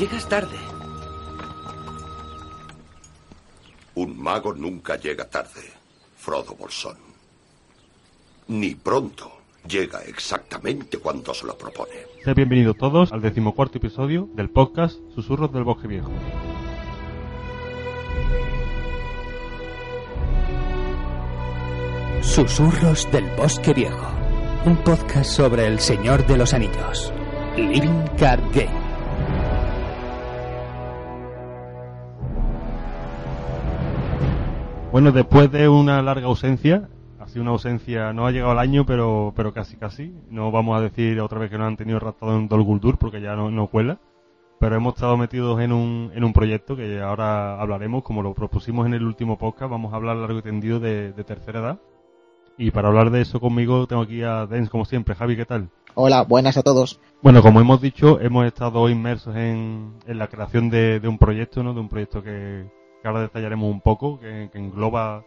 Llegas tarde. Un mago nunca llega tarde, Frodo Bolsón. Ni pronto. Llega exactamente cuando se lo propone. Sean bienvenidos todos al decimocuarto episodio del podcast Susurros del Bosque Viejo. Susurros del Bosque Viejo. Un podcast sobre el Señor de los Anillos. Living Card Game. Bueno, después de una larga ausencia, ha sido una ausencia, no ha llegado el año, pero, pero casi casi. No vamos a decir otra vez que nos han tenido raptado en Dol Guldur porque ya no, no cuela. Pero hemos estado metidos en un, en un proyecto que ahora hablaremos, como lo propusimos en el último podcast, vamos a hablar largo y tendido de, de tercera edad. Y para hablar de eso conmigo tengo aquí a Dens, como siempre. Javi, ¿qué tal? Hola, buenas a todos. Bueno, como hemos dicho, hemos estado inmersos en, en la creación de, de un proyecto, ¿no? De un proyecto que, que ahora detallaremos un poco, que, engloba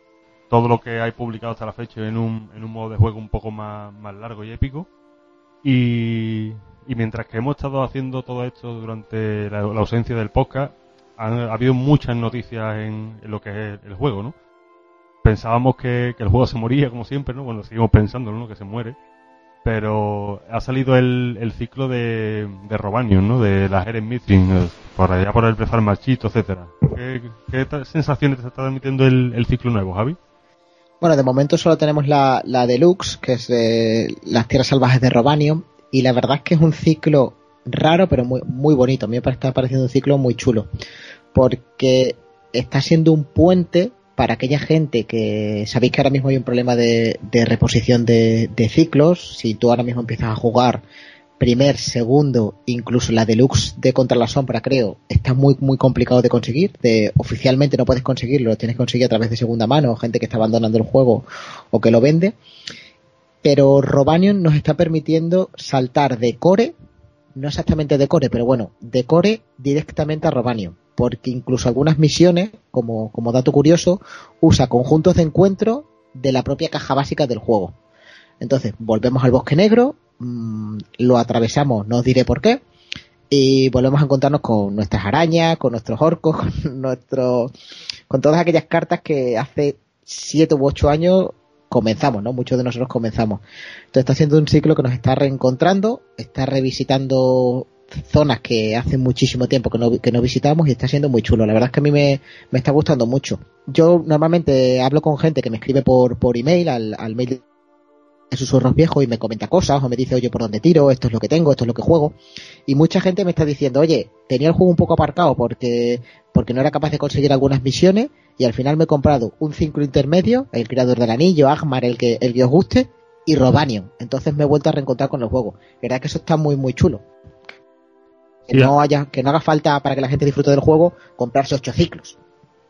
todo lo que hay publicado hasta la fecha en un, en un modo de juego un poco más, más largo y épico. Y, y mientras que hemos estado haciendo todo esto durante la, ausencia del podcast, han, ha habido muchas noticias en, lo que es el juego, ¿no? Pensábamos que, el juego se moría, como siempre, ¿no? Bueno, seguimos pensando, ¿no? Que se muere. Pero ha salido el, el ciclo de, de Robanion, ¿no? De las Eren Mithrin, eh, por allá por el Brezal Marchito, etcétera. ¿Qué, sensaciones te está transmitiendo el, el ciclo nuevo, Javi? Bueno, de momento solo tenemos la, la deluxe, que es de las tierras salvajes de Robanium, y la verdad es que es un ciclo raro, pero muy, muy bonito. A mí me está pareciendo un ciclo muy chulo, porque está siendo un puente para aquella gente que sabéis que ahora mismo hay un problema de, reposición de, de ciclos. Si tú ahora mismo empiezas a jugar primer, segundo, incluso la deluxe de Contra la Sombra, creo, está muy, muy complicado de conseguir. De, oficialmente no puedes conseguirlo, lo tienes que conseguir a través de segunda mano, gente que está abandonando el juego o que lo vende. Pero Robanion nos está permitiendo saltar de core, no exactamente de core, pero bueno, de core directamente a Robanion. Porque incluso algunas misiones, como, como dato curioso, usa conjuntos de encuentro de la propia caja básica del juego. Entonces, volvemos al bosque negro, mmm, lo atravesamos, no os diré por qué, y volvemos a encontrarnos con nuestras arañas, con nuestros orcos, con nuestro, con todas aquellas cartas que hace siete u ocho años comenzamos, ¿no? Muchos de nosotros comenzamos. Entonces está siendo un ciclo que nos está reencontrando, está revisitando zonas que hace muchísimo tiempo que no, que no visitamos y está siendo muy chulo. La verdad es que a mí me, me está gustando mucho. Yo normalmente hablo con gente que me escribe por, por email al, al mail de susurros viejos y me comenta cosas o me dice, oye, por dónde tiro, esto es lo que tengo, esto es lo que juego. Y mucha gente me está diciendo, oye, tenía el juego un poco aparcado porque, porque no era capaz de conseguir algunas misiones y al final me he comprado un ciclo intermedio, el creador del anillo, Agmar, el que, el que os guste, y Robanion. Entonces me he vuelto a reencontrar con el juego. La verdad que eso está muy, muy chulo. Que Sí. no haya, que no haga falta para que la gente disfrute del juego comprarse ocho ciclos.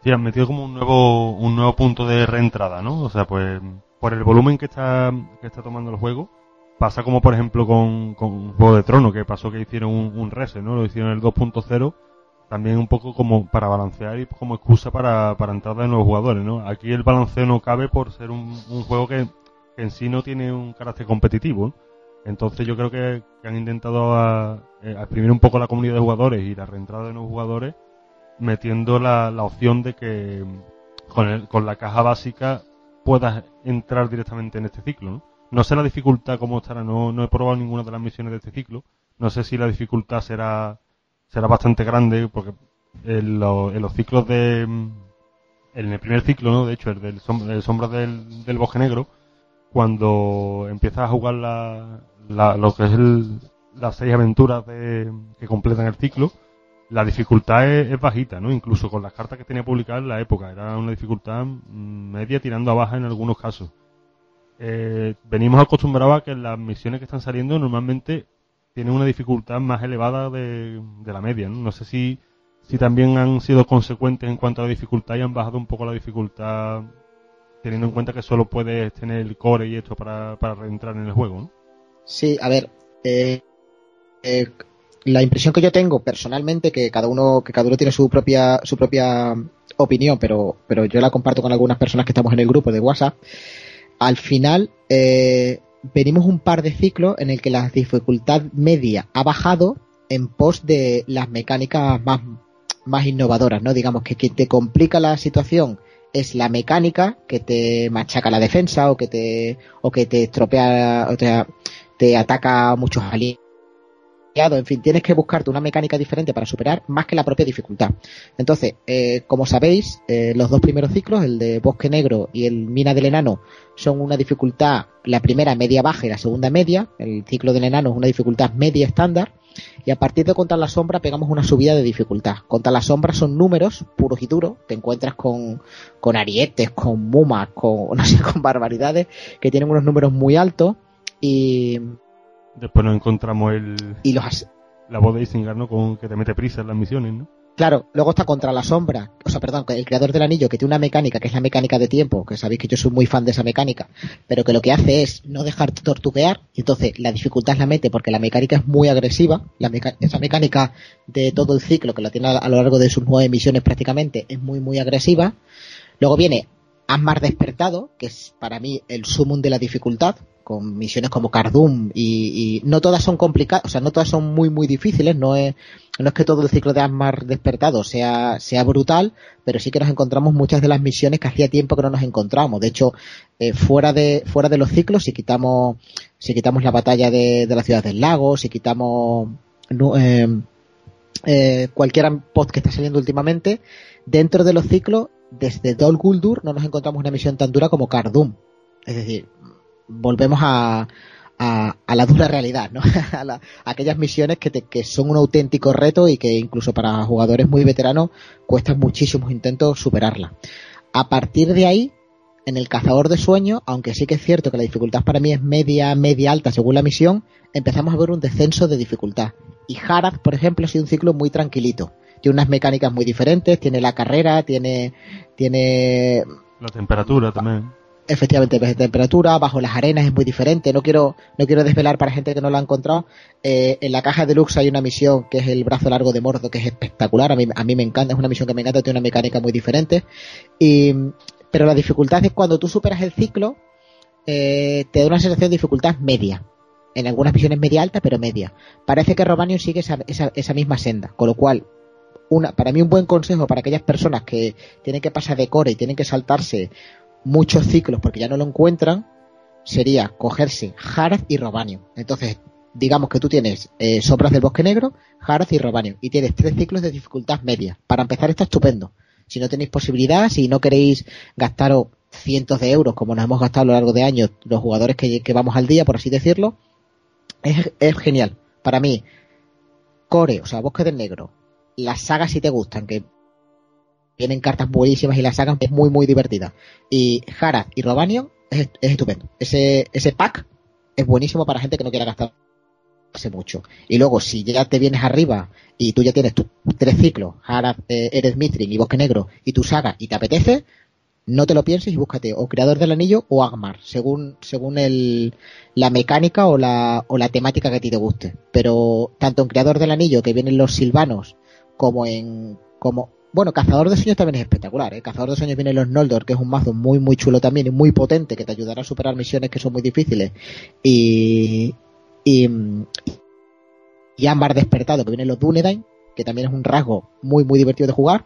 Sí, han metido como un nuevo, un nuevo punto de reentrada, ¿no? O sea, pues, por el volumen que está, que está tomando el juego, pasa como por ejemplo con, con Juego de Trono, que pasó que hicieron un, un reset, ¿no? Lo hicieron el 2.0, también un poco como para balancear y como excusa para, para entrada de nuevos jugadores, ¿no? Aquí el balanceo no cabe por ser un, un juego que, que en sí no tiene un carácter competitivo, ¿no? Entonces yo creo que, han intentado eh, exprimir un poco la comunidad de jugadores y la reentrada de nuevos jugadores metiendo la, la opción de que con, el- con la caja básica puedas entrar directamente en este ciclo. ¿no? No sé la dificultad cómo estará, no, no he probado ninguna de las misiones de este ciclo. No sé si la dificultad será, será bastante grande, porque en, lo- en los ciclos de... En el primer ciclo, ¿no? De hecho, el del som- el Sombra del, del Bosque Negro, cuando empiezas a jugar la, la- lo que es el- las seis aventuras de, que completan el ciclo, la dificultad es, es bajita, ¿no? Incluso con las cartas que tenía publicadas en la época. Era una dificultad mm, media tirando a baja en algunos casos. Eh, venimos acostumbrados a que las misiones que están saliendo normalmente tienen una dificultad más elevada de, de la media, ¿no? No sé si, si también han sido consecuentes en cuanto a la dificultad y han bajado un poco la dificultad teniendo en cuenta que solo puedes tener el core y esto para, para reentrar en el juego, ¿no? Sí, a ver, eh, eh, la impresión que yo tengo personalmente, que cada uno, que cada uno tiene su propia, su propia opinión, pero, pero yo la comparto con algunas personas que estamos en el grupo de WhatsApp. Al final, eh, venimos un par de ciclos en el que la dificultad media ha bajado en pos de las mecánicas más, más innovadoras, ¿no? Digamos que quien te complica la situación es la mecánica que te machaca la defensa o que te, o que te estropea, o te, te ataca muchos aliados en fin, tienes que buscarte una mecánica diferente para superar más que la propia dificultad. Entonces, eh, como sabéis, eh, los dos primeros ciclos, el de Bosque Negro y el Mina del Enano, son una dificultad, la primera media baja y la segunda media. El ciclo del enano es una dificultad media estándar. Y a partir de Contra la Sombra pegamos una subida de dificultad. Contra la Sombra son números puros y duros. Te encuentras con, con arietes, con mumas, con, no sé, con barbaridades que tienen unos números muy altos. Y Después nos encontramos el. Y los La voz de Isingar, ¿no? Con que te mete prisa en las misiones, ¿no? Claro, luego está Contra la Sombra, o sea, perdón, el creador del anillo que tiene una mecánica que es la mecánica de tiempo, que sabéis que yo soy muy fan de esa mecánica, pero que lo que hace es no dejarte tortuguear, y entonces la dificultad la mete porque la mecánica es muy agresiva, la esa mecánica de todo el ciclo, que la tiene a lo largo de sus nueve misiones prácticamente, es muy, muy agresiva. Luego viene Asmar Despertado, que es para mí el sumum de la dificultad, con misiones como Cardum y, no todas son complicadas, o sea, no todas son muy muy difíciles, no es no es que todo el ciclo de Asmar despertado sea sea brutal, pero sí que nos encontramos muchas de las misiones que hacía tiempo que no nos encontramos. De hecho, eh, fuera de fuera de los ciclos, si quitamos si quitamos la batalla de, de la ciudad del lago, si quitamos eh, eh, cualquier post que está saliendo últimamente, dentro de los ciclos, desde Dol Guldur no nos encontramos una misión tan dura como Cardum. Es decir, volvemos a, a, la dura realidad, ¿no? a, aquellas misiones que, que son un auténtico reto y que incluso para jugadores muy veteranos cuestan muchísimos intentos superarla. A partir de ahí, en el cazador de sueños, aunque sí que es cierto que la dificultad para mí es media, media alta según la misión, empezamos a ver un descenso de dificultad. Y Harad, por ejemplo, ha sido un ciclo muy tranquilito. Tiene unas mecánicas muy diferentes, tiene la carrera, tiene, tiene... La temperatura también efectivamente de temperatura bajo las arenas es muy diferente. No quiero no quiero desvelar para gente que no lo ha encontrado. Eh, en la caja de Lux hay una misión que es el brazo largo de Mordo que es espectacular. A mí a mí me encanta es una misión que me encanta tiene una mecánica muy diferente. Y pero la dificultad es cuando tú superas el ciclo eh, te da una sensación de dificultad media. En algunas misiones media alta pero media. Parece que Romanion sigue esa, esa, esa misma senda. Con lo cual una, para mí un buen consejo para aquellas personas que tienen que pasar de core y tienen que saltarse muchos ciclos porque ya no lo encuentran, sería cogerse Harath y Robanium. Entonces, digamos que tú tienes eh, Sombras del Bosque Negro, Harath y Robanium, y tienes tres ciclos de dificultad media. Para empezar está estupendo. Si no tenéis posibilidad, si no queréis gastaros cientos de euros como nos hemos gastado a lo largo de años los jugadores que, vamos al día, por así decirlo, es, es, genial. Para mí, Core, o sea, Bosque del Negro, las sagas si te gustan, que tienen cartas buenísimas y la sacan, es muy, muy divertida. Y Harad y Robanion es, estupendo. Ese, ese pack es buenísimo para gente que no quiera gastar mucho. Y luego, si ya te vienes arriba y tú ya tienes tus tres ciclos, Harad, eh, Eres Mitrin y Bosque Negro, y tu saga, y te apetece, no te lo pienses y búscate o Creador del Anillo o Agmar, según, según el, la mecánica o la, o la temática que a ti te guste. Pero tanto en Creador del Anillo, que vienen los silvanos, como en, como, bueno, Cazador de Sueños también es espectacular. ¿eh? Cazador de Sueños viene los Noldor, que es un mazo muy, muy chulo también y muy potente, que te ayudará a superar misiones que son muy difíciles. Y. Y. Y Ámbar Despertado, que viene los Dunedain, que también es un rasgo muy, muy divertido de jugar.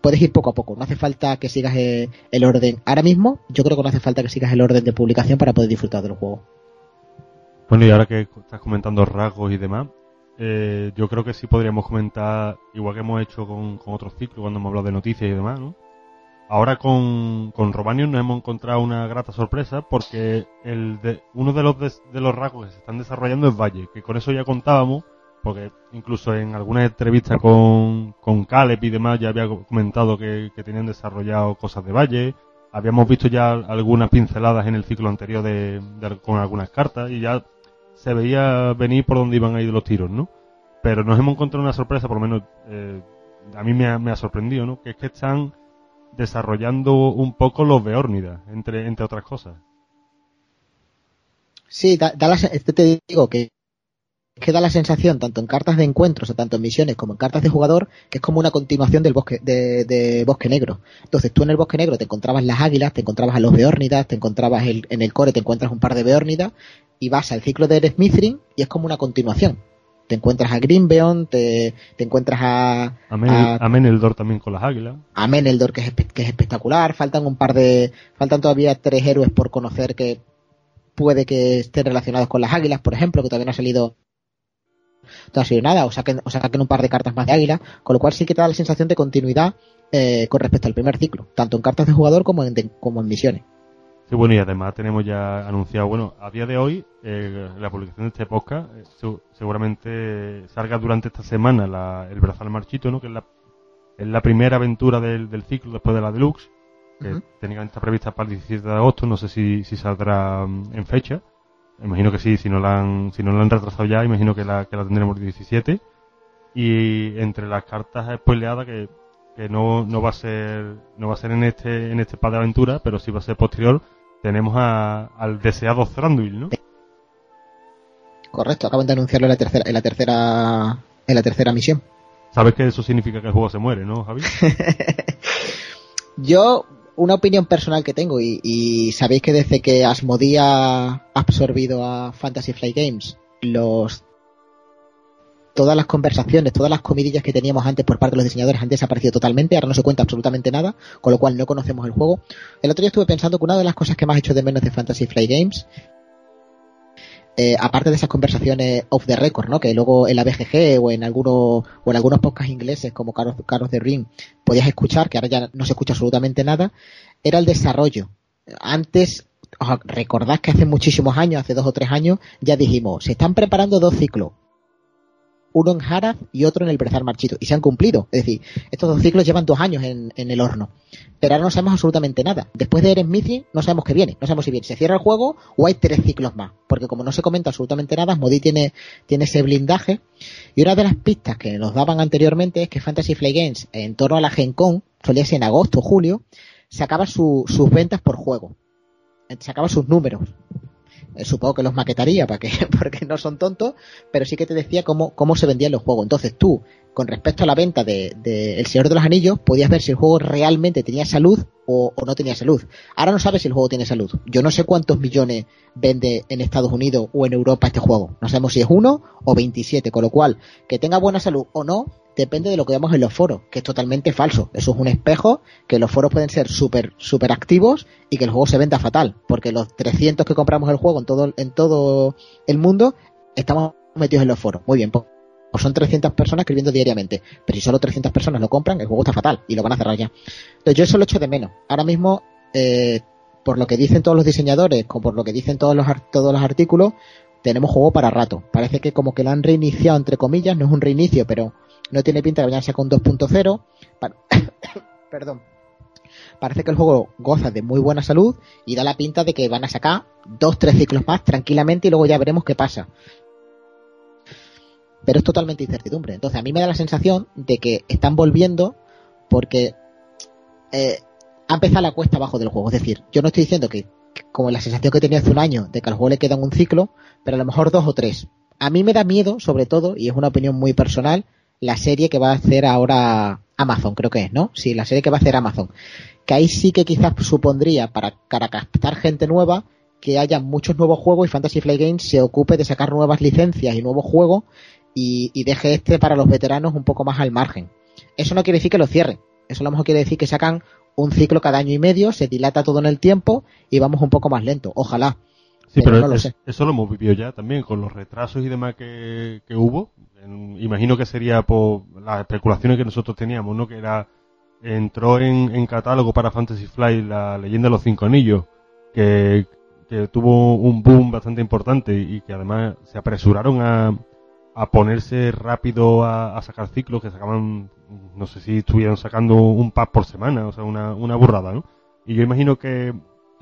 Puedes ir poco a poco, no hace falta que sigas eh, el orden. Ahora mismo, yo creo que no hace falta que sigas el orden de publicación para poder disfrutar del juego. Bueno, y ahora que estás comentando rasgos y demás, eh, yo creo que sí podríamos comentar, igual que hemos hecho con, otros ciclos cuando hemos hablado de noticias y demás, ¿no? Ahora con, con nos hemos encontrado una grata sorpresa porque el de, uno de los, de, los rasgos que se están desarrollando es Valle, que con eso ya contábamos, porque incluso en algunas entrevistas con, con Caleb y demás ya había comentado que tenían desarrollado cosas de Valle, habíamos visto ya algunas pinceladas en el ciclo anterior de, con algunas cartas y ya se veía venir por donde iban a ir los tiros, ¿no? Pero nos hemos encontrado una sorpresa, por lo menos eh, a mí me ha, sorprendido, ¿no? Que es que están desarrollando un poco los Beórnidas, entre, entre otras cosas. Sí, da, te digo que que da la sensación, tanto en cartas de encuentros o tanto en misiones como en cartas de jugador, que es como una continuación del bosque, de, Bosque Negro. Entonces tú en el Bosque Negro te encontrabas las águilas, te encontrabas a los Beórnidas, te encontrabas en el core, te encuentras un par de Beórnidas, y vas al ciclo de Smithring y es como una continuación. Te encuentras a Greenbeon, te, te encuentras a, a, Menel, a, Meneldor también con las águilas. A Meneldor, que es, que es espectacular. Faltan un par de, faltan todavía tres héroes por conocer que puede que estén relacionados con las águilas, por ejemplo, que todavía no ha salido ha sido nada, o saquen, o saquen un par de cartas más de águila, con lo cual sí que te da la sensación de continuidad eh, con respecto al primer ciclo, tanto en cartas de jugador como en, como en misiones. Sí, bueno, y además tenemos ya anunciado, bueno, a día de hoy, eh, la publicación de este podcast eh, seguramente salga durante esta semana la, el Brazal Marchito, ¿no? Que es la, es la primera aventura del, del ciclo después de la Deluxe, que técnicamente está prevista para el 17 de agosto, no sé si, si saldrá mm, en fecha. Imagino que sí, si no la han, si no la han retrasado ya, imagino que la, que la tendremos el 17. Y entre las cartas spoileadas que, que no, no va a ser, no va a ser en este, en este par de aventuras, pero sí va a ser posterior, tenemos a, al deseado Thranduil, ¿no? Correcto, acaban de anunciarlo en la tercera, en la tercera, en la tercera misión. Sabes que eso significa que el juego se muere, ¿no, Javi? Yo una opinión personal que tengo y, sabéis que desde que Asmodee ha absorbido a Fantasy Flight Games los todas las conversaciones, todas las comidillas que teníamos antes por parte de los diseñadores han desaparecido totalmente, ahora no se cuenta absolutamente nada, con lo cual no conocemos el juego. El otro día estuve pensando que una de las cosas que más he hecho de menos de Fantasy Flight Games eh, aparte de esas conversaciones off the record, ¿no? Que luego en la BGG o en algunos o en algunos podcasts ingleses como Carlos, Carlos de Ring podías escuchar, que ahora ya no se escucha absolutamente nada, era el desarrollo. Antes, recordad que hace muchísimos años, hace dos o tres años, ya dijimos, se están preparando dos ciclos uno en Harad y otro en el Brezar Marchito. Y se han cumplido. Es decir, estos dos ciclos llevan dos años en, el horno. Pero ahora no sabemos absolutamente nada. Después de Eren Missing, no sabemos qué viene. No sabemos si viene. ¿Se cierra el juego o hay tres ciclos más? Porque como no se comenta absolutamente nada, Modi tiene, ese blindaje. Y una de las pistas que nos daban anteriormente es que Fantasy Flight Games, en torno a la Gen Con, solía ser en agosto o julio, sacaba sus ventas por juego. Sacaba sus números. Eh, supongo que los maquetaría para que, porque no son tontos, pero sí que te decía cómo, cómo se vendían los juegos. Entonces tú, con respecto a la venta de, El Señor de los Anillos, podías ver si el juego realmente tenía salud o, o, no tenía salud. Ahora no sabes si el juego tiene salud. Yo no sé cuántos millones vende en Estados Unidos o en Europa este juego. No sabemos si es uno o 27, con lo cual, que tenga buena salud o no, depende de lo que veamos en los foros, que es totalmente falso. Eso es un espejo, que los foros pueden ser súper, súper activos y que el juego se venda fatal, porque los 300 que compramos el juego en todo, en todo el mundo estamos metidos en los foros. Muy bien, pues, pues son 300 personas escribiendo diariamente, pero si solo 300 personas lo compran, el juego está fatal y lo van a cerrar ya. Entonces yo eso lo echo de menos. Ahora mismo, eh, por lo que dicen todos los diseñadores, como por lo que dicen todos los, todos los artículos, tenemos juego para rato. Parece que como que lo han reiniciado, entre comillas, no es un reinicio, pero no tiene pinta de vayan con 2.0. Perdón. Parece que el juego goza de muy buena salud y da la pinta de que van a sacar dos, tres ciclos más tranquilamente y luego ya veremos qué pasa. Pero es totalmente incertidumbre. Entonces a mí me da la sensación de que están volviendo porque eh, ha empezado la cuesta abajo del juego. Es decir, yo no estoy diciendo que, como la sensación que tenía hace un año de que al juego le quedan un ciclo, pero a lo mejor dos o tres. A mí me da miedo, sobre todo, y es una opinión muy personal, la serie que va a hacer ahora Amazon, creo que es, ¿no? Sí, la serie que va a hacer Amazon. Que ahí sí que quizás supondría para, para captar gente nueva que haya muchos nuevos juegos y Fantasy Flight Games se ocupe de sacar nuevas licencias y nuevos juegos y, y deje este para los veteranos un poco más al margen. Eso no quiere decir que lo cierren. Eso a lo mejor quiere decir que sacan un ciclo cada año y medio, se dilata todo en el tiempo y vamos un poco más lento. Ojalá. Sí, pero, eso lo hemos vivido ya también con los retrasos y demás que, que hubo imagino que sería por las especulaciones que nosotros teníamos, ¿no? Que era, entró en, catálogo para Fantasy Flight la leyenda de los cinco anillos, que, tuvo un boom bastante importante y que además se apresuraron a, a ponerse rápido a, sacar ciclos que sacaban, no sé si estuvieran sacando un pack por semana, o sea, una, una burrada, ¿no? Y yo imagino que,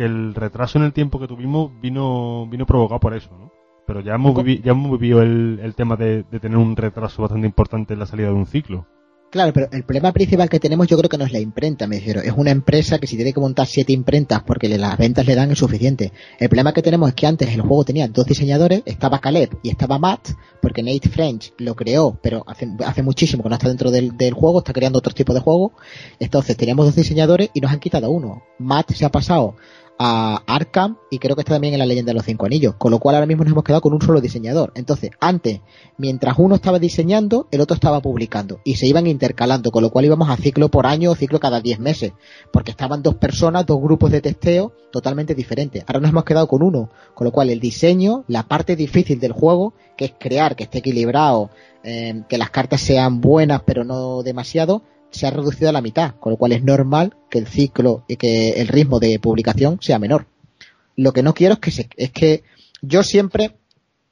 el retraso en el tiempo que tuvimos vino, vino provocado por eso, ¿no? Pero ya hemos, ya hemos vivido el, el tema de, de, tener un retraso bastante importante en la salida de un ciclo. Claro, pero el problema principal que tenemos yo creo que no es la imprenta, me refiero. Es una empresa que si tiene que montar siete imprentas porque las ventas le dan es suficiente. El problema que tenemos es que antes el juego tenía dos diseñadores, estaba Caleb y estaba Matt, porque Nate French lo creó, pero hace, hace muchísimo que no está dentro del, del juego, está creando otro tipo de juego. Entonces teníamos dos diseñadores y nos han quitado uno. Matt se ha pasado a Arkham y creo que está también en la leyenda de los cinco anillos, con lo cual ahora mismo nos hemos quedado con un solo diseñador. Entonces, antes, mientras uno estaba diseñando, el otro estaba publicando y se iban intercalando, con lo cual íbamos a ciclo por año o ciclo cada diez meses, porque estaban dos personas, dos grupos de testeo totalmente diferentes. Ahora nos hemos quedado con uno, con lo cual el diseño, la parte difícil del juego, que es crear, que esté equilibrado, eh, que las cartas sean buenas pero no demasiado, se ha reducido a la mitad, con lo cual es normal que el ciclo y que el ritmo de publicación sea menor. Lo que no quiero es que se, es que yo siempre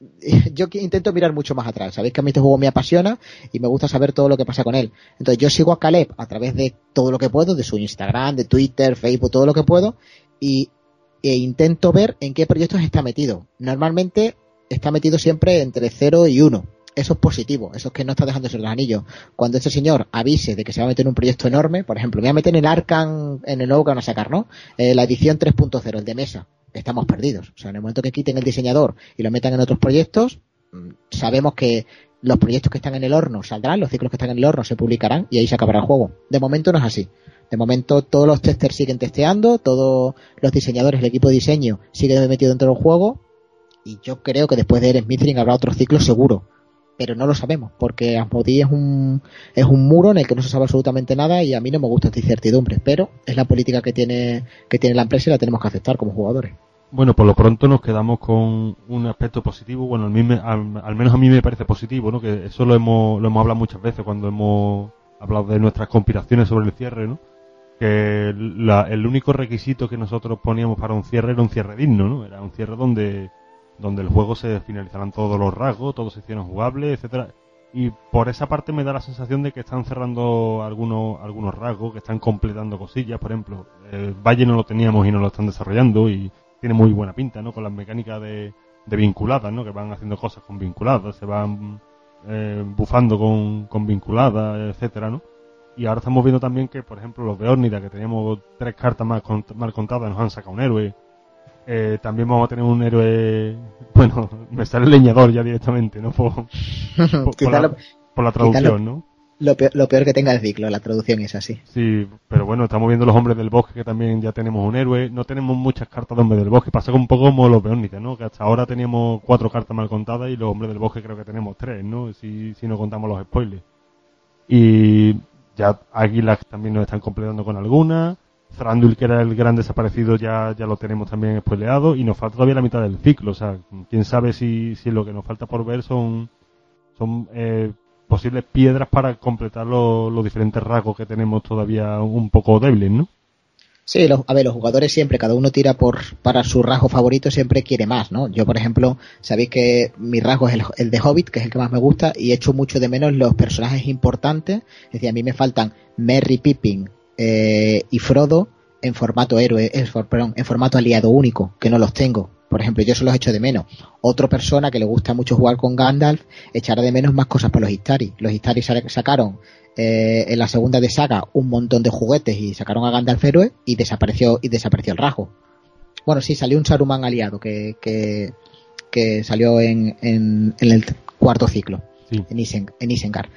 yo intento mirar mucho más atrás. Sabéis que a mí este juego me apasiona y me gusta saber todo lo que pasa con él. Entonces yo sigo a Caleb a través de todo lo que puedo, de su Instagram, de Twitter, Facebook, todo lo que puedo y e intento ver en qué proyectos está metido. Normalmente está metido siempre entre 0 y 1 eso es positivo, eso es que no está dejando los anillos. Cuando este señor avise de que se va a meter en un proyecto enorme, por ejemplo, me voy a meter en el Arcan, en el nuevo que van a sacar, ¿no? Eh, la edición 3.0, el de mesa, estamos perdidos. O sea, en el momento que quiten el diseñador y lo metan en otros proyectos, mm, sabemos que los proyectos que están en el horno saldrán, los ciclos que están en el horno se publicarán y ahí se acabará el juego. De momento no es así. De momento todos los testers siguen testeando, todos los diseñadores, el equipo de diseño sigue metido dentro del juego y yo creo que después de Eren Smithing habrá otro ciclo seguro pero no lo sabemos, porque Asmodee es un, es un muro en el que no se sabe absolutamente nada y a mí no me gusta esta incertidumbre, pero es la política que tiene, que tiene la empresa y la tenemos que aceptar como jugadores. Bueno, por lo pronto nos quedamos con un aspecto positivo, bueno, al, menos a mí me parece positivo, ¿no? Que eso lo hemos, lo hemos hablado muchas veces cuando hemos hablado de nuestras conspiraciones sobre el cierre, ¿no? Que el único requisito que nosotros poníamos para un cierre era un cierre digno, ¿no? Era un cierre donde donde el juego se finalizarán todos los rasgos, todos secciones jugables, etcétera. Y por esa parte me da la sensación de que están cerrando algunos, algunos rasgos, que están completando cosillas. Por ejemplo, el Valle no lo teníamos y no lo están desarrollando y tiene muy buena pinta, ¿no? Con las mecánicas de, de vinculadas, ¿no? Que van haciendo cosas con vinculadas, se van eh, bufando con, con vinculadas, etcétera, ¿no? Y ahora estamos viendo también que, por ejemplo, los de Ornida, que teníamos tres cartas mal, mal contadas, nos han sacado un héroe eh, también vamos a tener un héroe. Bueno, me sale el leñador ya directamente, ¿no? Por, la, traducción, ¿no? Lo peor, que tenga el ciclo, la traducción es así. Sí, pero bueno, estamos viendo los hombres del bosque que también ya tenemos un héroe. No tenemos muchas cartas de hombres del bosque. Pasa un poco como los peónites, ¿no? Que hasta ahora teníamos cuatro cartas mal contadas y los hombres del bosque creo que tenemos tres, ¿no? Si, si no contamos los spoilers. Y ya águilas también nos están completando con algunas. Thranduil, que era el gran desaparecido, ya, ya lo tenemos también spoileado y nos falta todavía la mitad del ciclo. O sea, quién sabe si, si lo que nos falta por ver son, son eh, posibles piedras para completar los diferentes rasgos que tenemos todavía un poco débiles, ¿no? Sí, a ver, los jugadores siempre, cada uno tira por para su rasgo favorito, siempre quiere más, ¿no? Yo, por ejemplo, sabéis que mi rasgo es el, el, de Hobbit, que es el que más me gusta, y echo mucho de menos los personajes importantes. Es decir, a mí me faltan Merry, Pippin, eh, y Frodo en formato héroe, eh, perdón, en formato aliado único, que no los tengo. Por ejemplo, yo se los echo de menos. Otra persona que le gusta mucho jugar con Gandalf echará de menos más cosas para los Istari. Los Istari sacaron eh, en la segunda de saga un montón de juguetes y sacaron a Gandalf héroe y desapareció y desapareció el rasgo. Bueno, sí, salió un Saruman aliado que, que, salió en, en, el cuarto ciclo, en, en Isengard.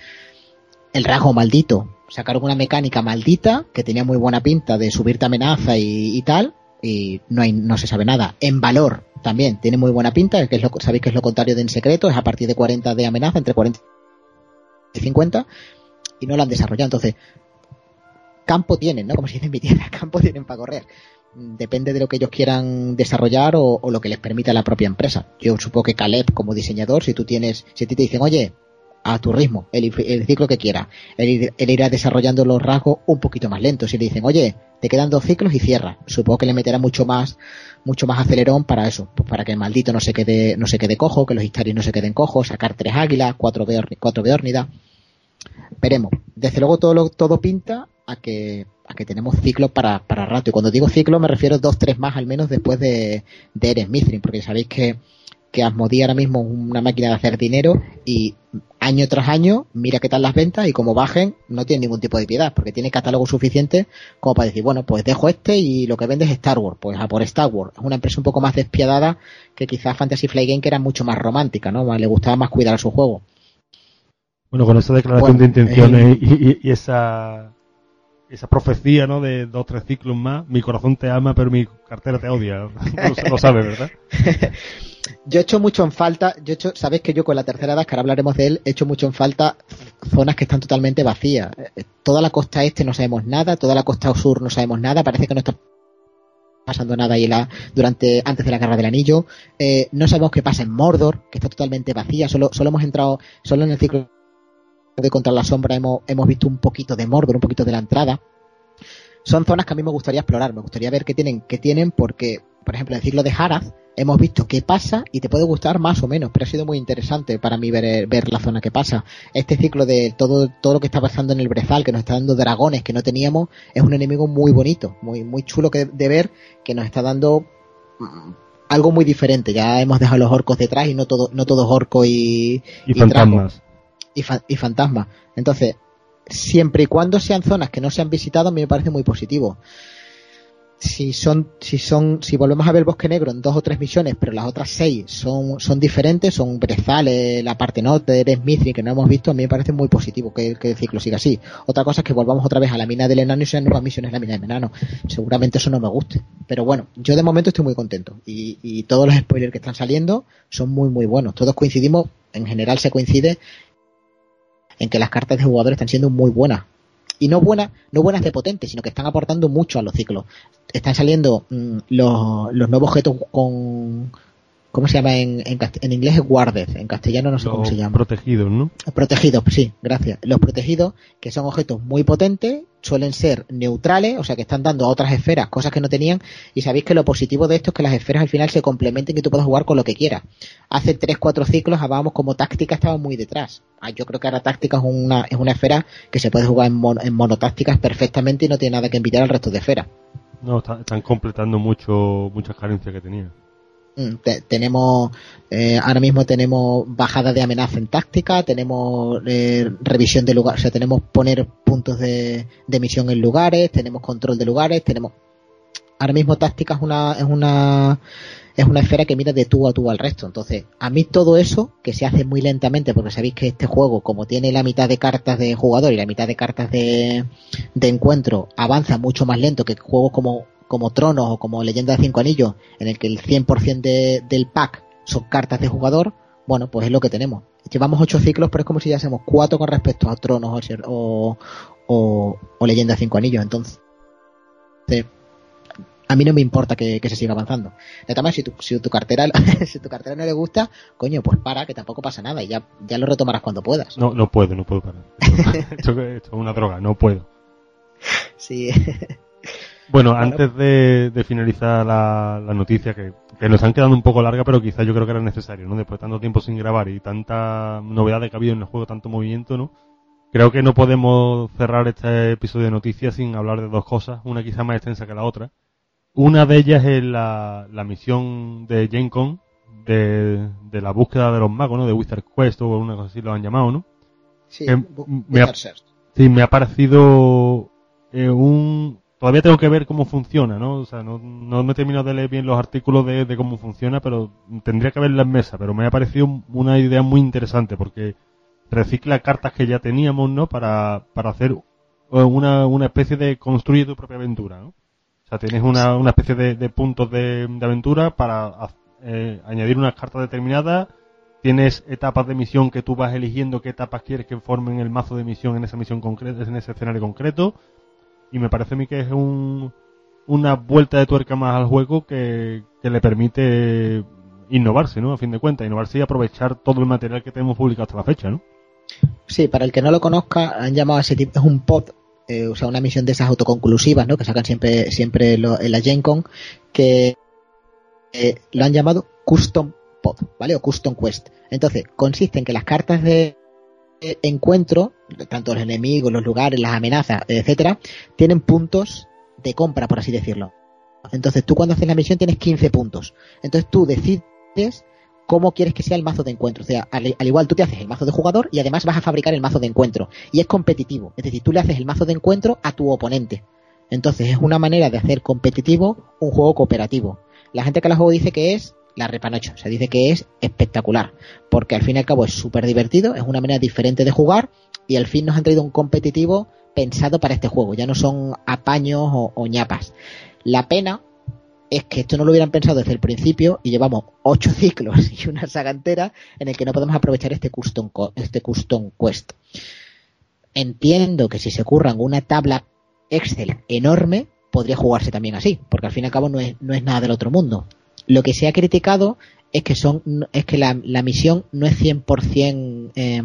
El rasgo maldito, sacaron una mecánica maldita que tenía muy buena pinta de subirte amenaza y, tal, y no hay, no se sabe nada. En valor también tiene muy buena pinta, que es lo, sabéis que es lo contrario de en secreto, es a partir de 40 de amenaza, entre 40 y 50, y no lo han desarrollado. Entonces, campo tienen, ¿no? Como se dice mi tierra, campo tienen para correr. Depende de lo que ellos quieran desarrollar o, o, lo que les permita la propia empresa. Yo supongo que Caleb, como diseñador, si tú tienes, si a ti te dicen, oye, a tu ritmo, el, ciclo que quiera. Él, irá desarrollando los rasgos un poquito más lentos. Y le dicen, oye, te quedan dos ciclos y cierra. Supongo que le meterá mucho más, mucho más acelerón para eso, pues para que el maldito no se quede, no se quede cojo, que los historias no se queden cojos, sacar tres águilas, cuatro, cuatro beórnidas. Veremos. Desde luego todo todo pinta a que, a que tenemos ciclos para, para rato. Y cuando digo ciclo me refiero a dos, tres más al menos después de, de Eren Mithrin, porque sabéis que que Asmodee ahora mismo es una máquina de hacer dinero y año tras año mira qué tal las ventas y como bajen no tiene ningún tipo de piedad porque tiene catálogo suficiente como para decir bueno pues dejo este y lo que vende es Star Wars pues a por Star Wars. Es una empresa un poco más despiadada que quizás Fantasy Flight Game que era mucho más romántica no le gustaba más cuidar a su juego. Bueno con esa declaración de intenciones y, esa esa profecía, ¿no? De dos, tres ciclos más, mi corazón te ama, pero mi cartera te odia. lo, lo sabes, ¿verdad? yo he hecho mucho en falta, yo he hecho, sabéis que yo con la tercera edad, que ahora hablaremos de él, he hecho mucho en falta zonas que están totalmente vacías. Eh, toda la costa este no sabemos nada, toda la costa sur no sabemos nada, parece que no está pasando nada ahí la, durante antes de la guerra del anillo. Eh, no sabemos qué pasa en Mordor, que está totalmente vacía. Solo, solo hemos entrado, solo en el ciclo de Contra la Sombra hemos, hemos visto un poquito de Mordor, un poquito de la entrada. Son zonas que a mí me gustaría explorar, me gustaría ver qué tienen, qué tienen, porque, por ejemplo, ciclo de Harad hemos visto qué pasa y te puede gustar más o menos, pero ha sido muy interesante para mí ver, ver la zona que pasa. Este ciclo de todo, todo lo que está pasando en el Brezal, que nos está dando dragones que no teníamos, es un enemigo muy bonito, muy, muy chulo que, de ver, que nos está dando mm, algo muy diferente. Ya hemos dejado los orcos detrás y no todo, no todos orcos y, y, fantasmas. Y, y fantasmas. Entonces, siempre y cuando sean zonas que no se han visitado, a mí me parece muy positivo. Si son, si son, si volvemos a ver Bosque Negro en dos o tres misiones, pero las otras seis son, son diferentes, son Brezales, la parte norte Smithry que no hemos visto, a mí me parece muy positivo que, que, el ciclo siga así. Otra cosa es que volvamos otra vez a la mina del enano y sean nuevas misiones la mina del enano. Seguramente eso no me guste. Pero bueno, yo de momento estoy muy contento. Y todos los spoilers que están saliendo son muy muy buenos. Todos coincidimos, en general se coincide en que las cartas de jugadores están siendo muy buenas. Y no buenas, no buenas de potentes, sino que están aportando mucho a los ciclos. Están saliendo mmm, los, los nuevos objetos con, ¿Cómo se llama en, en, en inglés? Es guarded, en castellano no sé Los cómo se llama. Protegidos, ¿no? Protegidos, sí, gracias. Los protegidos, que son objetos muy potentes, suelen ser neutrales, o sea que están dando a otras esferas cosas que no tenían, y sabéis que lo positivo de esto es que las esferas al final se complementen y tú puedas jugar con lo que quieras. Hace 3-4 ciclos hablábamos como táctica estaba muy detrás. Ah, yo creo que ahora táctica es una, es una esfera que se puede jugar en, mon, en monotácticas perfectamente y no tiene nada que envidiar al resto de esferas. No, está, están completando mucho muchas carencias que tenían. Mm, Te, tenemos eh, ahora mismo tenemos bajada de amenaza en táctica tenemos eh, revisión de lugar o sea tenemos poner puntos de, de, misión en lugares tenemos control de lugares tenemos ahora mismo táctica es una es una es una esfera que mira de tú a tú al resto. Entonces a mí todo eso que se hace muy lentamente porque sabéis que este juego como tiene la mitad de cartas de jugador y la mitad de cartas de, de encuentro avanza mucho más lento que juegos como como Tronos o como Leyenda de Cinco Anillos, en el que el 100% de, del pack son cartas de jugador, bueno, pues es lo que tenemos. Llevamos ocho ciclos, pero es como si ya hacemos cuatro con respecto a Tronos o, o, o Leyenda de Cinco Anillos. Entonces, a mí no me importa que, que se siga avanzando. De todas maneras, si tu, si tu cartera si tu cartera no le gusta, coño, pues para, que tampoco pasa nada y ya, ya lo retomarás cuando puedas. No, no puedo, no puedo parar. Esto, esto es una droga, no puedo. Sí. Bueno, antes de, de finalizar la, la noticia, que, que, nos han quedado un poco larga, pero quizás yo creo que era necesario, ¿no? Después de tanto tiempo sin grabar y tanta novedad que ha habido en el juego, tanto movimiento, ¿no? Creo que no podemos cerrar este episodio de noticias sin hablar de dos cosas, una quizá más extensa que la otra. Una de ellas es la, la misión de Gen Con, de, de la búsqueda de los magos, ¿no? De Wizard Quest o una cosa así lo han llamado, ¿no? Sí, que me ha, sí, me ha parecido eh, un, todavía tengo que ver cómo funciona, ¿no? O sea, no, no me he terminado de leer bien los artículos de, de, cómo funciona, pero tendría que verla en mesa. Pero me ha parecido una idea muy interesante porque recicla cartas que ya teníamos, ¿no? Para, para hacer una, una especie de construir tu propia aventura, ¿no? O sea, tienes una, una especie de, puntos de, de, aventura para eh, añadir unas cartas determinadas. Tienes etapas de misión que tú vas eligiendo qué etapas quieres que formen el mazo de misión en esa misión concreta, en ese escenario concreto y me parece a mí que es un, una vuelta de tuerca más al juego que, le permite innovarse, ¿no? A fin de cuentas, innovarse y aprovechar todo el material que tenemos publicado hasta la fecha, ¿no? Sí, para el que no lo conozca, han llamado a ese tipo, es un pod, eh, o sea, una misión de esas autoconclusivas, ¿no? Que sacan siempre, siempre lo, en la Gen Con, que eh, lo han llamado Custom Pod, ¿vale? O Custom Quest. Entonces, consiste en que las cartas de encuentro, tanto los enemigos, los lugares, las amenazas, etcétera, tienen puntos de compra, por así decirlo. Entonces tú cuando haces la misión tienes 15 puntos. Entonces tú decides cómo quieres que sea el mazo de encuentro. O sea, al, al, igual tú te haces el mazo de jugador y además vas a fabricar el mazo de encuentro. Y es competitivo. Es decir, tú le haces el mazo de encuentro a tu oponente. Entonces es una manera de hacer competitivo un juego cooperativo. La gente que la juego dice que es la repanocha. Se dice que es espectacular, porque al fin y al cabo es súper divertido, es una manera diferente de jugar y al fin nos han traído un competitivo pensado para este juego, ya no son apaños o, ñapas. La pena es que esto no lo hubieran pensado desde el principio y llevamos ocho ciclos y una saga entera en el que no podemos aprovechar este custom, este custom quest. Entiendo que si se curran una tabla Excel enorme, podría jugarse también así, porque al fin y al cabo no es, no es nada del otro mundo. Lo que se ha criticado es que son es que la, la misión no es 100% eh,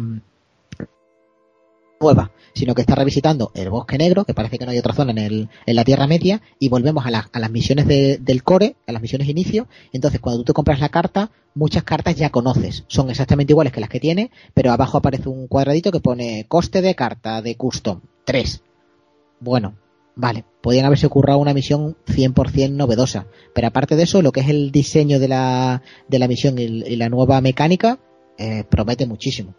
nueva, sino que está revisitando el bosque negro, que parece que no hay otra zona en, el, en la Tierra Media, y volvemos a, a las misiones del core, a las misiones inicio. Entonces, cuando tú te compras la carta, muchas cartas ya conoces, son exactamente iguales que las que tiene, pero abajo aparece un cuadradito que pone coste de carta de custom 3. Bueno, vale, podrían haberse ocurrido una misión 100% novedosa, pero aparte de eso, lo que es el diseño de la, de la misión y, la nueva mecánica, eh, promete muchísimo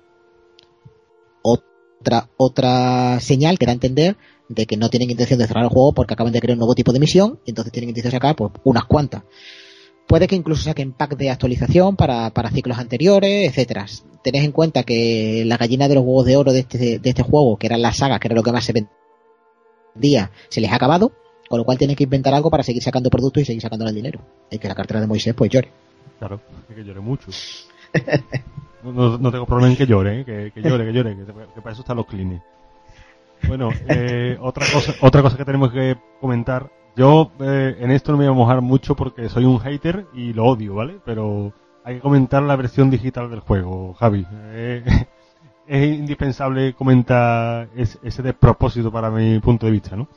otra, otra señal que da a entender de que no tienen intención de cerrar el juego porque acaban de crear un nuevo tipo de misión y entonces tienen intención de sacar pues, unas cuantas. Puede que incluso saquen pack de actualización para, para ciclos anteriores, etcétera. Tened en cuenta que la gallina de los huevos de oro de este, de este juego, que eran las sagas, que era lo que más se vendía, se les ha acabado, con lo cual tienen que inventar algo para seguir sacando productos y seguir sacando el dinero. Y que la cartera de Moisés pues llore. Claro, que llore mucho. No, no, tengo problema en que llore, ¿eh? que, llore, que llore, que, para eso están los clines. Bueno, eh, otra cosa, otra cosa que tenemos que comentar. Yo eh, en esto no me voy a mojar mucho porque soy un hater y lo odio, ¿vale? Pero hay que comentar la versión digital del juego, Javi. Es indispensable comentar ese despropósito para mi punto de vista, ¿no?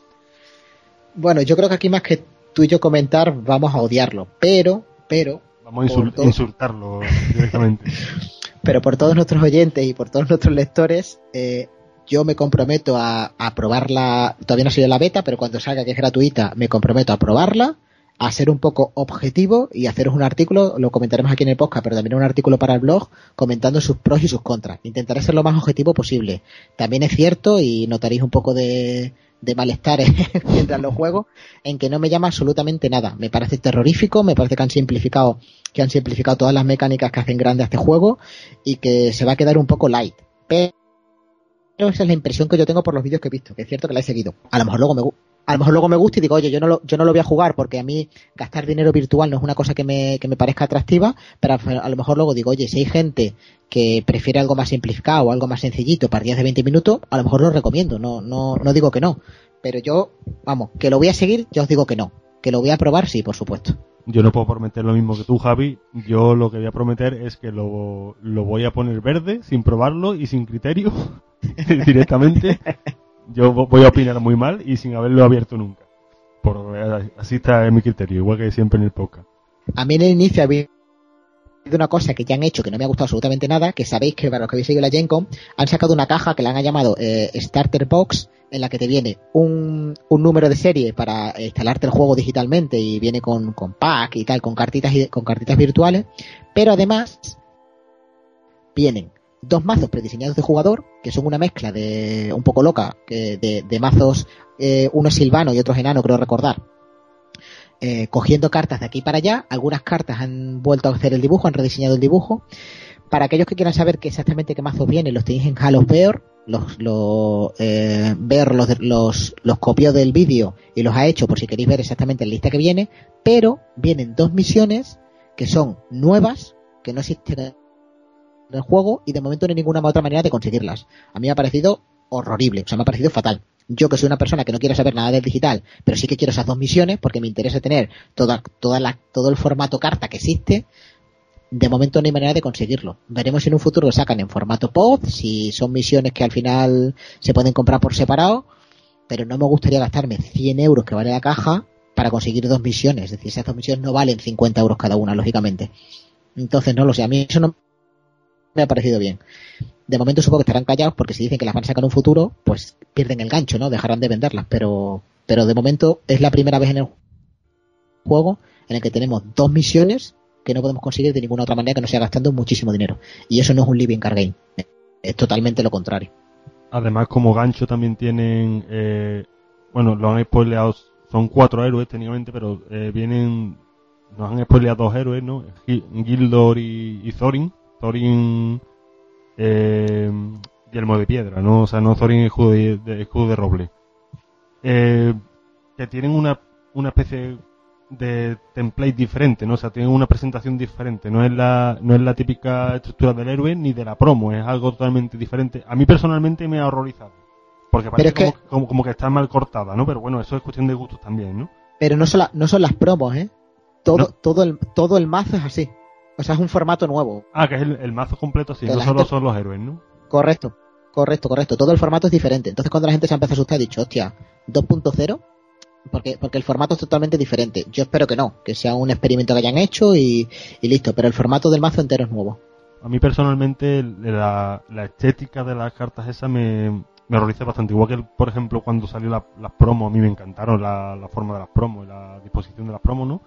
Bueno, yo creo que aquí más que tú y yo comentar, vamos a odiarlo, pero, pero... Vamos a insultarlo directamente. pero por todos nuestros oyentes y por todos nuestros lectores, eh, yo me comprometo a, a, probarla, todavía no ha sido la beta, pero cuando salga que es gratuita, me comprometo a probarla, a ser un poco objetivo y haceros un artículo, lo comentaremos aquí en el podcast, pero también un artículo para el blog comentando sus pros y sus contras. Intentaré ser lo más objetivo posible. También es cierto, y notaréis un poco de, de malestar mientras lo juego, en que no me llama absolutamente nada. Me parece terrorífico, me parece que han simplificado, que han simplificado todas las mecánicas que hacen grande a este juego y que se va a quedar un poco light. Pero esa es la impresión que yo tengo por los vídeos que he visto, que es cierto que la he seguido. A lo mejor luego me, a lo mejor luego me gusta y digo, oye, yo no lo, yo no lo voy a jugar porque a mí gastar dinero virtual no es una cosa que me, que me parezca atractiva, pero a, lo mejor luego digo, oye, si hay gente que prefiere algo más simplificado algo más sencillito, partidas de 20 minutos, a lo mejor lo recomiendo, no, no, no digo que no. Pero yo, vamos, que lo voy a seguir, yo os digo que no. Que lo voy a probar, sí, por supuesto. Yo no puedo prometer lo mismo que tú, Javi. Yo lo que voy a prometer es que lo, lo voy a poner verde, sin probarlo y sin criterio, directamente yo voy a opinar muy mal y sin haberlo abierto nunca. Por, así está mi criterio, igual que siempre en el podcast. A mí en el inicio había una cosa que ya han hecho que no me ha gustado absolutamente nada, que sabéis que para los que habéis seguido la Gencom, han sacado una caja que la han llamado eh, Starter Box, en la que te viene un, un, número de serie para instalarte el juego digitalmente y viene con, con pack y tal, con cartitas, y, con cartitas virtuales, pero además vienen dos mazos prediseñados de jugador, que son una mezcla de un poco loca, que de, mazos, eh, uno silvano y otro enano, creo recordar, eh, cogiendo cartas de aquí para allá. Algunas cartas han vuelto a hacer el dibujo, han rediseñado el dibujo. Para aquellos que quieran saber qué exactamente qué mazos vienen, los tenéis en Halo Bear. Los, los, eh, los, los, los copió del vídeo y los ha hecho por si queréis ver exactamente la lista que viene. Pero vienen dos misiones que son nuevas, que no existen del juego y de momento no hay ninguna otra manera de conseguirlas. A mí me ha parecido horrible, o sea, me ha parecido fatal. Yo que soy una persona que no quiere saber nada del digital, pero sí que quiero esas dos misiones porque me interesa tener toda la, todo el formato carta que existe. De momento no hay manera de conseguirlo. Veremos si en un futuro lo sacan en formato pod, si son misiones que al final se pueden comprar por separado, pero no me gustaría gastarme 100 euros que vale la caja para conseguir dos misiones. Es decir, esas dos misiones no valen 50 euros cada una, lógicamente. Entonces, no lo sé. A mí eso no me ha parecido bien. De momento supongo que estarán callados porque si dicen que las van a sacar en un futuro, pues pierden el gancho, ¿no? Dejarán de venderlas, pero, pero de momento es la primera vez en el juego en el que tenemos dos misiones que no podemos conseguir de ninguna otra manera que no sea gastando muchísimo dinero. Y eso no es un living car game. Es totalmente lo contrario. Además, como gancho también tienen, eh, bueno, lo han spoileado, son cuatro héroes técnicamente, pero eh, vienen, nos han spoileado dos héroes, ¿no? Gildor y, y Thorin Thorin, eh, yelmo de piedra, ¿no? O sea, no Thorin escudo de, de- escudo de roble. Eh, que tienen una, una especie de template diferente, ¿no? O sea, tienen una presentación diferente. No es la, no es la típica estructura del héroe ni de la promo, es algo totalmente diferente. A mí personalmente me ha horrorizado. Porque parece es que- como, como, como que está mal cortada, ¿no? Pero bueno, eso es cuestión de gustos también, ¿no? Pero no son, la- no son las promos, ¿eh? Todo, No. todo, el, todo el mazo es así. O sea, es un formato nuevo. Ah, que es el, el mazo completo, sí, no la solo gente- son los héroes, ¿no? Correcto, correcto, correcto. Todo el formato es diferente. Entonces cuando la gente se empezó a asustar, ha dicho, hostia, 2.0, porque, porque el formato es totalmente diferente. Yo espero que no, que sea un experimento que hayan hecho y, y listo, pero el formato del mazo entero es nuevo. A mí personalmente la, la estética de las cartas esas me, me horroriza bastante. Igual que, por ejemplo, cuando salió la- las promos, a mí me encantaron la, la forma de las promos y la disposición de las promos, ¿no?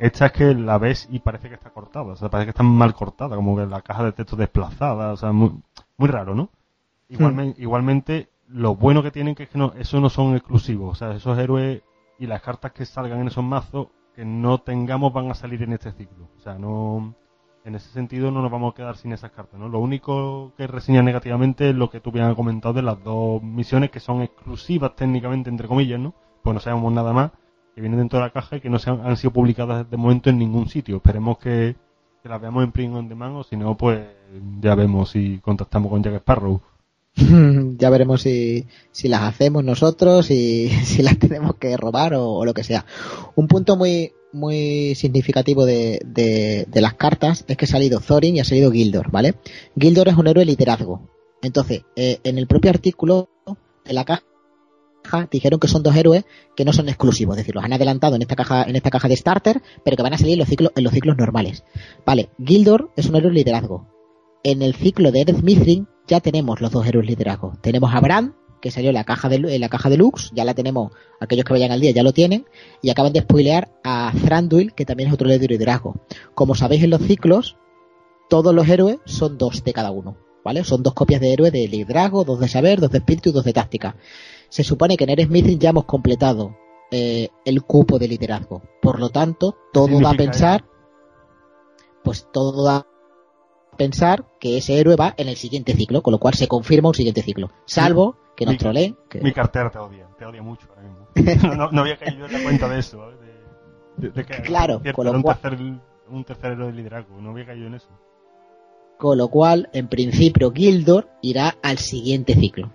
Esta es que la ves y parece que está cortada, o sea, parece que está mal cortada, como que la caja de texto desplazada, o sea, muy, muy raro, ¿no? Igualmente, igualmente, lo bueno que tienen que es que no, eso no son exclusivos, o sea, esos héroes y las cartas que salgan en esos mazos que no tengamos van a salir en este ciclo, o sea, no, en ese sentido no nos vamos a quedar sin esas cartas, ¿no? Lo único que reseña negativamente es lo que tú bien has comentado de las dos misiones que son exclusivas técnicamente, entre comillas, ¿no? Pues no sabemos nada más, que vienen dentro de la caja y que no se han, han sido publicadas de momento en ningún sitio. Esperemos que, las veamos en print on demand o si no, pues ya vemos si contactamos con Jack Sparrow. ya veremos si, si las hacemos nosotros y si las tenemos que robar o, lo que sea. Un punto muy muy significativo de, de, de las cartas es que ha salido Thorin y ha salido Gildor, ¿vale? Gildor es un héroe de liderazgo. Entonces, eh, en el propio artículo de la caja dijeron que son dos héroes que no son exclusivos, es decir, los han adelantado en esta caja, en esta caja de starter, pero que van a salir en los ciclos, en los ciclos normales. Vale, Gildor es un héroe de liderazgo. En el ciclo de Ered Mithrin ya tenemos los dos héroes de liderazgo. Tenemos a Bran, que salió en la caja de, la caja deluxe, ya la tenemos, aquellos que vayan al día ya lo tienen, y acaban de spoilear a Thranduil, que también es otro héroe de liderazgo. Como sabéis en los ciclos, todos los héroes son dos de cada uno, ¿vale? Son dos copias de héroe de liderazgo, dos de saber, dos de espíritu y dos de táctica. Se supone que en Eres Mithrin ya hemos completado eh, el cupo de liderazgo. Por lo tanto, todo da a pensar, pues todo da a pensar que ese héroe va en el siguiente ciclo, con lo cual se confirma un siguiente ciclo. Salvo que nos Mi- troleen. que- Mi cartera te odia, te odia mucho ahora mismo. No, no, no había caído en la cuenta de eso, ¿sabes? De, de- de que Claro, cierto, con lo un, cual- tercer, un tercer héroe de liderazgo, no había caído en eso. Con lo cual, en principio, Gildor irá al siguiente ciclo.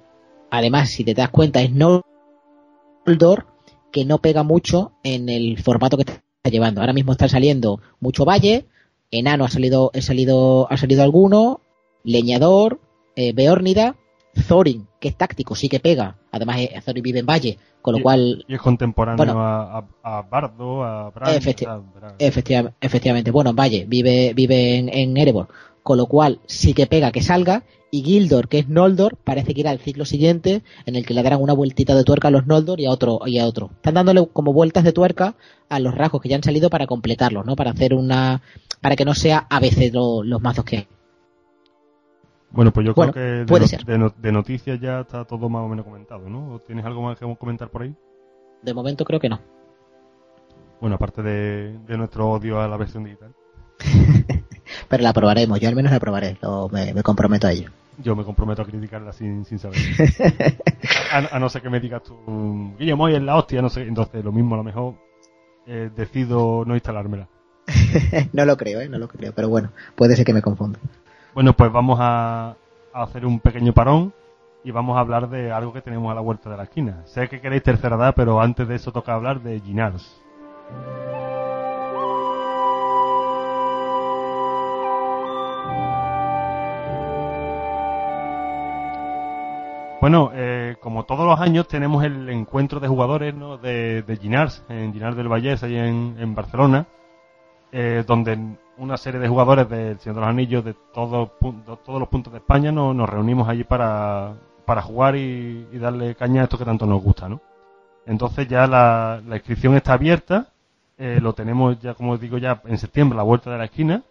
Además, si te das cuenta, es Noldor que no pega mucho en el formato que está llevando. Ahora mismo están saliendo mucho Valle, Enano ha salido, ha salido, ha salido alguno, Leñador, eh, Beórnida, Thorin, que es táctico, sí que pega. Además, eh, Thorin vive en Valle, con lo Y- cual Y es contemporáneo Bueno. a, a, a Bardo, a Bran. Efecti- o sea, Bran. Efectiva- efectivamente, bueno, en Valle, vive, vive en, en Erebor, con lo cual sí que pega que salga, y Gildor, que es Noldor, parece que irá al ciclo siguiente, en el que le darán una vueltita de tuerca a los Noldor y a otro, y a otro. Están dándole como vueltas de tuerca a los rasgos que ya han salido para completarlos, ¿no? Para hacer una, para que no sea a veces lo- los mazos que hay. Bueno, pues yo Bueno, creo que de, puede no- ser. de no- de noticias ya está todo más o menos comentado, ¿no? ¿O ¿Tienes algo más que comentar por ahí? De momento creo que no. Bueno, aparte de, de nuestro odio a la versión digital. Pero la probaremos, yo al menos la probaré, lo- me, me comprometo a ello. Yo me comprometo a criticarla sin, sin saber. a, a no ser que me digas tú, Guillermo, hoy es la hostia, no sé. Entonces, lo mismo, a lo mejor eh, decido no instalármela. no lo creo, ¿eh? No lo creo, pero bueno, puede ser que me confunda. Bueno, pues vamos a, a hacer un pequeño parón y vamos a hablar de algo que tenemos a la vuelta de la esquina. Sé que queréis tercera edad, pero antes de eso toca hablar de Ginars. Bueno, eh, como todos los años tenemos el encuentro de jugadores ¿no? de, de Ginars, en Ginars del Vallés, ahí en, en Barcelona, eh, donde una serie de jugadores del Señor de los Anillos de todos, todos los puntos de España no- nos reunimos allí para, para jugar y, y darle caña a esto que tanto nos gusta, ¿no? Entonces ya la, la inscripción está abierta, eh, lo tenemos ya, como digo, ya en septiembre a la vuelta de la esquina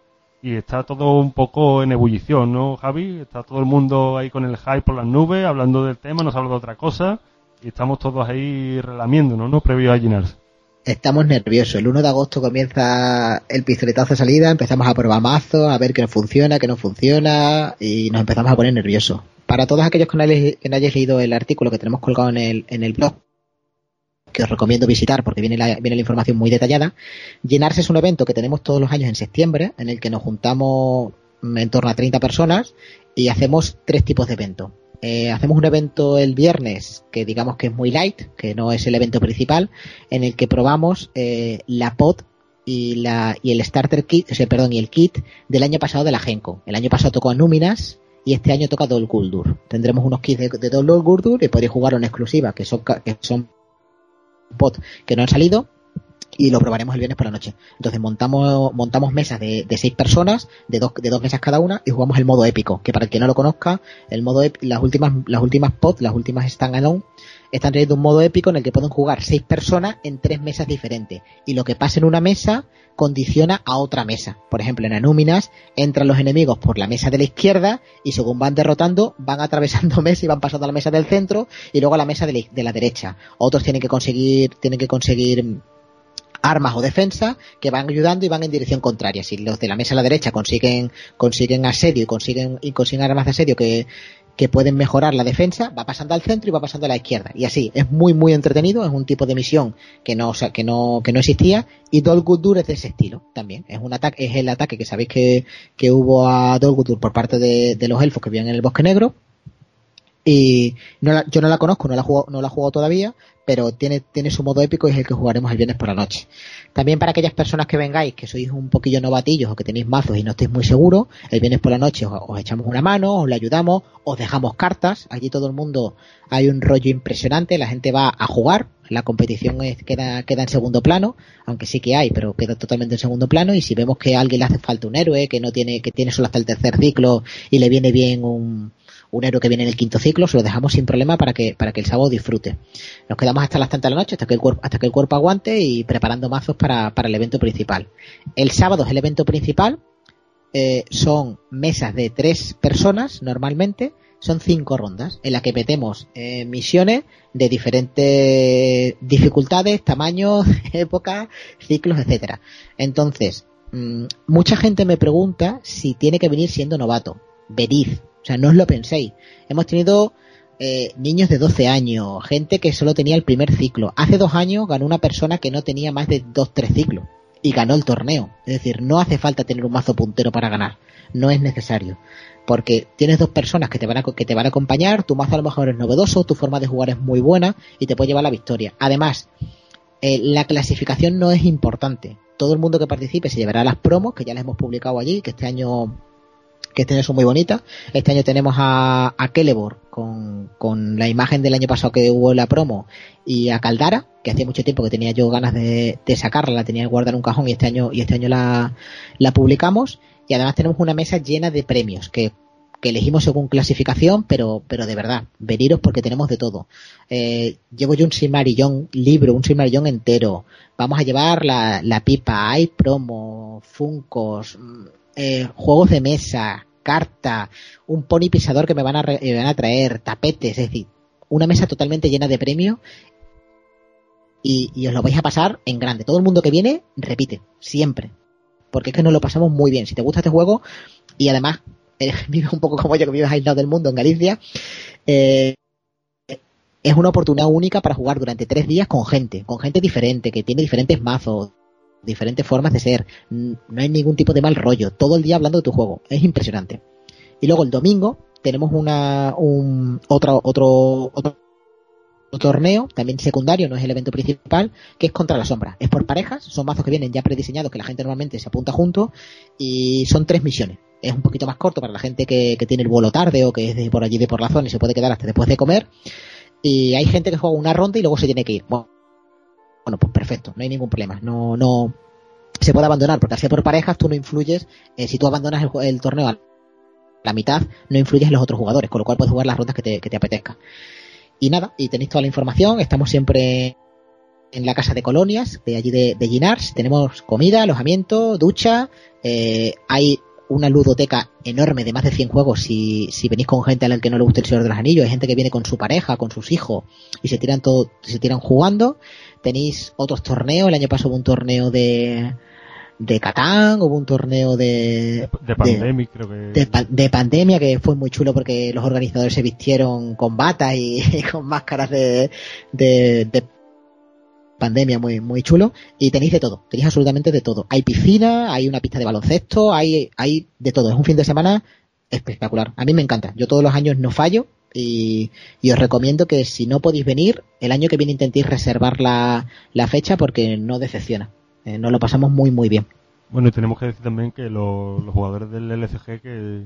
y está todo un poco en ebullición, ¿no, Javi? Está todo el mundo ahí con el hype por las nubes, hablando del tema, nos habla de otra cosa y estamos todos ahí relamiéndonos, ¿no? Previo a llenarse. Estamos nerviosos. El 1 de agosto comienza el pistoletazo de salida, empezamos a probar mazos, a ver qué nos funciona, qué no funciona, y nos empezamos a poner nerviosos. para todos aquellos que no, hayáis, leído el artículo que tenemos colgado en el, en el blog, que os recomiendo visitar porque viene la, viene la información muy detallada. Llenarse es un evento que tenemos todos los años en septiembre, en el que nos juntamos en torno a 30 personas y hacemos tres tipos de evento. Eh, hacemos un evento el viernes que digamos que es muy light, que no es el evento principal, en el que probamos eh, la pod y, la, y el starter kit, o sea, perdón, y el kit del año pasado de la Genco. El año pasado tocó a Núminas y este año toca Dol Guldur. Tendremos unos kits de, de Dol Guldur y podéis jugar en exclusiva, que son, que son pod que no han salido y lo probaremos el viernes por la noche. Entonces montamos, montamos mesas de, seis personas, de dos, de dos mesas cada una, y jugamos el modo épico, que para el que no lo conozca, el modo las últimas, las últimas pod, las últimas standalone, están trayendo un modo épico en el que pueden jugar seis personas en tres mesas diferentes. Y lo que pasa en una mesa condiciona a otra mesa. Por ejemplo, en Anúminas entran los enemigos por la mesa de la izquierda y según van derrotando, van atravesando mesa y van pasando a la mesa del centro y luego a la mesa de la, de la derecha. Otros tienen que conseguir, tienen que conseguir armas o defensa que van ayudando y van en dirección contraria. Si los de la mesa a la derecha consiguen, consiguen asedio y consiguen, y consiguen armas de asedio que, que pueden mejorar la defensa, va pasando al centro y va pasando a la izquierda. Y así, es muy, muy entretenido, es un tipo de misión que no, que no, que no existía, y Dol Guldur es de ese estilo también. Es un ataque, es el ataque que sabéis que, que hubo a Dol Guldur por parte de, de los elfos que vivían en el bosque negro, y no la, yo no la conozco, no la, juego, no la he jugado todavía, pero tiene, tiene su modo épico y es el que jugaremos el viernes por la noche. También para aquellas personas que vengáis, que sois un poquillo novatillos o que tenéis mazos y no estéis muy seguros, el viernes por la noche os, os, echamos una mano, os le ayudamos, os dejamos cartas, allí todo el mundo hay un rollo impresionante, la gente va a jugar, la competición es, queda, queda en segundo plano, aunque sí que hay, pero queda totalmente en segundo plano, y si vemos que a alguien le hace falta un héroe, que no tiene, que tiene solo hasta el tercer ciclo y le viene bien un, un héroe que viene en el quinto ciclo, se lo dejamos sin problema para que, para que el sábado disfrute. Nos quedamos hasta las tantas de la noche, hasta que el cuerpo, hasta que el cuerpo aguante y preparando mazos para, para el evento principal. El sábado es el evento principal, eh, son mesas de tres personas normalmente, son cinco rondas en las que metemos eh, misiones de diferentes dificultades, tamaños, épocas, ciclos, etcétera. Entonces, mmm, mucha gente me pregunta si tiene que venir siendo novato. Venid, o sea, no os lo penséis. Hemos tenido eh, niños de 12 años, gente que solo tenía el primer ciclo. Hace dos años ganó una persona que no tenía más de dos, tres ciclos y ganó el torneo. Es decir, no hace falta tener un mazo puntero para ganar. No es necesario. Porque tienes dos personas que te van a, que te van a acompañar, tu mazo a lo mejor es novedoso, tu forma de jugar es muy buena y te puede llevar la victoria. Además, eh, la clasificación no es importante. Todo el mundo que participe se llevará las promos, que ya las hemos publicado allí, que este año que este año son muy bonitas. Este año tenemos a, a Kelebor con, con, la imagen del año pasado que hubo en la promo y a Caldara, que hacía mucho tiempo que tenía yo ganas de, sacarla, la tenía guardada en un cajón y este año, y este año la, la publicamos. Y además tenemos una mesa llena de premios que que elegimos según clasificación, pero, pero de verdad, veniros porque tenemos de todo. Eh, llevo yo un Silmarillón libro, un Silmarillón entero. Vamos a llevar la, la pipa, hay promo, funcos, eh, juegos de mesa, carta, un pony pisador que me van a, re, me van a traer, tapetes, es decir, una mesa totalmente llena de premios y, y, os lo vais a pasar en grande. Todo el mundo que viene repite, siempre. Porque es que nos lo pasamos muy bien. Si te gusta este juego y además eh, vives un poco como yo que vives aislado del mundo en Galicia, eh, es una oportunidad única para jugar durante tres días con gente, con gente diferente, que tiene diferentes mazos, diferentes formas de ser. No hay ningún tipo de mal rollo. Todo el día hablando de tu juego. Es impresionante. Y luego el domingo tenemos una un otro otro otro torneo, también secundario, no es el evento principal, que es contra la sombra. Es por parejas, son mazos que vienen ya prediseñados, que la gente normalmente se apunta junto, y son tres misiones. Es un poquito más corto para la gente que, tiene el vuelo tarde o que es de por allí de por la zona y se puede quedar hasta después de comer. Y hay gente que juega una ronda y luego se tiene que ir. Bueno, pues perfecto, no hay ningún problema. No, no se puede abandonar, porque así por parejas tú no influyes, eh, si tú abandonas el, el, torneo a la mitad, no influyes en los otros jugadores, con lo cual puedes jugar las rondas que te, que te apetezca. Y nada, y tenéis toda la información, estamos siempre en la casa de colonias, de allí de, de Ginars, tenemos comida, alojamiento, ducha, eh, hay una ludoteca enorme de más de 100 juegos si, si venís con gente a la que no le gusta el Señor de los Anillos, hay gente que viene con su pareja, con sus hijos y se tiran todo, se tiran jugando. Tenéis otros torneos, el año pasado hubo un torneo de de Catán, hubo un torneo de... De, pandemia, creo que... De, pandemia, que fue muy chulo porque los organizadores se vistieron con batas y, con máscaras de, de, pandemia muy, muy chulo. Y tenéis de todo, tenéis absolutamente de todo. Hay piscina, hay una pista de baloncesto, hay, hay de todo. Es un fin de semana espectacular. A mí me encanta. Yo todos los años no fallo y, os recomiendo que si no podéis venir, el año que viene intentéis reservar la, fecha porque no decepciona. Eh, nos lo pasamos muy, muy bien. Bueno, y tenemos que decir también que los jugadores del LCG que,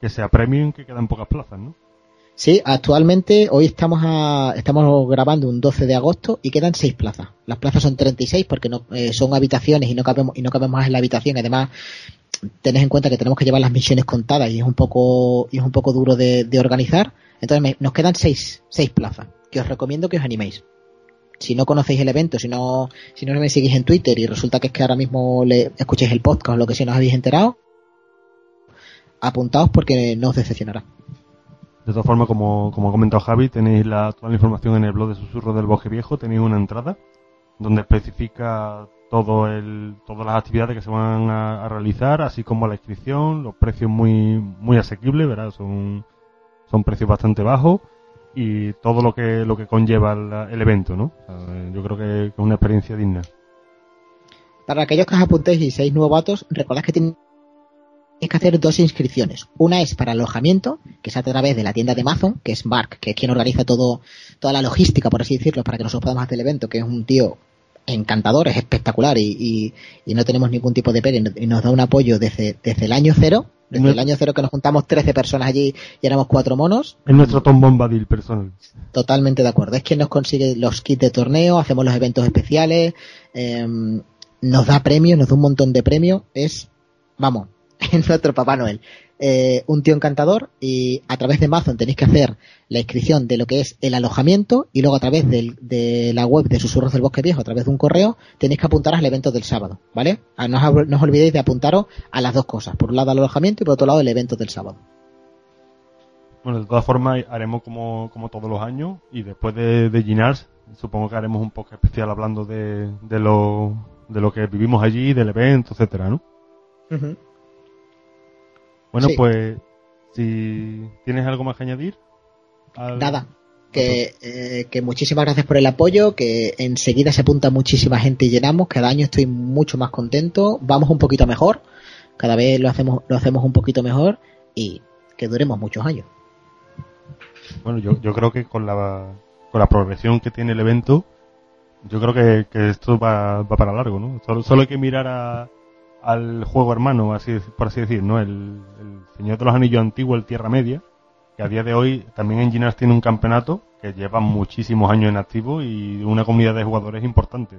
que se apremien, que quedan pocas plazas, ¿no? Sí, actualmente hoy estamos a, estamos grabando un 12 de agosto y quedan seis plazas. Las plazas son 36 porque no eh, son habitaciones y no cabemos y no cabemos más en la habitación. Además, tenés en cuenta que tenemos que llevar las misiones contadas y es un poco y es un poco duro de, organizar. Entonces nos quedan seis, seis plazas que os recomiendo que os animéis. Si no conocéis el evento, si no, si no me seguís en Twitter y resulta que es que ahora mismo le escuchéis el podcast o lo que sea, no os habéis enterado, apuntaos porque no os decepcionará. De todas formas, como, como ha comentado Javi, tenéis la, toda la información en el blog de Susurro del Bosque Viejo, tenéis una entrada donde especifica todo el, todas las actividades que se van a, realizar, así como la inscripción, los precios muy, muy asequibles, ¿verdad? Son, son precios bastante bajos y todo lo que, lo que conlleva el, evento, ¿no? yo creo que es una experiencia digna. Para aquellos que os apuntéis y seáis novatos, recordad que tenéis que hacer dos inscripciones. Una es para alojamiento, que es a través de la tienda de Amazon, que es Mark, que es quien organiza todo, toda la logística, por así decirlo, para que nosotros podamos hacer el evento, que es un tío encantador, es espectacular y, y, no tenemos ningún tipo de pere y nos da un apoyo desde, desde el año cero, desde el año cero que nos juntamos 13 personas allí y éramos cuatro monos. Es nuestro Tom Bombadil personal. Totalmente de acuerdo. Es quien nos consigue los kits de torneo, hacemos los eventos especiales, em, nos da premios, nos da un montón de premios. Es, vamos, nuestro Papá Noel. Eh, un tío encantador y a través de Amazon tenéis que hacer la inscripción de lo que es el alojamiento y luego a través de la web de Susurros del Bosque Viejo, a través de un correo, tenéis que apuntar al evento del sábado, ¿vale? Ah, no os, olvidéis de apuntaros a las dos cosas, por un lado el alojamiento y por otro lado el evento del sábado. Bueno, de todas formas haremos como, como todos los años y después de, de supongo que haremos un poco especial hablando de, de, lo, de lo que vivimos allí, del evento, etcétera, ¿no? Bueno, pues si tienes algo más que añadir. Nada. Que, eh, que, muchísimas gracias por el apoyo, que enseguida se apunta muchísima gente y llenamos, cada año estoy mucho más contento, vamos un poquito mejor, cada vez lo hacemos, lo hacemos un poquito mejor y que duremos muchos años. Bueno, yo, yo creo que con la, con la progresión que tiene el evento, yo creo que, que esto va, va para largo, ¿no? Solo, solo hay que mirar a, al juego hermano, así por así decir, ¿no? El, Señor de los Anillos antiguo, el Tierra Media, que a día de hoy también Engineers tiene un campeonato que lleva muchísimos años en activo y una comunidad de jugadores importante.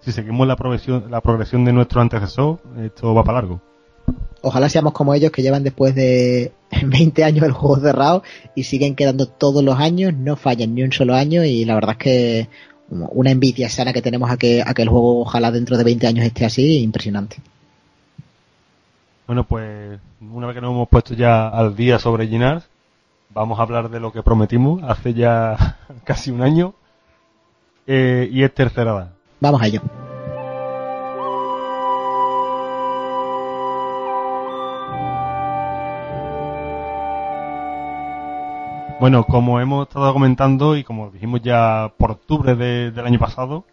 Si, seguimos la progresión, la progresión de nuestro antecesor, esto va para largo. Ojalá seamos como ellos que llevan después de 20 años el juego cerrado y siguen quedando todos los años, no fallan ni un solo año y la verdad es que una envidia sana que tenemos a que, a que el juego ojalá dentro de 20 años esté así, impresionante. Bueno, pues una vez que nos hemos puesto ya al día sobre Ginars, vamos a hablar de lo que prometimos hace ya casi un año eh, y es tercera edad. Vamos a ello. Bueno, como hemos estado comentando y como dijimos ya por octubre del año pasado,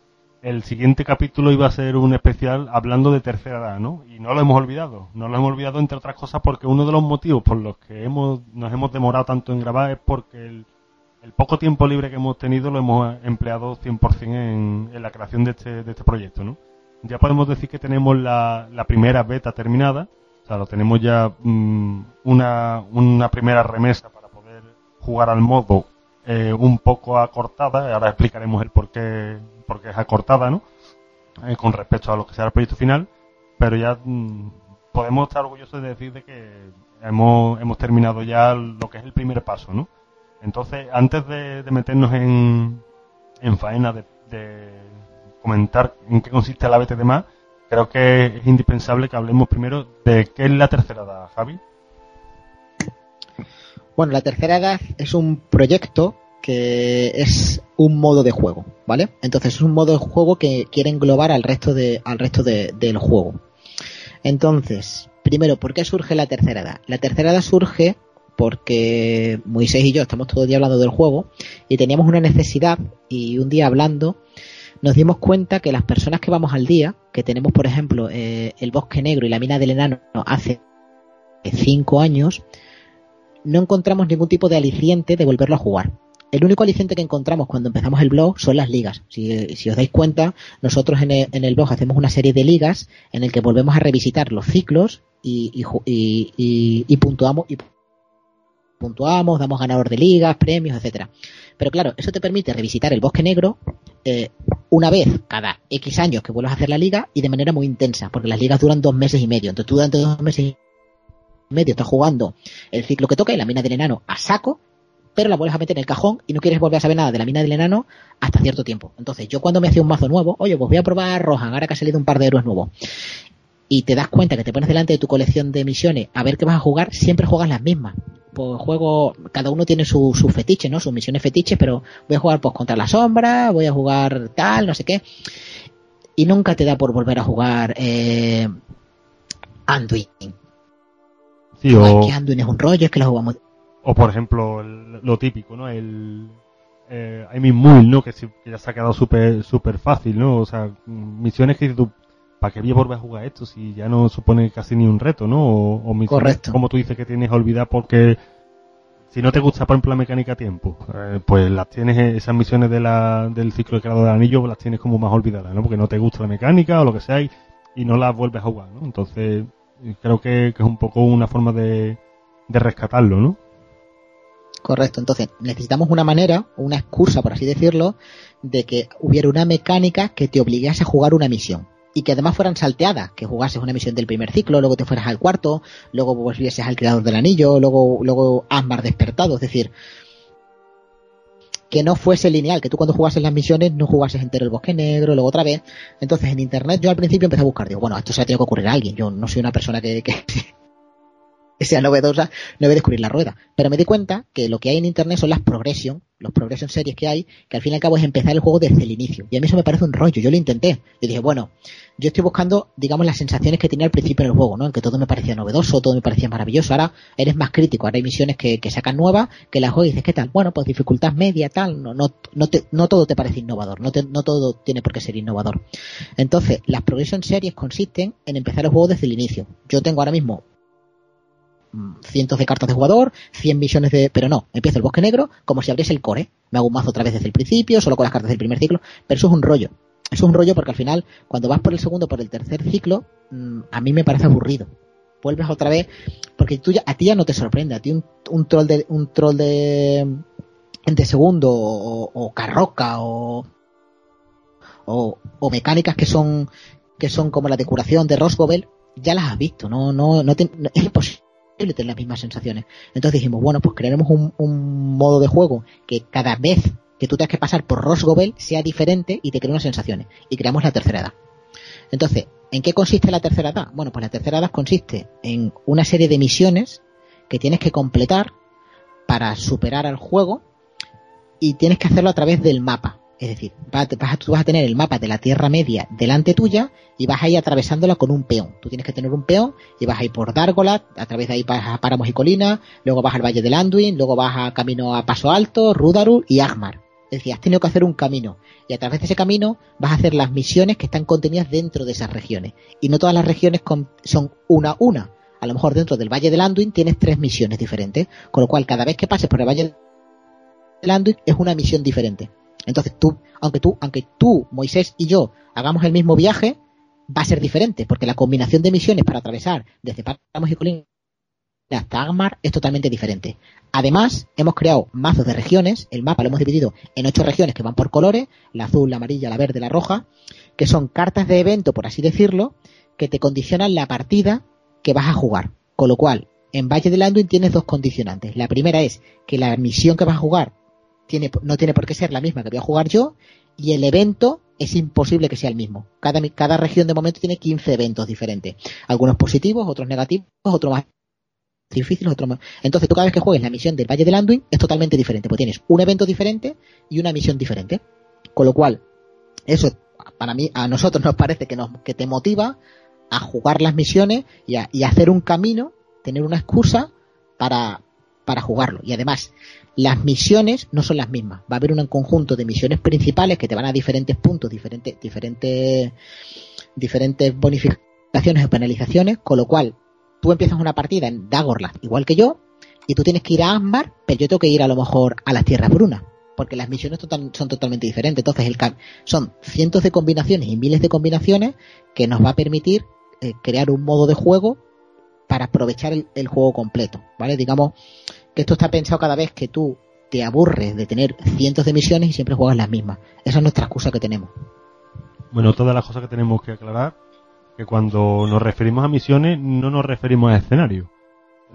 el siguiente capítulo iba a ser un especial hablando de tercera edad, ¿no? Y no lo hemos olvidado. No lo hemos olvidado, entre otras cosas, porque uno de los motivos por los que hemos, nos hemos demorado tanto en grabar es porque el, poco tiempo libre que hemos tenido lo hemos empleado 100% en, en la creación de este, de este proyecto, ¿no? Ya podemos decir que tenemos la, primera beta terminada, o sea, lo tenemos ya mm, una, una primera remesa jugar al modo eh, un poco acortada, ahora explicaremos el por qué porque es acortada, ¿no? Eh, con respecto a lo que será el proyecto final, pero ya mm, podemos estar orgullosos de decir de que hemos, hemos terminado ya lo que es el primer paso, ¿no? Entonces, antes de, meternos en, en faena de, comentar en qué consiste la BTD+, creo que es indispensable que hablemos primero de qué es la tercera edad, Javi. Bueno, la tercera edad es un proyecto que es un modo de juego ¿vale? Entonces es un modo de juego que quiere englobar al resto de, al resto de, del juego. Entonces, primero, ¿por qué surge la tercera edad? La tercera edad surge porque Moisés y yo estamos todo el día hablando del juego y teníamos una necesidad y un día hablando nos dimos cuenta que las personas que vamos al día, que tenemos por ejemplo eh, el bosque negro y la mina del enano hace cinco años, no encontramos ningún tipo de aliciente de volverlo a jugar. El único aliciente que encontramos cuando empezamos el blog son las ligas. Si, os dais cuenta, nosotros en el, blog hacemos una serie de ligas en el que volvemos a revisitar los ciclos y, y, puntuamos, y puntuamos, damos ganador de ligas, premios, etcétera. Pero claro, eso te permite revisitar el bosque negro eh, una vez cada X años que vuelvas a hacer la liga y de manera muy intensa, porque las ligas duran dos meses y medio. Entonces tú durante dos meses y medio estás jugando el ciclo que toca y la mina del enano a saco, pero la vuelves a meter en el cajón y no quieres volver a saber nada de la mina del enano hasta cierto tiempo. Entonces, yo cuando me hacía un mazo nuevo, oye, pues voy a probar Rohan, ahora que ha salido un par de héroes nuevos, y te das cuenta que te pones delante de tu colección de misiones a ver qué vas a jugar, siempre juegas las mismas. Pues juego, cada uno tiene su, su fetiche, ¿no? Sus misiones fetiches, pero voy a jugar pues contra la sombra, voy a jugar tal, no sé qué. Y nunca te da por volver a jugar eh, Anduin Sí, o... que Anduin es un rollo, es que lo jugamos. O por ejemplo, lo típico, ¿no? El. Eh, I Mul, ¿no? Que, ya se ha quedado súper super fácil, ¿no? O sea, misiones que tú. ¿Para qué voy a volver a jugar esto si ya no supone casi ni un reto, ¿no? O, misiones, Correcto. como tú dices, que tienes a olvidar porque si no te gusta, por ejemplo, la mecánica a tiempo, eh, pues las tienes, esas misiones de la, del ciclo de creador del anillo, las tienes como más olvidadas, ¿no? Porque no te gusta la mecánica o lo que sea y, y no las vuelves a jugar, ¿no? Entonces, creo que, es un poco una forma de, rescatarlo, ¿no? Correcto, entonces necesitamos una manera, una excusa, por así decirlo, de que hubiera una mecánica que te obligase a jugar una misión y que además fueran salteadas, que jugases una misión del primer ciclo, luego te fueras al cuarto, luego volvieses al creador del anillo, luego, luego Asmar despertado, es decir, que no fuese lineal, que tú cuando jugases las misiones no jugases entero el bosque negro, luego otra vez. Entonces en internet yo al principio empecé a buscar, digo, bueno, esto se ha tenido que ocurrir a alguien, yo no soy una persona que, que, sea novedosa, no voy a descubrir la rueda. Pero me di cuenta que lo que hay en internet son las progression, los progression series que hay, que al fin y al cabo es empezar el juego desde el inicio. Y a mí eso me parece un rollo, yo lo intenté. Yo dije, bueno, yo estoy buscando, digamos, las sensaciones que tenía al principio en el juego, ¿no? En que todo me parecía novedoso, todo me parecía maravilloso. Ahora eres más crítico, ahora hay misiones que, que sacan nuevas, que las juegas y dices, ¿qué tal? Bueno, pues dificultad media, tal, no, no, no, te, no todo te parece innovador, no, no todo tiene por qué ser innovador. Entonces, las progression series consisten en empezar el juego desde el inicio. Yo tengo ahora mismo cientos de cartas de jugador, 100 misiones de... Pero no, empiezo el bosque negro como si abriese el core. Me hago un mazo otra vez desde el principio, solo con las cartas del primer ciclo, pero eso es un rollo. Eso es un rollo porque al final, cuando vas por el segundo, por el tercer ciclo, mm, a mí me parece aburrido. Vuelves otra vez, porque tú ya, a ti ya no te sorprende, a ti un, un troll de, un troll de, de segundo, o, carroca, o, o, mecánicas que son, que son como la decoración de Rosgobel, ya las has visto, no, no, no, es imposible tener las mismas sensaciones. Entonces dijimos, bueno, pues crearemos un, un modo de juego que cada vez que tú tengas que pasar por Rosgobel sea diferente y te cree unas sensaciones. Y creamos la tercera edad. Entonces, ¿en qué consiste la tercera edad? Bueno, pues la tercera edad consiste en una serie de misiones que tienes que completar para superar al juego y tienes que hacerlo a través del mapa. Es decir, vas, tú vas a tener el mapa de la Tierra Media delante tuya y vas a ir atravesándola con un peón. Tú tienes que tener un peón y vas a ir por Dargolat, a través de ahí vas a Páramos y Colinas, luego vas al Valle del Anduin, luego vas a camino a Paso Alto, Rudarul y Agmar. Es decir, has tenido que hacer un camino y a través de ese camino vas a hacer las misiones que están contenidas dentro de esas regiones. Y no todas las regiones son una a una. A lo mejor dentro del Valle del Anduin tienes tres misiones diferentes, con lo cual cada vez que pases por el Valle del Anduin es una misión diferente. Entonces tú, aunque tú, aunque tú, Moisés y yo hagamos el mismo viaje, va a ser diferente, porque la combinación de misiones para atravesar desde Páramos y Colinas hasta Agmar es totalmente diferente. Además, hemos creado mazos de regiones, el mapa lo hemos dividido en ocho regiones que van por colores, la azul, la amarilla, la verde, la roja, que son cartas de evento, por así decirlo, que te condicionan la partida que vas a jugar. Con lo cual, en Valle de Anduin tienes dos condicionantes. La primera es que la misión que vas a jugar tiene, no tiene por qué ser la misma que voy a jugar yo, y el evento es imposible que sea el mismo. Cada, región de momento tiene 15 eventos diferentes. Algunos positivos, otros negativos, otros más difícil, otro más. Entonces tú cada vez que juegues la misión del Valle del Anduin es totalmente diferente, porque tienes un evento diferente y una misión diferente. Con lo cual, eso para mí, a nosotros nos parece que, nos, que te motiva a jugar las misiones y a, y hacer un camino, tener una excusa para, para jugarlo. Y además, las misiones no son las mismas. Va a haber un conjunto de misiones principales que te van a diferentes puntos, diferentes, diferentes, diferentes bonificaciones o penalizaciones, con lo cual tú empiezas una partida en Dagorlath igual que yo, y tú tienes que ir a Ambar, pero yo tengo que ir a lo mejor a las Tierras Brunas, porque las misiones son totalmente diferentes. Entonces, el son cientos de combinaciones y miles de combinaciones que nos va a permitir eh, crear un modo de juego para aprovechar el, juego completo, ¿vale? Digamos que esto está pensado cada vez que tú te aburres de tener cientos de misiones y siempre juegas las mismas. Esa es nuestra excusa que tenemos. Bueno, todas las cosas que tenemos que aclarar, que cuando nos referimos a misiones no nos referimos a escenario.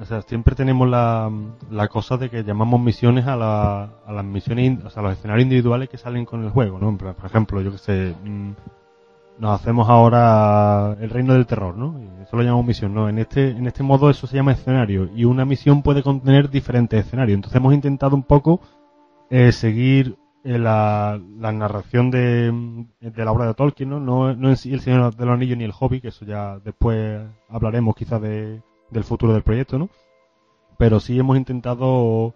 O sea, siempre tenemos la, la cosa de que llamamos misiones a, la, a las misiones, o sea, los escenarios individuales que salen con el juego, ¿no? Por ejemplo, yo que sé, mm, nos hacemos ahora el reino del terror, ¿no? Eso lo llamamos misión, ¿no? En este, en este modo eso se llama escenario y una misión puede contener diferentes escenarios. Entonces hemos intentado un poco eh, seguir eh, la, narración de, la obra de Tolkien, ¿no? ¿no? No en sí el Señor de los Anillos ni el Hobby, que eso ya después hablaremos quizás de, del futuro del proyecto, ¿no? Pero sí hemos intentado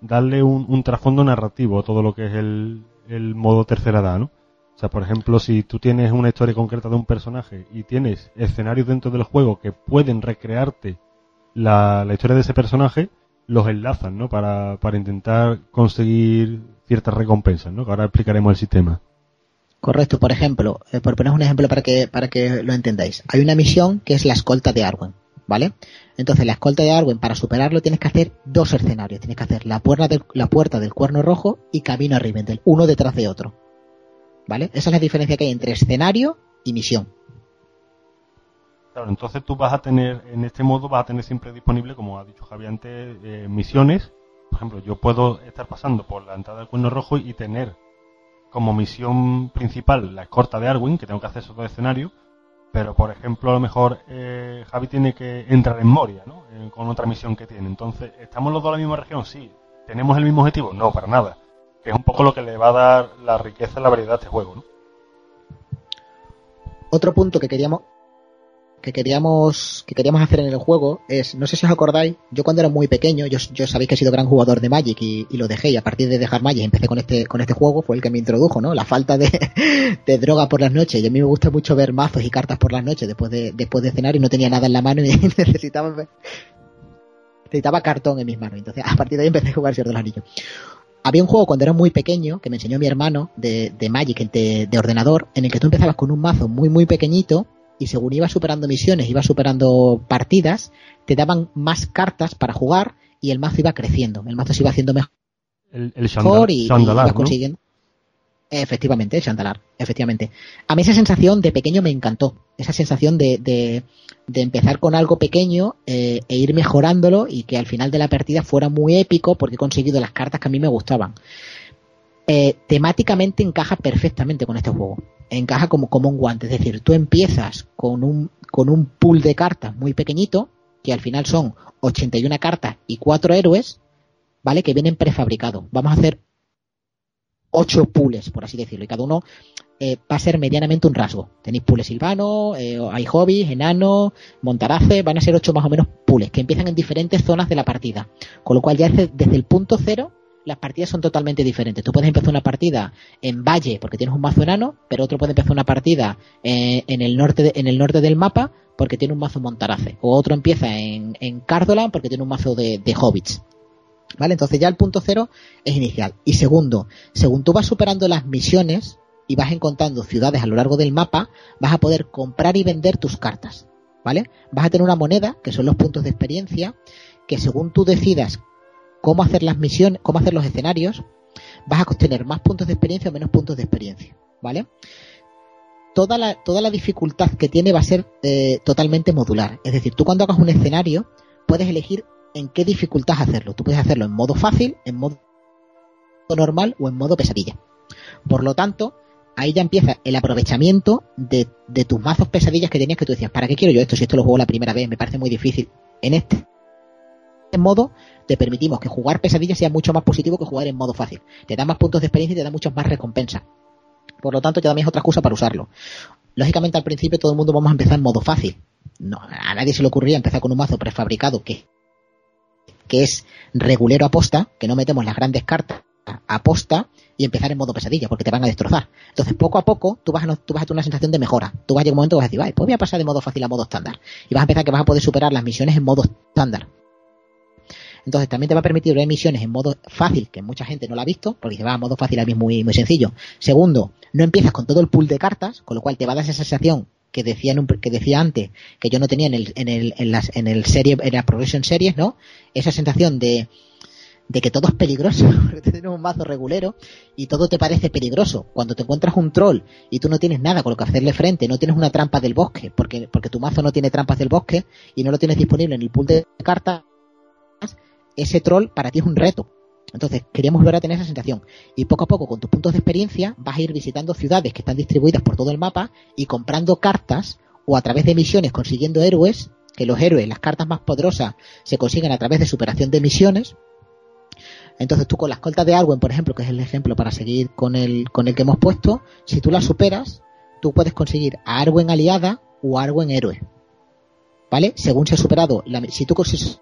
darle un, un trasfondo narrativo a todo lo que es el, el modo tercera edad, ¿no? O sea, por ejemplo, si tú tienes una historia concreta de un personaje y tienes escenarios dentro del juego que pueden recrearte la, historia de ese personaje, los enlazan, ¿no? Para, para intentar conseguir ciertas recompensas, ¿no? ahora explicaremos el sistema. Correcto, por ejemplo, eh, por poner un ejemplo para que, para que lo entendáis. Hay una misión que es la escolta de Arwen, ¿vale? Entonces, la escolta de Arwen, para superarlo, tienes que hacer dos escenarios. Tienes que hacer la puerta del, la puerta del cuerno rojo y camino a uno detrás de otro. ¿Vale? Esa es la diferencia que hay entre escenario y misión. Claro, entonces tú vas a tener, en este modo vas a tener siempre disponible, como ha dicho Javier antes, eh, misiones. Por ejemplo, yo puedo estar pasando por la entrada del cuerno rojo y tener como misión principal la escorta de Arwin, que tengo que hacer esos dos escenarios, pero por ejemplo a lo mejor eh, Javi tiene que entrar en Moria, ¿no? Eh, con otra misión que tiene. Entonces, ¿estamos los dos en la misma región? Sí. ¿Tenemos el mismo objetivo? No, para nada que es un poco lo que le va a dar la riqueza y la variedad a este juego, ¿no? Otro punto que queríamos que queríamos que queríamos hacer en el juego es, no sé si os acordáis, yo cuando era muy pequeño, yo, sabéis que he sido gran jugador de Magic y, lo dejé y a partir de dejar Magic empecé con este con este juego, fue el que me introdujo, ¿no? La falta de, de droga por las noches y a mí me gusta mucho ver mazos y cartas por las noches después de después de cenar y no tenía nada en la mano y necesitaba necesitaba cartón en mis manos, entonces a partir de ahí empecé a jugar Señor de los Anillos. Había un juego cuando era muy pequeño que me enseñó mi hermano de, de Magic, de, de, ordenador, en el que tú empezabas con un mazo muy, muy pequeñito y según ibas superando misiones, ibas superando partidas, te daban más cartas para jugar y el mazo iba creciendo. El mazo se iba haciendo mejor. El, el y, ibas consiguiendo. Efectivamente, Chandalar, efectivamente. A mí esa sensación de pequeño me encantó. Esa sensación de, de, de empezar con algo pequeño eh, e ir mejorándolo y que al final de la partida fuera muy épico porque he conseguido las cartas que a mí me gustaban. Eh, temáticamente encaja perfectamente con este juego. Encaja como, como un guante. Es decir, tú empiezas con un, con un pool de cartas muy pequeñito, que al final son 81 cartas y 4 héroes, ¿vale? Que vienen prefabricados. Vamos a hacer ocho pools, por así decirlo, y cada uno eh, va a ser medianamente un rasgo. Tenéis pools silvano, eh, hay hobbies, enano, montarace, van a ser ocho más o menos pools que empiezan en diferentes zonas de la partida. Con lo cual ya desde, desde el punto cero las partidas son totalmente diferentes. Tú puedes empezar una partida en Valle porque tienes un mazo enano, pero otro puede empezar una partida eh, en, el norte en el norte del mapa porque tiene un mazo montarace. O otro empieza en, en Cardolan porque tiene un mazo de, de hobbits. ¿Vale? Entonces ya el punto cero es inicial. Y segundo, según tú vas superando las misiones y vas encontrando ciudades a lo largo del mapa, vas a poder comprar y vender tus cartas. ¿Vale? Vas a tener una moneda, que son los puntos de experiencia, que según tú decidas cómo hacer las misiones, cómo hacer los escenarios, vas a obtener más puntos de experiencia o menos puntos de experiencia. ¿Vale? Toda la, dificultad que tiene va a ser eh, totalmente modular. Es decir, tú cuando hagas un escenario, puedes elegir en qué dificultad hacerlo. Tú puedes hacerlo en modo fácil, en modo normal o en modo pesadilla. Por lo tanto, ahí ya empieza el aprovechamiento de, tus mazos pesadillas que tenías que tú decías, ¿para qué quiero yo esto si esto lo juego la primera vez? Me parece muy difícil. En este modo te permitimos que jugar pesadillas sea mucho más positivo que jugar en modo fácil. Te da más puntos de experiencia y te da muchas más recompensas. Por lo tanto, ya también es otra excusa para usarlo. Lógicamente, al principio todo el mundo vamos a empezar en modo fácil. A nadie se le ocurría empezar con un mazo prefabricado que, que es regulero a posta, que no metemos las grandes cartas a posta y empezar en modo pesadilla, porque te van a destrozar. Entonces, poco a poco, tú vas a, tú vas a tener una sensación de mejora. Tú vas a llegar un momento que vas a decir, vale, pues voy a pasar de modo fácil a modo estándar. Y vas a empezar que vas a poder superar las misiones en modo estándar. Entonces también te va a permitir ver misiones en modo fácil, que mucha gente no lo ha visto, porque dice, va, modo fácil a mí es muy, muy sencillo. Segundo, no empiezas con todo el pool de cartas, con lo cual te va a dar esa sensación que decía, un, que decía antes, que yo no tenía en el, en el, en las, en el serie, la Progression Series, ¿no? Esa sensación de, de que todo es peligroso, porque tienes un mazo regulero y todo te parece peligroso. Cuando te encuentras un troll y tú no tienes nada con lo que hacerle frente, no tienes una trampa del bosque, porque, porque tu mazo no tiene trampas del bosque y no lo tienes disponible en el pool de cartas, ese troll para ti es un reto. Entonces, queríamos volver a tener esa sensación. Y poco a poco, con tus puntos de experiencia, vas a ir visitando ciudades que están distribuidas por todo el mapa y comprando cartas o a través de misiones consiguiendo héroes, que los héroes, las cartas más poderosas, se consiguen a través de superación de misiones. Entonces tú con la escolta de Arwen, por ejemplo, que es el ejemplo para seguir con el, con el que hemos puesto, si tú la superas, tú puedes conseguir a Arwen aliada o Arwen héroe. ¿Vale? Según se ha superado, la, si tú consigues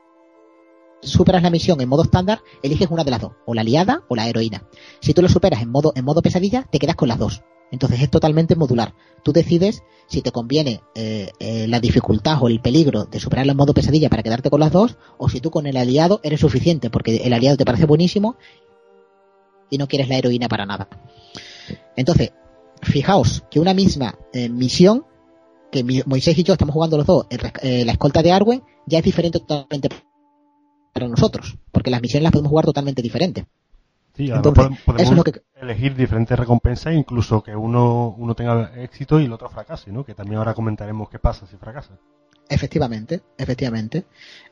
superas la misión en modo estándar, eliges una de las dos, o la aliada o la heroína. Si tú lo superas en modo, en modo pesadilla, te quedas con las dos. Entonces es totalmente modular. Tú decides si te conviene eh, eh, la dificultad o el peligro de superarlo en modo pesadilla para quedarte con las dos, o si tú con el aliado eres suficiente porque el aliado te parece buenísimo y no quieres la heroína para nada. Entonces, fijaos que una misma eh, misión, que Moisés y yo estamos jugando los dos, la escolta de Arwen, ya es diferente totalmente para nosotros, porque las misiones las podemos jugar totalmente diferentes. Sí, Entonces, podemos elegir diferentes recompensas, incluso que uno, uno tenga éxito y el otro fracase, ¿no? Que también ahora comentaremos qué pasa si fracasa. Efectivamente, efectivamente.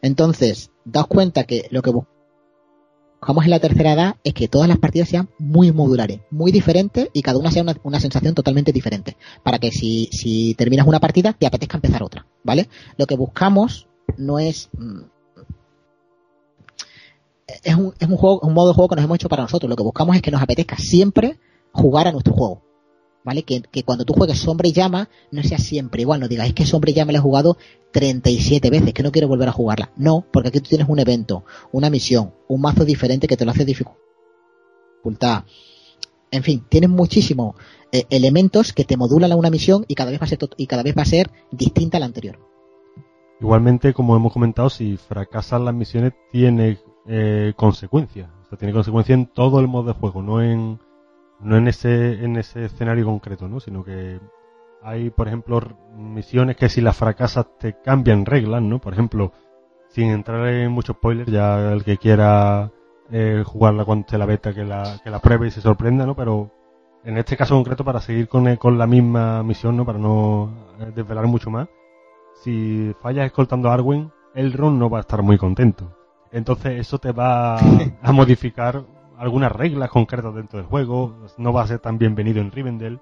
Entonces, daos cuenta que lo que buscamos en la tercera edad es que todas las partidas sean muy modulares, muy diferentes y cada una sea una, una sensación totalmente diferente. Para que si, si terminas una partida, te apetezca empezar otra, ¿vale? Lo que buscamos no es mm, es un, es un juego, un modo de juego que nos hemos hecho para nosotros. Lo que buscamos es que nos apetezca siempre jugar a nuestro juego. ¿Vale? Que, que cuando tú juegues Sombra y Llama no sea siempre igual, no digas, es que Sombra y Llama la he jugado 37 veces, que no quiero volver a jugarla. No, porque aquí tú tienes un evento, una misión, un mazo diferente que te lo hace dificultad. En fin, tienes muchísimos eh, elementos que te modulan a una misión y cada vez va a ser y cada vez va a ser distinta a la anterior. Igualmente, como hemos comentado, si fracasan las misiones, tiene eh, consecuencias. O sea, tiene consecuencias en todo el modo de juego, no en, no en ese, en ese escenario concreto, ¿no? Sino que hay, por ejemplo, misiones que si las fracasas te cambian reglas, ¿no? Por ejemplo, sin entrar en muchos spoilers, ya el que quiera eh, jugarla cuando esté la beta, que la, que la pruebe y se sorprenda, ¿no? Pero en este caso concreto, para seguir con, con la misma misión, ¿no? Para no eh, desvelar mucho más, si fallas escoltando a Arwen, Elrond no va a estar muy contento. Entonces eso te va a modificar algunas reglas concretas dentro del juego, no va a ser tan bienvenido en Rivendell.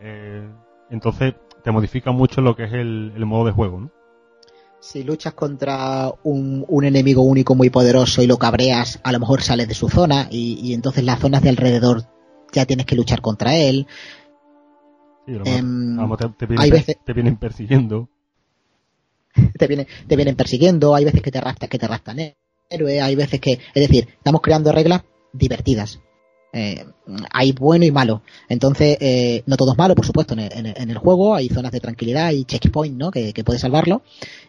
Eh, entonces te modifica mucho lo que es el, modo de juego, ¿no? Si luchas contra un, enemigo único muy poderoso y lo cabreas, a lo mejor sales de su zona y, entonces las zonas de alrededor ya tienes que luchar contra él. Sí, em, te, vienen, te vienen persiguiendo. te, vienen, te vienen persiguiendo, hay veces que te arrastran, que te arrastran él héroe, hay veces que, es decir, estamos creando reglas divertidas. Eh, hay bueno y malo. Entonces, eh, no todo es malo, por supuesto, en el, juego. Hay zonas de tranquilidad y checkpoint, ¿no? Que, puedes salvarlo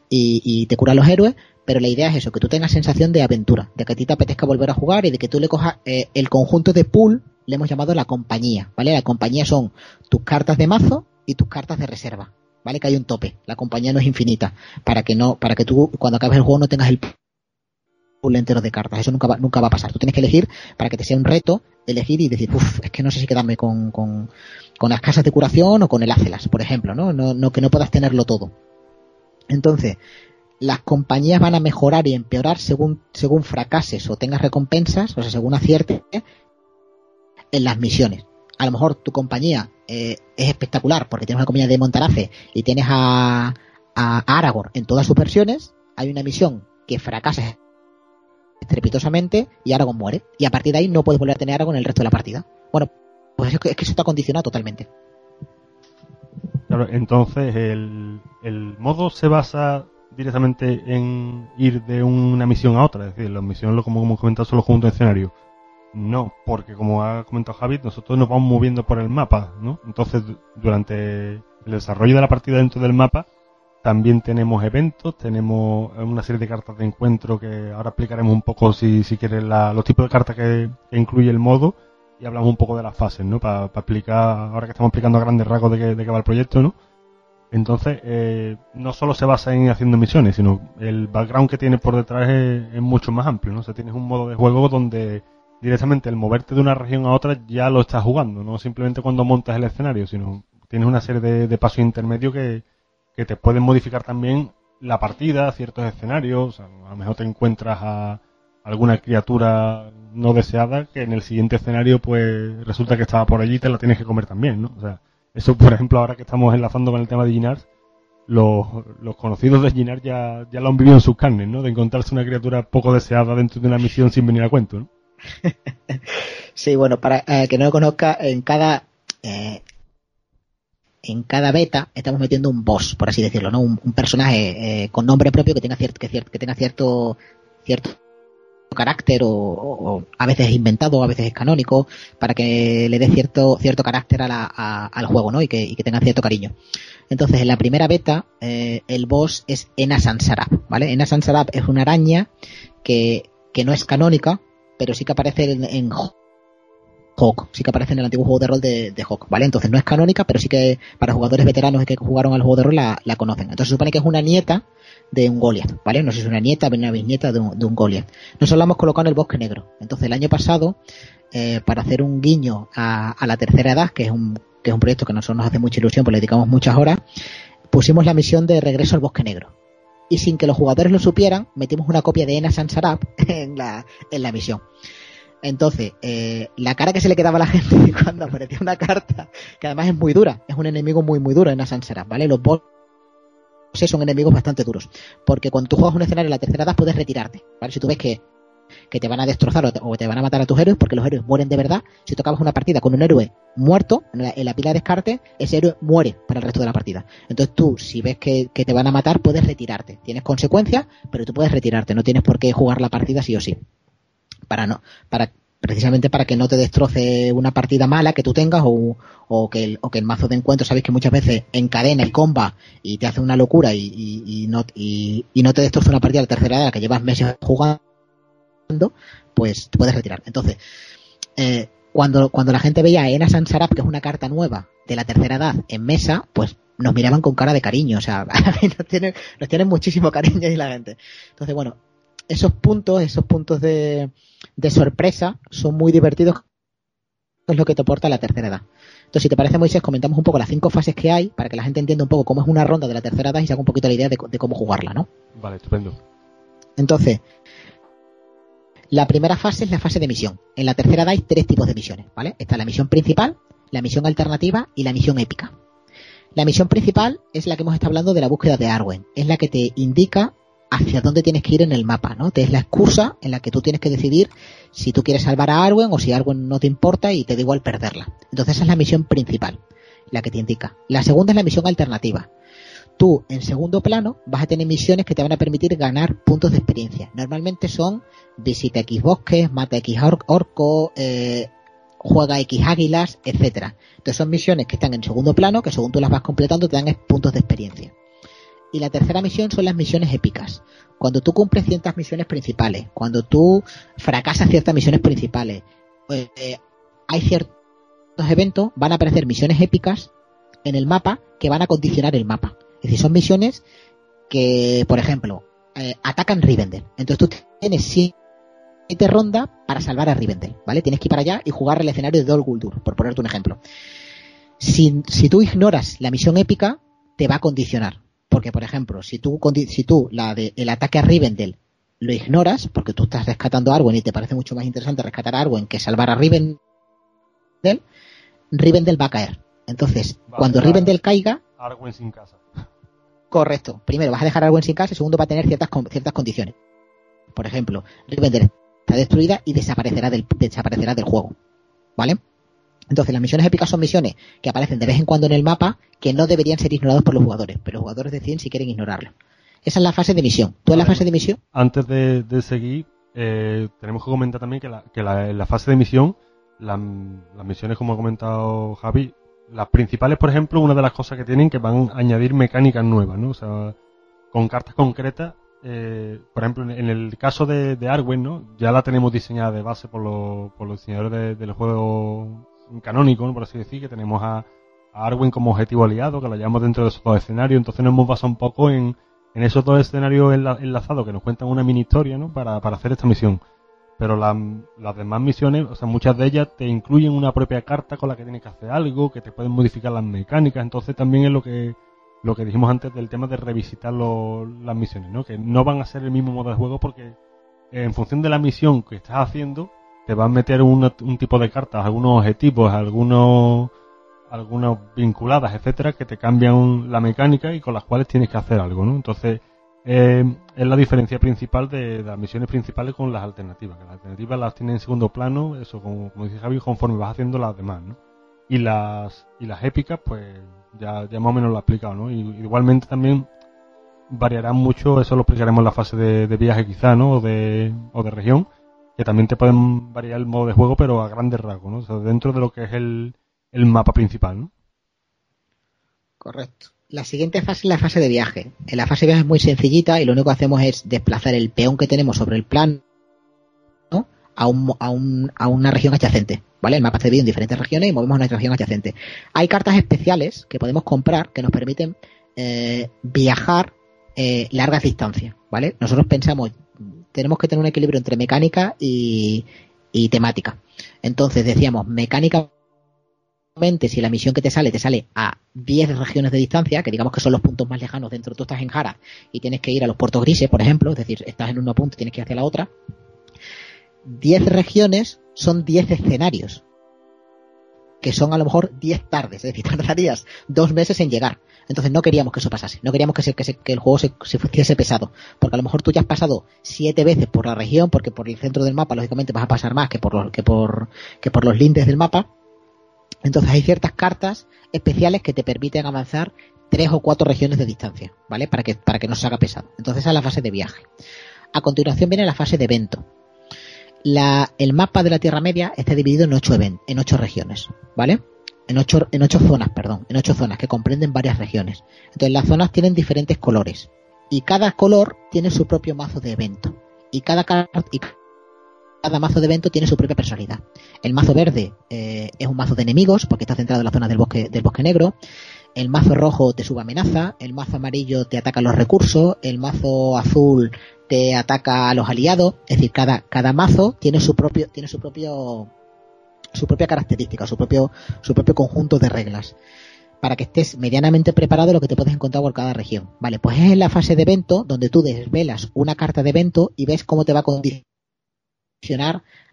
y, te curan los héroes. Pero la idea es eso, que tú tengas sensación de aventura, de que a ti te apetezca volver a jugar y de que tú le cojas eh, el conjunto de pool, le hemos llamado la compañía, ¿vale? La compañía son tus cartas de mazo y tus cartas de reserva, ¿vale? Que hay un tope. La compañía no es infinita. Para que no, para que tú, cuando acabes el juego, no tengas el un entero de cartas. Eso nunca va, nunca va a pasar. Tú tienes que elegir para que te sea un reto elegir y decir, uff, es que no sé si quedarme con, con, las casas de curación o con el Acelas, por ejemplo, ¿no? No, no que no puedas tenerlo todo. Entonces, las compañías van a mejorar y empeorar según, según fracases o tengas recompensas, o sea, según aciertes en las misiones. A lo mejor tu compañía eh, es espectacular porque tienes una compañía de Montarace y tienes a, a Aragorn en todas sus versiones. Hay una misión que fracasa estrepitosamente y Aragorn muere. Y a partir de ahí no puedes volver a tener Aragorn el resto de la partida. Bueno, pues es que, es que eso está condicionado totalmente. Claro, entonces el, el modo se basa directamente en ir de una misión a otra, es decir, las misiones, como hemos comentado, son los conjuntos de escenario. No, porque como ha comentado Javi, nosotros nos vamos moviendo por el mapa, ¿no? Entonces, durante el desarrollo de la partida dentro del mapa, también tenemos eventos, tenemos una serie de cartas de encuentro que ahora explicaremos un poco, si, si quieres, los tipos de cartas que, incluye el modo y hablamos un poco de las fases, ¿no? Para explicar, ahora que estamos explicando a grandes rasgos de qué, de qué va el proyecto, ¿no? Entonces, eh, no solo se basa en haciendo misiones, sino el background que tiene por detrás es, mucho más amplio, ¿no? O sea, tienes un modo de juego donde directamente el moverte de una región a otra ya lo estás jugando, no simplemente cuando montas el escenario, sino tienes una serie de, pasos intermedios que, que, te pueden modificar también la partida, ciertos escenarios, a lo mejor te encuentras a alguna criatura no deseada que en el siguiente escenario pues resulta que estaba por allí y te la tienes que comer también, ¿no? O sea, eso, por ejemplo, ahora que estamos enlazando con el tema de Ginars, los, los conocidos de Ginars ya, ya lo han vivido en sus carnes, ¿no? De encontrarse una criatura poco deseada dentro de una misión sin venir a cuento, ¿no? sí, bueno, para eh, que no lo conozca, en cada eh, en cada beta estamos metiendo un boss, por así decirlo, ¿no? Un, personaje eh, con nombre propio que tenga cierto que, que tenga cierto cierto carácter o, a veces inventado, a veces es canónico, para que le dé cierto, cierto carácter al juego, ¿no? Y que, y tenga cierto cariño. Entonces, en la primera beta, eh, el boss es Ena Sansarab, ¿vale? Ena Sansarab es una araña que, que no es canónica, pero sí que aparece en, en Hawk, sí que aparece en el antiguo juego de rol de, de, Hawk, ¿vale? Entonces no es canónica, pero sí que para jugadores veteranos que jugaron al juego de rol la, conocen. Entonces se supone que es una nieta de un Goliath, ¿vale? No sé si es una nieta una bisnieta de un, de un Goliath. Nosotros la hemos colocado en el bosque negro. Entonces el año pasado, eh, para hacer un guiño a, a, la tercera edad, que es un, que es un proyecto que a nosotros nos hace mucha ilusión, porque le dedicamos muchas horas, pusimos la misión de regreso al bosque negro. Y sin que los jugadores lo supieran, metimos una copia de Ena Sansarab en la, en la misión. Entonces, eh, la cara que se le quedaba a la gente cuando aparecía una carta, que además es muy dura, es un enemigo muy muy duro en Sansarab, ¿vale? Los boss son enemigos bastante duros. Porque cuando tú juegas un escenario en la tercera edad puedes retirarte. ¿vale? Si tú ves que, que te van a destrozar o te, van a matar a tus héroes, porque los héroes mueren de verdad, si tocabas una partida con un héroe muerto en la, pila de descarte, ese héroe muere para el resto de la partida. Entonces tú, si ves que, que te van a matar, puedes retirarte. Tienes consecuencias, pero tú puedes retirarte. No tienes por qué jugar la partida sí o sí. Para no, para precisamente para que no te destroce una partida mala que tú tengas o, o, que, el, o que el mazo de encuentro, sabéis que muchas veces encadena y comba y te hace una locura y, y, no, y, no te destroza una partida de la tercera edad que llevas meses jugando, pues te puedes retirar. Entonces, eh, cuando, cuando la gente veía a Ena Sansarab, que es una carta nueva de la tercera edad, en mesa, pues nos miraban con cara de cariño, o sea, nos tienen, nos tienen muchísimo cariño y la gente. Entonces, bueno, esos puntos, esos puntos de, de sorpresa son muy divertidos, es lo que te aporta la tercera edad. Entonces, si te parece, Moisés, comentamos un poco las cinco fases que hay para que la gente entienda un poco cómo es una ronda de la tercera edad y se haga un poquito la idea de, cómo jugarla, ¿no? Vale, estupendo. Entonces, la primera fase es la fase de misión. En la tercera edad hay tres tipos de misiones, ¿vale? Está la misión principal, la misión alternativa y la misión épica. La misión principal es la que hemos estado hablando de la búsqueda de Arwen. Es la que te indica hacia dónde tienes que ir en el mapa, ¿no? Es la excusa en la que tú tienes que decidir si tú quieres salvar a Arwen o si Arwen no te importa y te da igual perderla. Entonces esa es la misión principal, la que te indica. La segunda es la misión alternativa. Tú, en segundo plano, vas a tener misiones que te van a permitir ganar puntos de experiencia. Normalmente son visita X bosques, mata X orco, eh, juega X águilas, etcétera. Entonces son misiones que están en segundo plano, que según tú las vas completando te dan puntos de experiencia. Y la tercera misión son las misiones épicas. Cuando tú cumples ciertas misiones principales, cuando tú fracasas ciertas misiones principales, pues, eh, hay ciertos eventos, van a aparecer misiones épicas en el mapa que van a condicionar el mapa. Es decir, son misiones que, por ejemplo, eh, atacan Rivendell. Entonces tú tienes siete rondas para salvar a Rivendell, ¿vale? Tienes que ir para allá y jugar el escenario de Dol Guldur, por ponerte un ejemplo. Si, si tú ignoras la misión épica, te va a condicionar. Porque, por ejemplo, si tú, si tú la de, el ataque a Rivendell lo ignoras, porque tú estás rescatando a Arwen y te parece mucho más interesante rescatar a Arwen que salvar a Rivendell, Rivendell va a caer. Entonces, cuando Rivendell caiga... Arwen sin casa. Correcto. Primero, vas a dejar a Arwen sin casa y segundo, va a tener ciertas, ciertas condiciones. Por ejemplo, Rivendell está destruida y desaparecerá del, desaparecerá del juego. ¿Vale? Entonces, las misiones épicas son misiones que aparecen de vez en cuando en el mapa que no deberían ser ignorados por los jugadores, pero los jugadores deciden si quieren ignorarlo. Esa es la fase de misión. ¿Tú en la fase de misión? Antes de, seguir, eh, tenemos que comentar también que, la, que la, en la fase de misión, las misiones, como ha comentado Javi, las principales, por ejemplo, una de las cosas que tienen que van a añadir mecánicas nuevas, ¿no? O sea, con cartas concretas, eh, por ejemplo, en el caso de, de, Arwen, ¿no? Ya la tenemos diseñada de base por, los, por los diseñadores del juego canónico, ¿no? por así decir, que tenemos a, Arwen como objetivo aliado, que lo llevamos dentro de esos dos escenarios, entonces nos hemos basado un poco en, en esos dos escenarios enlazados que nos cuentan una mini historia, ¿no? Para, para hacer esta misión. Pero las demás misiones, o sea, muchas de ellas te incluyen una propia carta con la que tienes que hacer algo, que te pueden modificar las mecánicas, entonces también es lo que lo que dijimos antes del tema de revisitar las misiones, ¿no? Que no van a ser el mismo modo de juego porque en función de la misión que estás haciendo, te van a meter un, tipo de cartas, algunos objetivos, algunos algunas vinculadas, etcétera, que te cambian la mecánica y con las cuales tienes que hacer algo, ¿no? Entonces, eh, es la diferencia principal de, las misiones principales con las alternativas, que las alternativas las tienen en segundo plano, eso como, como dice Javi, conforme vas haciendo las demás, ¿no? Y las, y las épicas, pues ya, ya más o menos lo he explicado, ¿no? Y, igualmente también variarán mucho, eso lo explicaremos en la fase de, viaje quizá, ¿no? O de, o de región, que también te pueden variar el modo de juego, pero a grandes rasgos, ¿no? Dentro de lo que es el, el mapa principal, ¿no? Correcto. La siguiente fase es la fase de viaje. En la fase de viaje es muy sencillita y lo único que hacemos es desplazar el peón que tenemos sobre el plano a, un, a, un, a una región adyacente. ¿Vale? El mapa está dividido en diferentes regiones y movemos a una región adyacente. Hay cartas especiales que podemos comprar que nos permiten eh, viajar eh, largas distancias. ¿Vale? Nosotros pensamos, tenemos que tener un equilibrio entre mecánica y, temática. Entonces decíamos, mecánica si la misión que te sale te sale a 10 regiones de distancia, que digamos que son los puntos más lejanos dentro, tú estás en Jara y tienes que ir a los puertos grises, por ejemplo, es decir, estás en un punto y tienes que ir hacia la otra, 10 regiones son 10 escenarios, que son a lo mejor 10 tardes, es decir, tardarías dos meses en llegar. Entonces no queríamos que eso pasase, no queríamos que, el juego se, se fuese pesado, porque a lo mejor tú ya has pasado siete veces por la región, porque por el centro del mapa lógicamente vas a pasar más que por los, que lindes del mapa, entonces hay ciertas cartas especiales que te permiten avanzar tres o cuatro regiones de distancia, ¿vale? Para que, para que no se haga pesado. Entonces esa es la fase de viaje. A continuación viene la fase de evento. El mapa de la Tierra Media está dividido en ocho, en ocho regiones, ¿vale? En ocho, en ocho zonas, perdón, en ocho zonas que comprenden varias regiones. Entonces las zonas tienen diferentes colores y cada color tiene su propio mazo de evento. Y cada, y cada mazo de evento tiene su propia personalidad. El mazo verde eh, es un mazo de enemigos, porque está centrado en la zona del bosque, del bosque negro. El mazo rojo te sube amenaza, el mazo amarillo te ataca los recursos, el mazo azul te ataca a los aliados. Es decir, cada, cada mazo tiene su propio, tiene su propio, su propia característica, su propio, su propio conjunto de reglas para que estés medianamente preparado lo que te puedes encontrar por cada región. Vale, pues es en la fase de evento donde tú desvelas una carta de evento y ves cómo te va a condicionar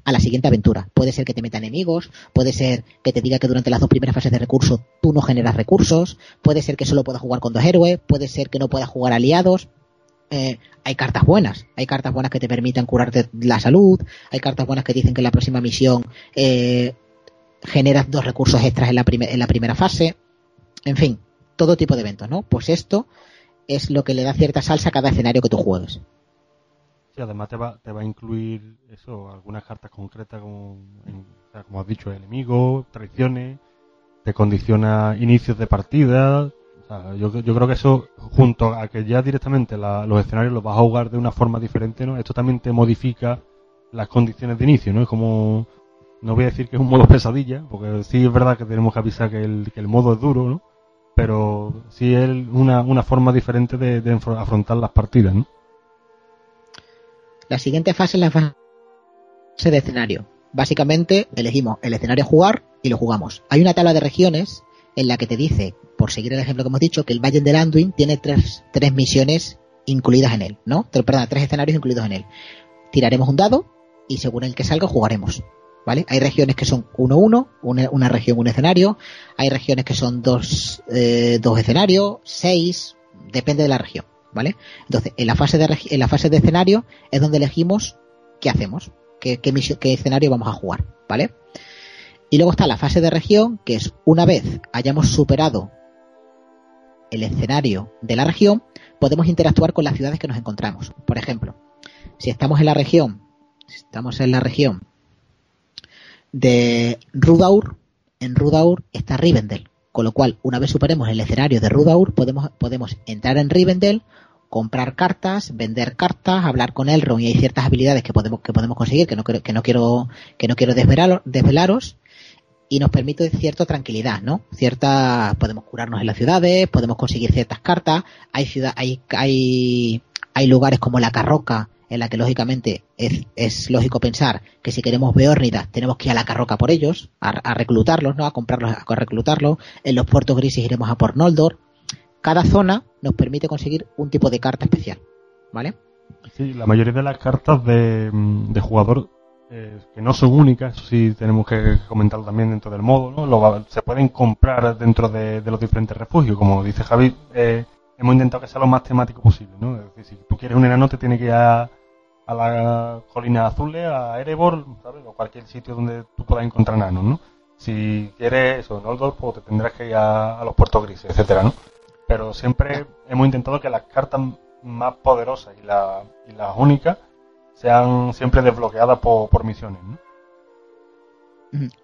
a la siguiente aventura. Puede ser que te meta enemigos, puede ser que te diga que durante las dos primeras fases de recursos tú no generas recursos, puede ser que solo puedas jugar con dos héroes, puede ser que no puedas jugar aliados. Eh, hay cartas buenas, hay cartas buenas que te permitan curarte la salud, hay cartas buenas que dicen que en la próxima misión eh, generas dos recursos extras en la, en la primera fase. En fin, todo tipo de eventos, ¿no? Pues esto es lo que le da cierta salsa a cada escenario que tú juegues. Sí, además te va, te va a incluir eso, algunas cartas concretas como, como has dicho, enemigos, traiciones, te condiciona inicios de partida. yo, yo creo que eso, junto a que ya directamente los escenarios los vas a jugar de una forma diferente, ¿no? Esto también te modifica las condiciones de inicio, ¿no? Es como, no voy a decir que es un modo pesadilla, porque sí es verdad que tenemos que avisar que el, que el modo es duro, ¿no? Pero sí es una, una forma diferente de, de afrontar las partidas, ¿no? La siguiente fase es la fase de escenario. Básicamente elegimos el escenario a jugar y lo jugamos. Hay una tabla de regiones en la que te dice, por seguir el ejemplo que hemos dicho, que el Valle del Anduin tiene tres, tres misiones incluidas en él, ¿no? Perdón, tres escenarios incluidos en él. Tiraremos un dado y según el que salga jugaremos. ¿Vale? Hay regiones que son 1-1, una, una, región, un escenario. Hay regiones que son dos, eh, dos escenarios, seis, depende de la región. ¿Vale? Entonces, en la fase de, en la fase de escenario es donde elegimos qué hacemos, qué, qué, escenario vamos a jugar, ¿vale? Y luego está la fase de región, que es una vez hayamos superado el escenario de la región, podemos interactuar con las ciudades que nos encontramos. Por ejemplo, si estamos en la región, si estamos en la región de Rudaur, en Rudaur está Rivendell. Con lo cual, una vez superemos el escenario de Rudaur, podemos, podemos entrar en Rivendell, comprar cartas, vender cartas, hablar con Elrond y hay ciertas habilidades que podemos, que podemos conseguir que no, que no quiero, que no quiero desvelaros y nos permite cierta tranquilidad, ¿no? Cierta, podemos curarnos en las ciudades, podemos conseguir ciertas cartas, hay ciudad, hay, hay, hay lugares como la Carroca, en la que lógicamente es, es lógico pensar que si queremos Beórnidas tenemos que ir a la Carroca por ellos, a, reclutarlos, ¿no? A comprarlos, a reclutarlos. En los puertos grises iremos a por Noldor. Cada zona nos permite conseguir un tipo de carta especial, ¿vale? Sí, la mayoría de las cartas de, de jugador eh, que no son únicas, eso sí tenemos que comentarlo también dentro del modo, ¿no? se pueden comprar dentro de, los diferentes refugios, como dice Javi, eh, hemos intentado que sea lo más temático posible, ¿no? Es decir, si tú quieres un enano te tiene que ir a, a la colina azules, a Erebor, ¿sabes? O cualquier sitio donde tú puedas encontrar enanos, ¿no? Si quieres eso, en Oldor, pues te tendrás que ir a, los puertos grises, etcétera, ¿no? Pero siempre hemos intentado que las cartas más poderosas y, la, y las únicas sean siempre desbloqueadas por, misiones. ¿no?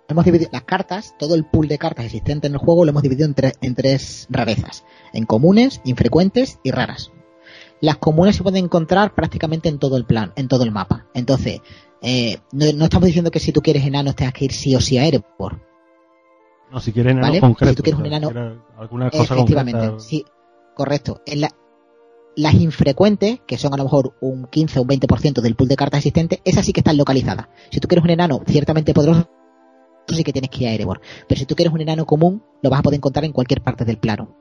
Hemos dividido las cartas, todo el pool de cartas existente en el juego lo hemos dividido en, en tres rarezas, en comunes, infrecuentes y raras. Las comunes se pueden encontrar prácticamente en todo el plan, en todo el mapa. Entonces, eh, no, estamos diciendo que si tú quieres enanos tengas que ir sí o sí a Erebor. No, si quieres enanos concretos. Si tú quieres un enano, efectivamente, sí, correcto. En la, las infrecuentes, que son a lo mejor un 15 o un 20% del pool de cartas existentes, esas sí que están localizadas. Si tú quieres un enano ciertamente poderoso, sí que tienes que ir a Erebor. Pero si tú quieres un enano común, lo vas a poder encontrar en cualquier parte del plano.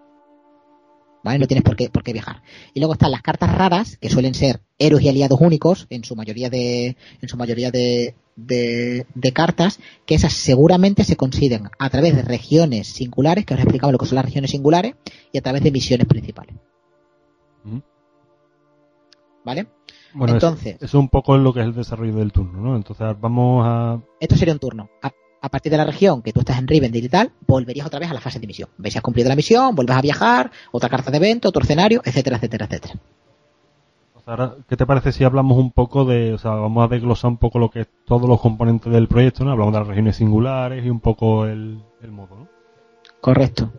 ¿Vale? No tienes por qué, por qué viajar. Y luego están las cartas raras, que suelen ser héroes y aliados únicos, en su mayoría de, en su mayoría de, de, cartas, que esas seguramente se consiguen a través de regiones singulares, que os he explicado lo que son las regiones singulares, y a través de misiones principales. ¿Vale? Bueno, Entonces. Es, un poco lo que es el desarrollo del turno, ¿no? Entonces vamos a. Esto sería un turno. A, partir de la región que tú estás en Rivendell y tal, volverías otra vez a la fase de misión. Ves si has cumplido la misión, vuelves a viajar, otra carta de evento, otro escenario, etcétera, etcétera, etcétera. Ahora, ¿qué te parece si hablamos un poco de, o sea, vamos a desglosar un poco lo que es todos los componentes del proyecto, ¿no? Hablamos de las regiones singulares y un poco el, el modo, ¿no? Correcto.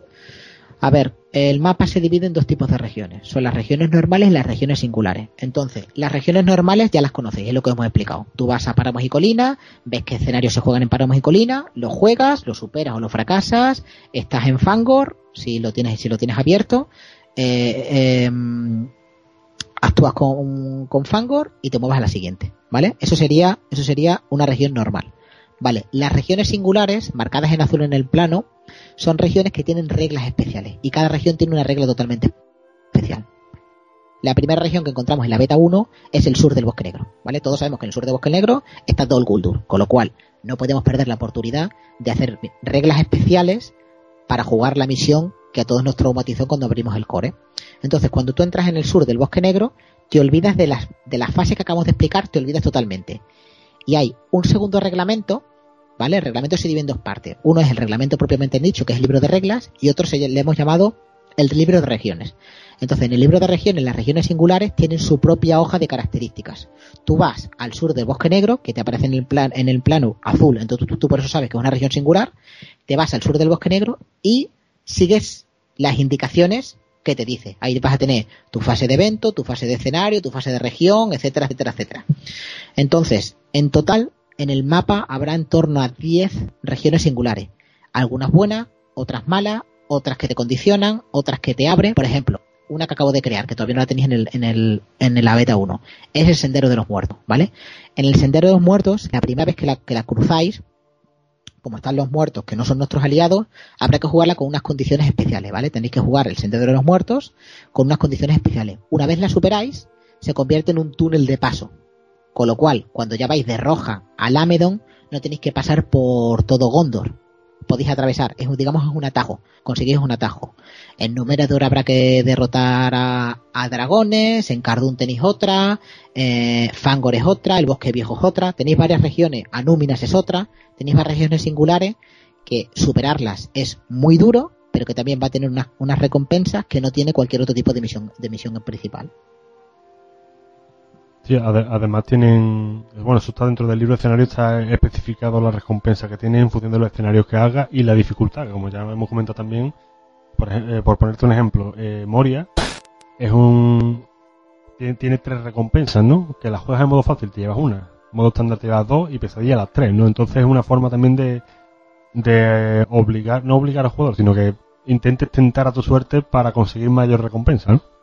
A ver, el mapa se divide en dos tipos de regiones. Son las regiones normales y las regiones singulares. Entonces, las regiones normales ya las conocéis, es lo que hemos explicado. Tú vas a Páramos y Colina, ves qué escenarios se juegan en Páramos y Colina, lo juegas, lo superas o lo fracasas, estás en Fangor, si lo tienes, si lo tienes abierto, eh, em, actúas con, con Fangor y te mueves a la siguiente, ¿vale? Eso sería, eso sería una región normal. Vale, las regiones singulares, marcadas en azul en el plano, son regiones que tienen reglas especiales y cada región tiene una regla totalmente especial. La primera región que encontramos en la beta 1 es el sur del Bosque Negro, ¿vale? Todos sabemos que en el sur del Bosque Negro está Dol Guldur, con lo cual no podemos perder la oportunidad de hacer reglas especiales para jugar la misión que a todos nos traumatizó cuando abrimos el core. Entonces, cuando tú entras en el sur del Bosque Negro, te olvidas de las, de las fases que acabamos de explicar, te olvidas totalmente. Y hay un segundo reglamento ¿vale? El reglamento se divide en dos partes. Uno es el reglamento propiamente dicho, que es el libro de reglas, y otro se, le hemos llamado el libro de regiones. Entonces, en el libro de regiones, las regiones singulares tienen su propia hoja de características. Tú vas al sur del Bosque Negro, que te aparece en el, plan, en el plano azul, entonces tú, por eso sabes que es una región singular, te vas al sur del Bosque Negro y sigues las indicaciones que te dice. Ahí vas a tener tu fase de evento, tu fase de escenario, tu fase de región, etcétera, etcétera, etcétera. Entonces, en total, en el mapa habrá en torno a 10 regiones singulares. Algunas buenas, otras malas, otras que te condicionan, otras que te abren. Por ejemplo, una que acabo de crear, que todavía no la tenéis en el, en el, en la beta 1, es el Sendero de los Muertos, ¿vale? En el Sendero de los Muertos, la primera vez que la, que la cruzáis, como están los muertos que no son nuestros aliados, habrá que jugarla con unas condiciones especiales, ¿vale? Tenéis que jugar el Sendero de los Muertos con unas condiciones especiales. Una vez la superáis, se convierte en un túnel de paso, con lo cual, cuando ya vais de Roja a Lamedon, no tenéis que pasar por todo Gondor. podéis atravesar. Es, digamos, es un atajo. Conseguís un atajo. En Númenor habrá que derrotar a, dragones, en Cardún tenéis otra, eh, Fangor es otra, el Bosque Viejo es otra. Tenéis varias regiones, Anúminas es otra. Tenéis varias regiones singulares que superarlas es muy duro, pero que también va a tener unas, recompensas que no tiene cualquier otro tipo de misión, de misión principal. Sí, además tienen, bueno, eso está dentro del libro de escenario, está especificado la recompensa que tiene en función de los escenarios que haga y la dificultad, como ya hemos comentado también, por, eh, ponerte un ejemplo, eh, Moria es un, tiene, tres recompensas, ¿no? Que las juegas en modo fácil te llevas una, modo estándar te llevas dos y pesadilla las tres, ¿no? Entonces es una forma también de, de obligar, no obligar al jugador, sino que intentes tentar a tu suerte para conseguir mayor recompensa, ¿no?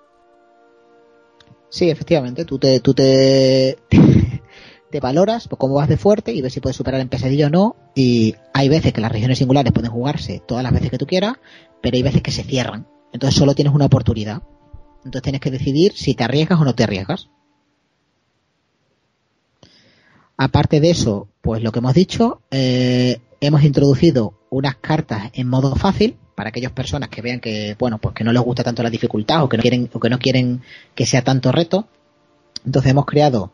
Sí, efectivamente, tú te, tú te, te valoras cómo vas de fuerte y ves si puedes superar en pesadilla o no. Y hay veces que las regiones singulares pueden jugarse todas las veces que tú quieras, pero hay veces que se cierran. Entonces solo tienes una oportunidad. Entonces tienes que decidir si te arriesgas o no te arriesgas. Aparte de eso, pues lo que hemos dicho, eh, hemos introducido unas cartas en modo fácil para aquellas personas que vean que, bueno, pues que no les gusta tanto la dificultad o que no quieren, o que no quieren que sea tanto reto. Entonces hemos creado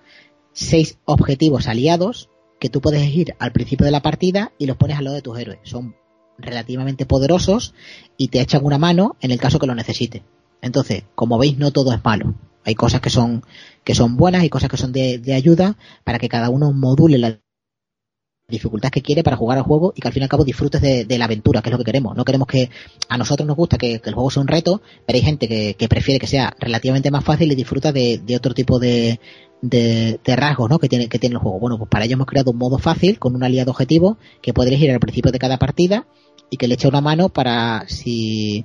seis objetivos aliados que tú puedes ir al principio de la partida y los pones al lado de tus héroes. Son relativamente poderosos y te echan una mano en el caso que lo necesite. Entonces, como veis, no todo es malo. Hay cosas que son, que son buenas y cosas que son de, de ayuda para que cada uno module la dificultad que quiere para jugar al juego y que al fin y al cabo disfrutes de, la aventura, que es lo que queremos. No queremos que a nosotros nos gusta que, el juego sea un reto, pero hay gente que, prefiere que sea relativamente más fácil y disfruta de, otro tipo de, de, rasgos ¿no? que, tiene, que tiene el juego. Bueno, pues para ello hemos creado un modo fácil con un aliado objetivo que puede elegir al principio de cada partida y que le eche una mano para si,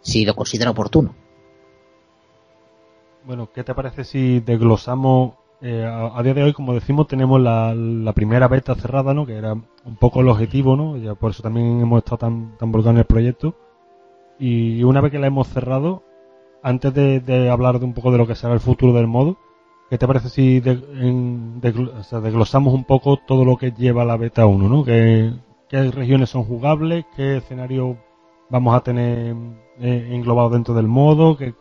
si lo considera oportuno. Bueno, ¿qué te parece si desglosamos eh, a, día de hoy, como decimos, tenemos la, primera beta cerrada, ¿no? Que era un poco el objetivo, ¿no? Ya por eso también hemos estado tan, tan volcados en el proyecto. Y una vez que la hemos cerrado, antes de, hablar de un poco de lo que será el futuro del modo, ¿qué te parece si desglosamos un poco todo lo que lleva la beta 1, ¿no? ¿Qué, regiones son jugables? ¿Qué escenario vamos a tener eh, englobado dentro del modo? ¿Qué,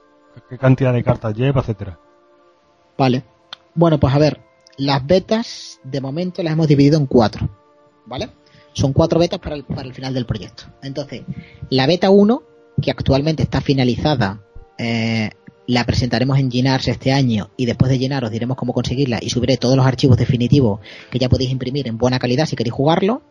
¿Qué cantidad de cartas lleva, etcétera? Vale. Bueno, pues a ver, las betas de momento las hemos dividido en cuatro, ¿vale? Son cuatro betas para el, para el final del proyecto. Entonces, la beta 1, que actualmente está finalizada, eh, la presentaremos en Ginars este año y después de llenar os diremos cómo conseguirla y subiré todos los archivos definitivos que ya podéis imprimir en buena calidad si queréis jugarlo.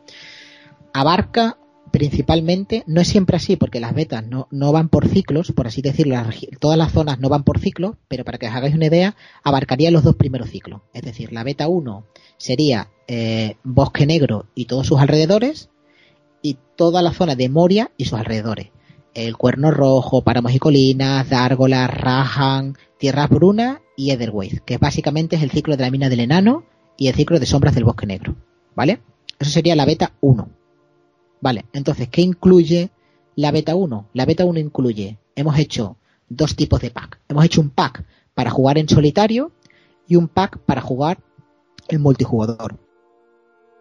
Abarca principalmente, no es siempre así porque las betas no, no van por ciclos, por así decirlo, todas las zonas no van por ciclos, pero para que os hagáis una idea, abarcaría los dos primeros ciclos. Es decir, la beta 1 sería eh, Bosque Negro y todos sus alrededores, y toda la zona de Moria y sus alrededores. El Cuerno Rojo, Páramos y Colinas, Dárgola, Rahan, Tierras Brunas y Etherways, que básicamente es el ciclo de la mina del enano y el ciclo de sombras del Bosque Negro. ¿Vale? Eso sería la beta 1. Vale, entonces, ¿qué incluye la beta 1? La beta 1 incluye, hemos hecho dos tipos de pack. Hemos hecho un pack para jugar en solitario y un pack para jugar en multijugador.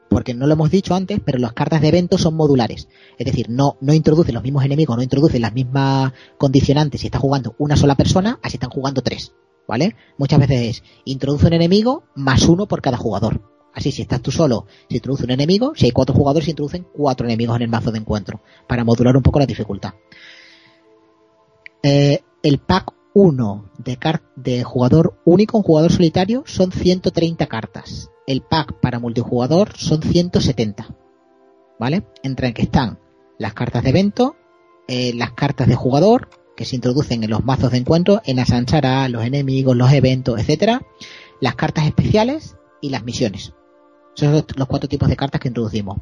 Porque no lo hemos dicho antes, pero las cartas de evento son modulares. Es decir, no, no introducen los mismos enemigos, no introducen las mismas condicionantes si está jugando una sola persona, así están jugando tres. ¿Vale? Muchas veces es introduce un enemigo más uno por cada jugador. Así, si estás tú solo, se introduce un enemigo. Si hay cuatro jugadores, se introducen cuatro enemigos en el mazo de encuentro. Para modular un poco la dificultad. Eh, el pack 1 de, de jugador único, un jugador solitario, son 130 cartas. El pack para multijugador son 170. ¿Vale? Entre el que están las cartas de evento, eh, las cartas de jugador, que se introducen en los mazos de encuentro, en la Sanchara, los enemigos, los eventos, etcétera, las cartas especiales y las misiones. Son los, cuatro tipos de cartas que introducimos.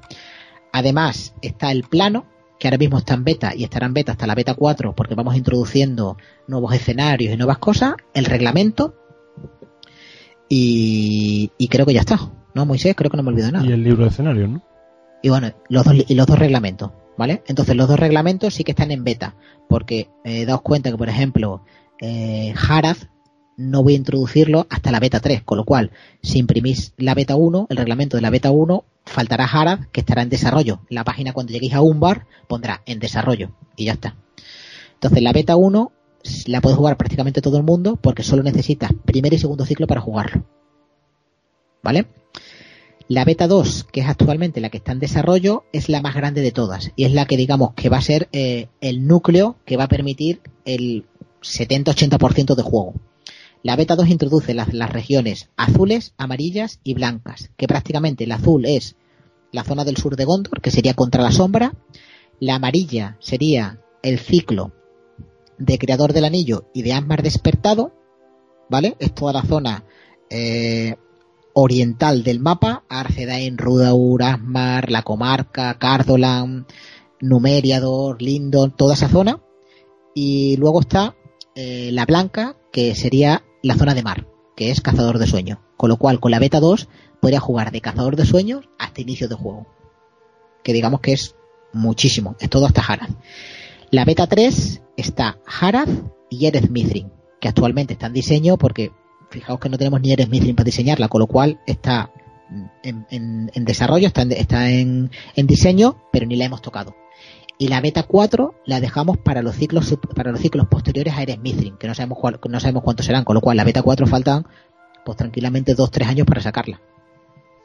Además, está el plano, que ahora mismo está en beta y estará en beta hasta la beta 4 porque vamos introduciendo nuevos escenarios y nuevas cosas, el reglamento y, creo que ya está. ¿No, Moisés? Creo que no me olvido nada. Y el libro de escenarios, ¿no? Y bueno, los dos, y los dos reglamentos, ¿vale? Entonces los dos reglamentos sí que están en beta porque eh, daos cuenta que, por ejemplo, eh, Harad no voy a introducirlo hasta la beta 3, con lo cual, si imprimís la beta 1, el reglamento de la beta 1, faltará Harad, que estará en desarrollo. La página cuando lleguéis a un bar pondrá en desarrollo y ya está. Entonces, la beta 1 la puede jugar prácticamente todo el mundo porque solo necesitas primer y segundo ciclo para jugarlo. ¿Vale? La beta 2, que es actualmente la que está en desarrollo, es la más grande de todas y es la que digamos que va a ser eh, el núcleo que va a permitir el 70-80% de juego. La beta 2 introduce las, regiones azules, amarillas y blancas, que prácticamente el azul es la zona del sur de Gondor, que sería contra la sombra, la amarilla sería el ciclo de Creador del Anillo y de Asmar Despertado, ¿vale? Es toda la zona eh, oriental del mapa, Arcedain, Rudaur, Asmar, la comarca, Cardolan, Numeriador, Lindon, toda esa zona. Y luego está eh, la blanca, que sería la zona de mar, que es Cazador de Sueños. Con lo cual, con la beta 2, podría jugar de Cazador de Sueños hasta inicio de juego. Que digamos que es muchísimo, es todo hasta Harad. La beta 3 está Harad y Erez Mithrin, que actualmente está en diseño porque fijaos que no tenemos ni Erez Mithrin para diseñarla, con lo cual está en, desarrollo, está, en, está en, diseño, pero ni la hemos tocado. Y la beta 4 la dejamos para los ciclos para los ciclos posteriores a Eres Mithrin, que no sabemos cuál, no sabemos cuántos serán, con lo cual la beta 4 faltan pues tranquilamente 2-3 años para sacarla.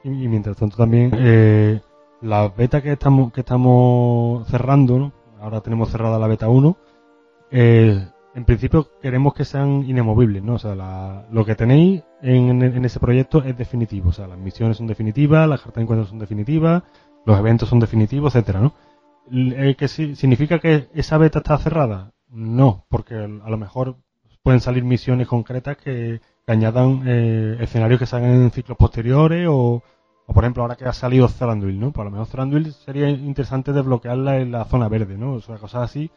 Y, mientras tanto también eh, la beta que estamos que estamos cerrando, ¿no? ahora tenemos cerrada la beta 1, eh, en principio queremos que sean inamovibles, ¿no? O sea, lo que tenéis en, ese proyecto es definitivo, o sea, las misiones son definitivas, las cartas de encuentro son definitivas, los eventos son definitivos, etcétera, ¿no? Eh, ¿Que significa que esa beta está cerrada? No, porque a lo mejor pueden salir misiones concretas que, añadan eh, escenarios que salgan en ciclos posteriores o, por ejemplo, ahora que ha salido Thranduil, ¿no? Pues lo mejor Thranduil sería interesante desbloquearla en la zona verde, ¿no? O sea, cosas así,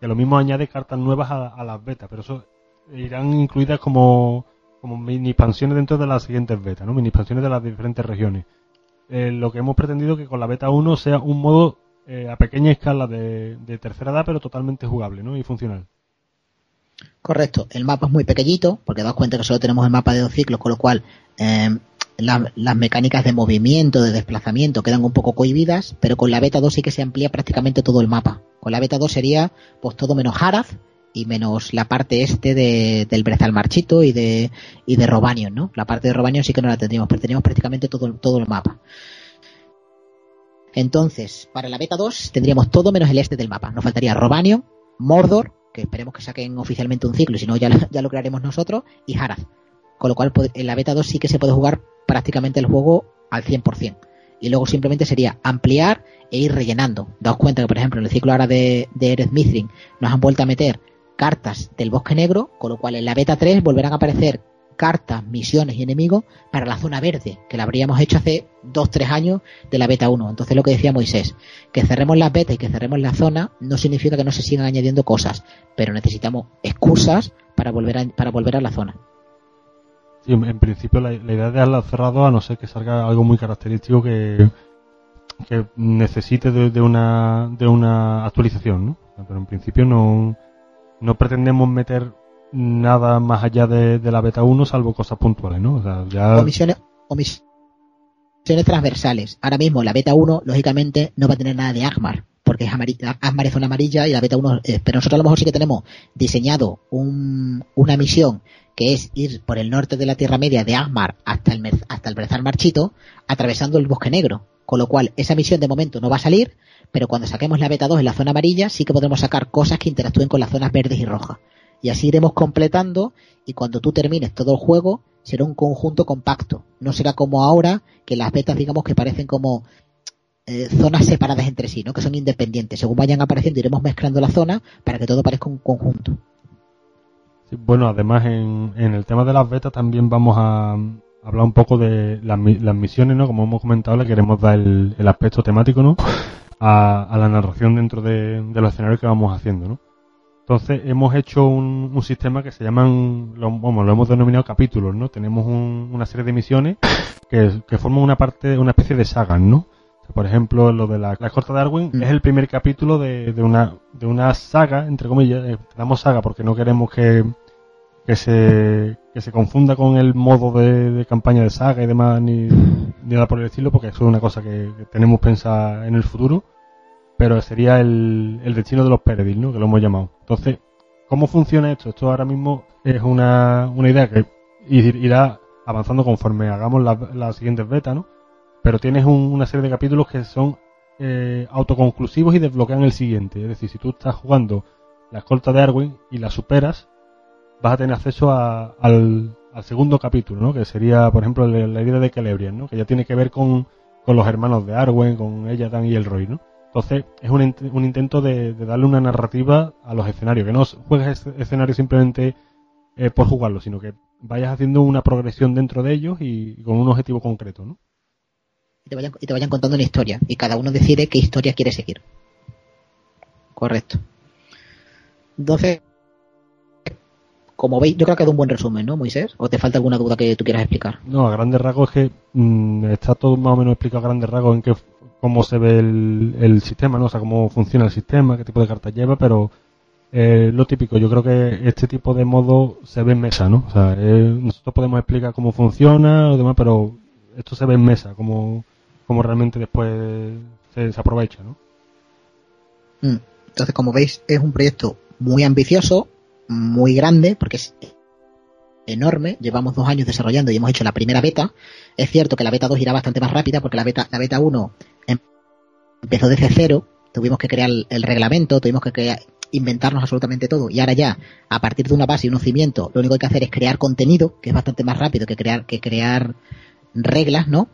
que lo mismo añade cartas nuevas a, las betas, pero eso irán incluidas como, como mini expansiones dentro de las siguientes betas, ¿no? Mini expansiones de las diferentes regiones. Eh, lo que hemos pretendido que con la beta 1 sea un modo eh, a pequeña escala de, de, tercera edad, pero totalmente jugable, ¿no? Y funcional. Correcto. El mapa es muy pequeñito, porque daos cuenta que solo tenemos el mapa de dos ciclos, con lo cual eh, las mecánicas de movimiento, de desplazamiento quedan un poco cohibidas, pero con la beta 2 sí que se amplía prácticamente todo el mapa. Con la beta 2 sería pues todo menos Harad y menos la parte este de, del Brezal Marchito y de, y de Robanion, ¿no? La parte de Robanion sí que no la tendríamos, pero teníamos prácticamente todo el mapa. Entonces, para la beta 2 tendríamos todo menos el este del mapa. Nos faltaría Robanion, Mordor, que esperemos que saquen oficialmente un ciclo, si no ya, ya lo crearemos nosotros, y Harad. Con lo cual en la beta 2 sí que se puede jugar prácticamente el juego al 100%. Y luego simplemente sería ampliar e ir rellenando. Daos cuenta que, por ejemplo, en el ciclo ahora de, de Mithrin nos han vuelto a meter cartas del bosque negro, con lo cual en la beta 3 volverán a aparecer cartas, misiones y enemigos para la zona verde, que la habríamos hecho hace 2-3 años de la beta 1. Entonces lo que decía Moisés, que cerremos las betas y que cerremos la zona no significa que no se sigan añadiendo cosas, pero necesitamos excusas para volver a, para volver a la zona en principio la, idea de haberla cerrado, a no ser que salga algo muy característico que, necesite de, una, de una actualización, ¿no? Pero en principio no, no pretendemos meter nada más allá de, la beta 1, salvo cosas puntuales, ¿no? O sea, transversales. Ahora mismo la beta 1, lógicamente, no va a tener nada de Agmar, porque es Agmar es zona amarilla y la beta 1, eh, pero nosotros a lo mejor sí que tenemos diseñado un, una misión que es ir por el norte de la Tierra Media de Asmar hasta el, hasta el Brezal Marchito, atravesando el Bosque Negro. Con lo cual, esa misión de momento no va a salir, pero cuando saquemos la beta 2 en la zona amarilla, sí que podremos sacar cosas que interactúen con las zonas verdes y rojas. Y así iremos completando, y cuando tú termines todo el juego, será un conjunto compacto. No será como ahora, que las betas, digamos, que parecen como eh, zonas separadas entre sí, ¿no? Que son independientes. Según vayan apareciendo, iremos mezclando la zona para que todo parezca un conjunto bueno, además en, el tema de las betas también vamos a, hablar un poco de las, misiones, ¿no? Como hemos comentado, le queremos dar el, aspecto temático, ¿no? A, la narración dentro de, los escenarios que vamos haciendo, ¿no? Entonces hemos hecho un, sistema que se llaman, lo, lo hemos denominado capítulos, ¿no? Tenemos una serie de misiones que, forman una parte, una especie de sagas, ¿no? por ejemplo, lo de la, la corta de Darwin mm. es el primer capítulo de, una, de una saga, entre comillas, eh, damos saga porque no queremos que, que se, que se confunda con el modo de, campaña de saga y demás, ni, nada por el estilo, porque eso es una cosa que, tenemos pensada en el futuro, pero sería el, el destino de los Peredil, ¿no? Que lo hemos llamado. Entonces, ¿cómo funciona esto? Esto ahora mismo es una, una idea que irá avanzando conforme hagamos las la siguientes betas, ¿no? Pero tienes una serie de capítulos que son eh, autoconclusivos y desbloquean el siguiente. Es decir, si tú estás jugando la escolta de Arwen y la superas, vas a tener acceso al, segundo capítulo, ¿no? Que sería, por ejemplo, la, la herida de Celebrian, ¿no? Que ya tiene que ver con, los hermanos de Arwen, con ella, Dan y el Roy, ¿no? Entonces, es un, intento de, darle una narrativa a los escenarios, que no juegues escenarios simplemente eh, por jugarlo, sino que vayas haciendo una progresión dentro de ellos y, con un objetivo concreto, ¿no? Y te, vayan, y te vayan contando una historia, y cada uno decide qué historia quiere seguir. Correcto. Entonces, como veis, yo creo que ha dado un buen resumen, ¿no, Moisés? ¿O te falta alguna duda que tú quieras explicar? No, a grandes rasgos es que mm, está todo más o menos explicado a grandes rasgos en qué, cómo se ve el, el, sistema, ¿no? O sea, cómo funciona el sistema, qué tipo de cartas lleva, pero eh, lo típico, yo creo que este tipo de modo se ve en mesa, ¿no? O sea, eh, nosotros podemos explicar cómo funciona o demás, pero esto se ve en mesa, cómo, cómo realmente después se, se aprovecha, ¿no? Mm. Entonces, como veis, es un proyecto muy ambicioso, muy grande, porque es enorme. Llevamos dos años desarrollando y hemos hecho la primera beta. Es cierto que la beta 2 irá bastante más rápida porque la beta, la beta 1 em, empezó desde cero. Tuvimos que crear el reglamento, tuvimos que crear, inventarnos absolutamente todo. Y ahora ya, a partir de una base y un cimiento, lo único que hay que hacer es crear contenido, que es bastante más rápido que crear, que crear reglas, ¿no?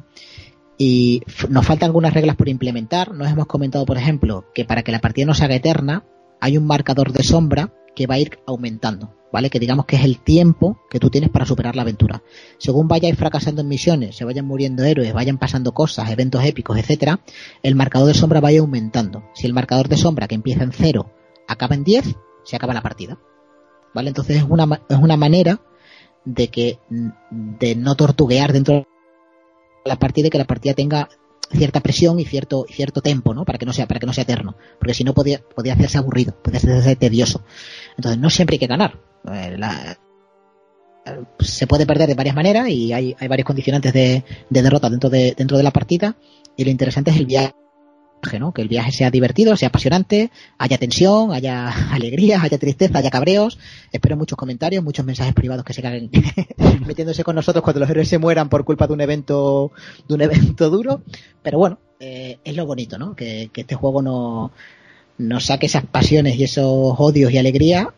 Y nos faltan algunas reglas por implementar. Nos hemos comentado, por ejemplo, que para que la partida no se haga eterna, hay un marcador de sombra que va a ir aumentando, ¿vale? Que digamos que es el tiempo que tú tienes para superar la aventura. Según vayáis fracasando en misiones, se vayan muriendo héroes, vayan pasando cosas, eventos épicos, etcétera, el marcador de sombra vaya aumentando. Si el marcador de sombra que empieza en cero acaba en 10, se acaba la partida. ¿Vale? Entonces es una, es una manera de que de no tortuguear dentro de la partida y que la partida tenga cierta presión y cierto cierto tempo, ¿no? Para que no sea para que no sea eterno, porque si no podía podía hacerse aburrido, podía hacerse tedioso. Entonces no siempre hay que ganar. Eh, se puede perder de varias maneras y hay, hay varios condicionantes de, de, derrota dentro de dentro de la partida y lo interesante es el viaje. ¿no? Que el viaje sea divertido, sea apasionante, haya tensión, haya alegría, haya tristeza, haya cabreos. Espero muchos comentarios, muchos mensajes privados que se caguen metiéndose con nosotros cuando los héroes se mueran por culpa de un evento, de un evento duro. Pero bueno, eh, es lo bonito, ¿no? Que, este juego no, nos saque esas pasiones y esos odios y alegría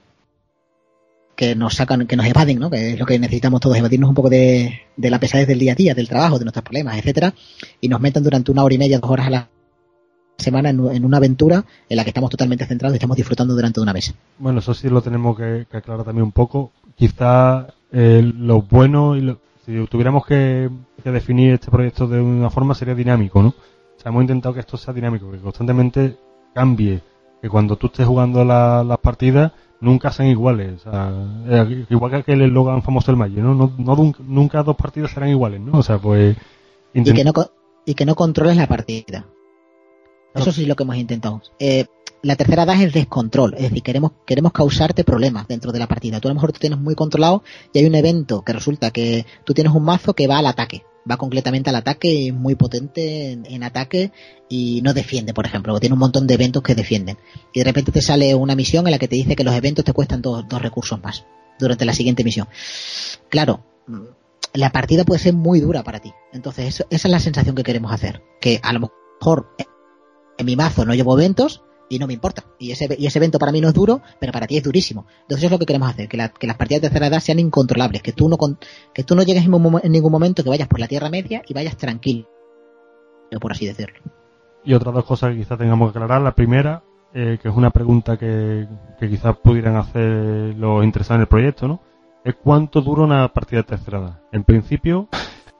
que nos sacan, que nos evaden, ¿no? Que es lo que necesitamos todos, evadirnos un poco de, de la pesadez del día a día, del trabajo, de nuestros problemas, etcétera, y nos metan durante una hora y media, dos horas a la semana en, una aventura en la que estamos totalmente centrados y estamos disfrutando durante una mes. Bueno, eso sí lo tenemos que, aclarar también un poco. Quizá eh, lo bueno y si tuviéramos que, definir este proyecto de una forma sería dinámico, ¿no? O sea, hemos intentado que esto sea dinámico, que constantemente cambie, que cuando tú estés jugando las partidas nunca sean iguales. O sea, eh, igual que aquel eslogan famoso del Magic, ¿no? No, Nunca dos partidas serán iguales, ¿no? O sea, pues... Y que, no, y que no controles la partida. Eso sí es lo que hemos intentado. Eh, la tercera edad es descontrol, es decir, queremos, queremos causarte problemas dentro de la partida. Tú a lo mejor tú tienes muy controlado y hay un evento que resulta que tú tienes un mazo que va al ataque, va completamente al ataque, muy potente en, ataque y no defiende, por ejemplo, tiene un montón de eventos que defienden. Y de repente te sale una misión en la que te dice que los eventos te cuestan dos, dos recursos más durante la siguiente misión. Claro, la partida puede ser muy dura para ti. Entonces, esa es la sensación que queremos hacer. Que a lo mejor en mi mazo no llevo eventos y no me importa. Y ese, y ese evento para mí no es duro, pero para ti es durísimo. Entonces eso es lo que queremos hacer, que, las partidas de tercera edad sean incontrolables, que tú no, que tú no llegues en, ningún momento, que vayas por la Tierra Media y vayas tranquilo, por así decirlo. Y otras dos cosas que quizás tengamos que aclarar. La primera, eh, que es una pregunta que, que quizás pudieran hacer los interesados en el proyecto, ¿no? Es cuánto dura una partida de tercera edad. En principio,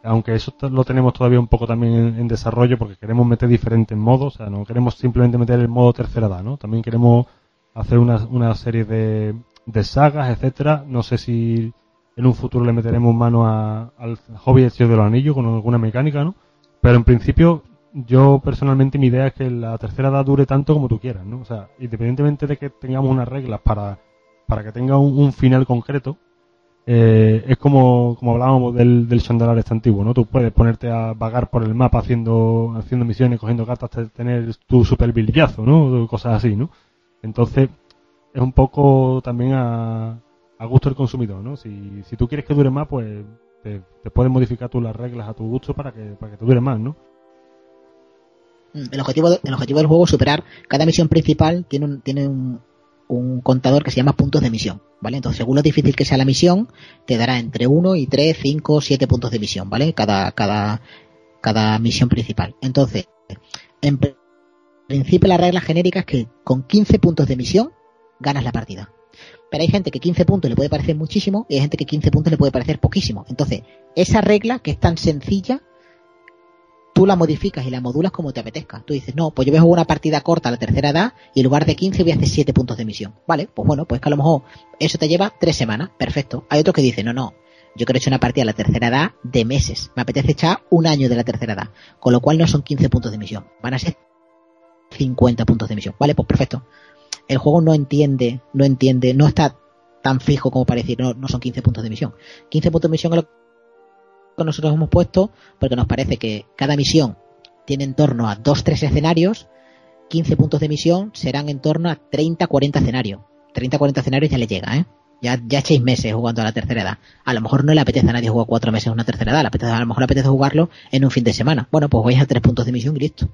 aunque eso lo tenemos todavía un poco también en, desarrollo porque queremos meter diferentes modos, o sea, no queremos simplemente meter el modo tercera edad, ¿no? También queremos hacer una, serie de, de sagas, etcétera. No sé si en un futuro le meteremos mano al hobby del de los Anillos con alguna mecánica, ¿no? Pero en principio, yo personalmente mi idea es que la tercera edad dure tanto como tú quieras, ¿no? O sea, independientemente de que tengamos unas reglas para, para que tenga un final concreto, eh, es como, como hablábamos del, del Chandalar este antiguo, ¿no? Tú puedes ponerte a vagar por el mapa haciendo, haciendo misiones, cogiendo cartas, hasta tener tu super bilillazo, ¿no? Cosas así, ¿no? Entonces, es un poco también a, gusto del consumidor, ¿no? Si, si tú quieres que dure más, pues te, te puedes modificar tú las reglas a tu gusto para que, para que te dure más, ¿no? El objetivo, el objetivo del juego es superar cada misión principal tiene un, tiene un, un contador que se llama puntos de misión, ¿vale? Entonces, según lo difícil que sea la misión, te dará entre 1 y 3, 5, 7 puntos de misión, ¿vale? Cada, cada, cada misión principal. Entonces, en principio la regla genérica es que con 15 puntos de misión ganas la partida. Pero hay gente que 15 puntos le puede parecer muchísimo y hay gente que 15 puntos le puede parecer poquísimo. Entonces, esa regla que es tan sencilla tú la modificas y la modulas como te apetezca. Tú dices, no, pues yo voy a una partida corta a la tercera edad y en lugar de 15 voy a hacer 7 puntos de misión. Vale, pues bueno, pues que a lo mejor eso te lleva 3 semanas, perfecto. Hay otro que dice, no, no, yo quiero echar una partida a la tercera edad de meses. Me apetece echar un año de la tercera edad. Con lo cual no son 15 puntos de misión, van a ser 50 puntos de misión. Vale, pues perfecto. El juego no entiende, no entiende, no está tan fijo como para decir, no, no son 15 puntos de misión. 15 puntos de misión es lo nosotros hemos puesto porque nos parece que cada misión tiene en torno a 2-3 escenarios, 15 puntos de misión serán en torno a 30-40 escenarios. 30-40 escenarios ya le llega, ¿eh? Ya, ya echéis meses jugando a la tercera edad. A lo mejor no le apetece a nadie jugar cuatro meses a una tercera edad, a lo mejor le apetece jugarlo en un fin de semana. Bueno, pues vais a tres puntos de misión y listo.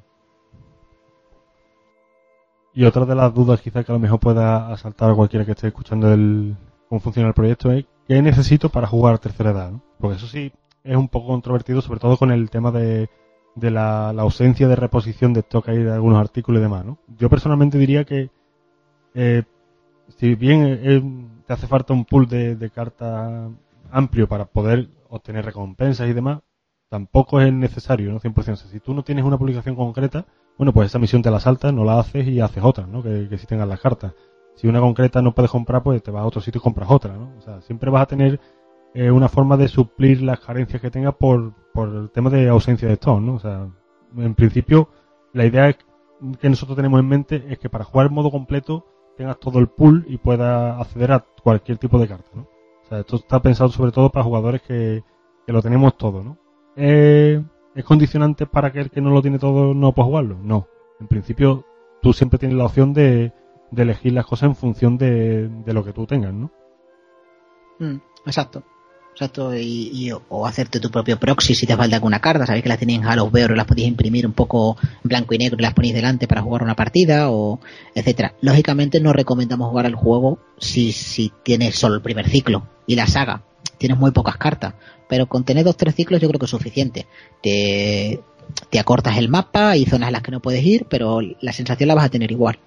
Y otra de las dudas quizás que a lo mejor pueda asaltar a cualquiera que esté escuchando el, cómo funciona el proyecto es ¿qué necesito para jugar tercera edad? ¿no? Porque eso sí es un poco controvertido, sobre todo con el tema de, de la, la, ausencia de reposición de stock ahí de algunos artículos y demás. ¿no? Yo personalmente diría que eh, si bien eh, te hace falta un pool de, de cartas amplio para poder obtener recompensas y demás, tampoco es necesario, ¿no? 100%. O si tú no tienes una publicación concreta, bueno, pues esa misión te la saltas, no la haces y haces otra, ¿no? Que, que si tengas las cartas. Si una concreta no puedes comprar, pues te vas a otro sitio y compras otra, ¿no? O sea, siempre vas a tener eh, una forma de suplir las carencias que tengas por, por el tema de ausencia de stock, ¿no? O sea, en principio, la idea que nosotros tenemos en mente es que para jugar en modo completo tengas todo el pool y puedas acceder a cualquier tipo de carta, ¿no? O sea, esto está pensado sobre todo para jugadores que, que lo tenemos todo, ¿no? Eh, ¿Es condicionante para que el que no lo tiene todo no pueda jugarlo? No. En principio, tú siempre tienes la opción de, de elegir las cosas en función de, de, lo que tú tengas, ¿no? Mm, exacto. Exacto, y, y, o hacerte tu propio proxy si te falta alguna carta. Sabéis que las tenéis en Halo Bear o las podéis imprimir un poco blanco y negro y las ponéis delante para jugar una partida, o etcétera. Lógicamente no recomendamos jugar al juego si, si tienes solo el primer ciclo y la saga. Tienes muy pocas cartas pero con tener dos tres ciclos yo creo que es suficiente. Te, te acortas el mapa, hay zonas en las que no puedes ir, pero la sensación la vas a tener igual.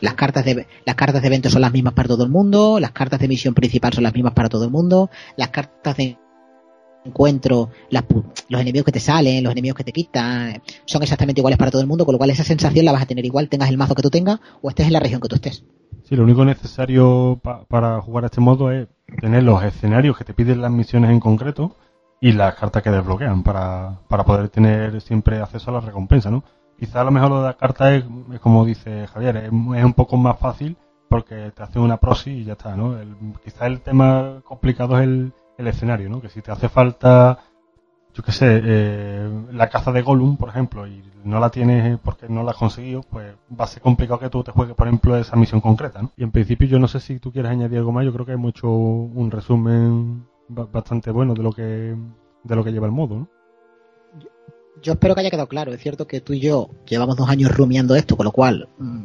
Las cartas de las cartas de evento son las mismas para todo el mundo, las cartas de misión principal son las mismas para todo el mundo, las cartas de encuentro, las, los enemigos que te salen, los enemigos que te quitan, son exactamente iguales para todo el mundo, con lo cual esa sensación la vas a tener igual, tengas el mazo que tú tengas o estés en la región que tú estés. Sí, lo único necesario pa para jugar a este modo es tener los escenarios que te piden las misiones en concreto y las cartas que desbloquean para, para poder tener siempre acceso a la recompensa, ¿no? Quizá a lo mejor lo de la carta es, como dice Javier, es, un poco más fácil porque te hace una proxy y ya está, ¿no? El, quizá el tema complicado es el, el escenario, ¿no? Que si te hace falta, yo qué sé, eh, la caza de Gollum, por ejemplo, y no la tienes porque no la has conseguido, pues va a ser complicado que tú te juegues, por ejemplo, esa misión concreta, ¿no? Y en principio yo no sé si tú quieres añadir algo más, yo creo que hemos hecho un resumen bastante bueno de lo que de lo que lleva el modo. Yo espero que haya quedado claro. Es cierto que tú y yo llevamos dos años rumiando esto, con lo cual mmm,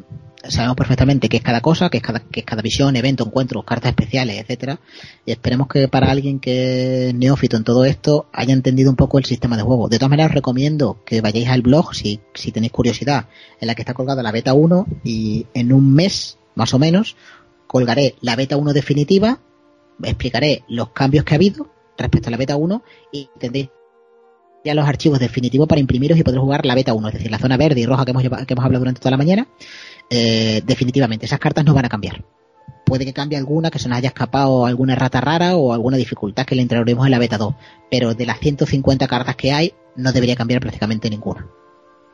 sabemos perfectamente qué es cada cosa, qué es cada, es cada visión, evento, encuentro, cartas especiales, etcétera. Y esperemos que para alguien que es neófito en todo esto haya entendido un poco el sistema de juego. De todas maneras, os recomiendo que vayáis al blog si, si tenéis curiosidad, en la que está colgada la beta 1 y en un mes, más o menos, colgaré la beta 1 definitiva, explicaré los cambios que ha habido respecto a la beta 1 y tendréis ya los archivos definitivos para imprimiros y poder jugar la beta 1, es decir, la zona verde y roja que hemos, que hemos hablado durante toda la mañana. Eh, definitivamente, esas cartas no van a cambiar. Puede que cambie alguna, que se nos haya escapado alguna rata rara o alguna dificultad que le introducimos en la beta 2, pero de las 150 cartas que hay, no debería cambiar prácticamente ninguna.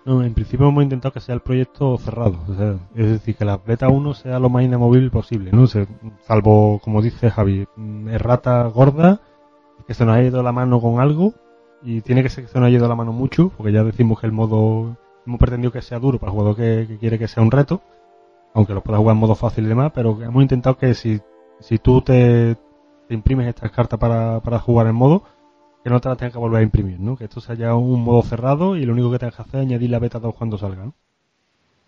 No, en principio hemos intentado que sea el proyecto cerrado, es decir, que la beta 1 sea lo más inamovible posible, ¿no? salvo, como dice Javi, mm, errata gorda, que se nos ha ido la mano con algo, y tiene que ser que se nos haya ido la mano mucho, porque ya decimos que el modo, hemos pretendido que sea duro para el jugador que, quiere que sea un reto, aunque lo pueda jugar en modo fácil y demás, pero hemos intentado que si, si tú te, imprimes estas cartas para, para jugar en modo, que no te las tengas que volver a imprimir, ¿no? Que esto sea ya un modo cerrado y lo único que tengas que hacer es añadir la beta 2 cuando salga, ¿no?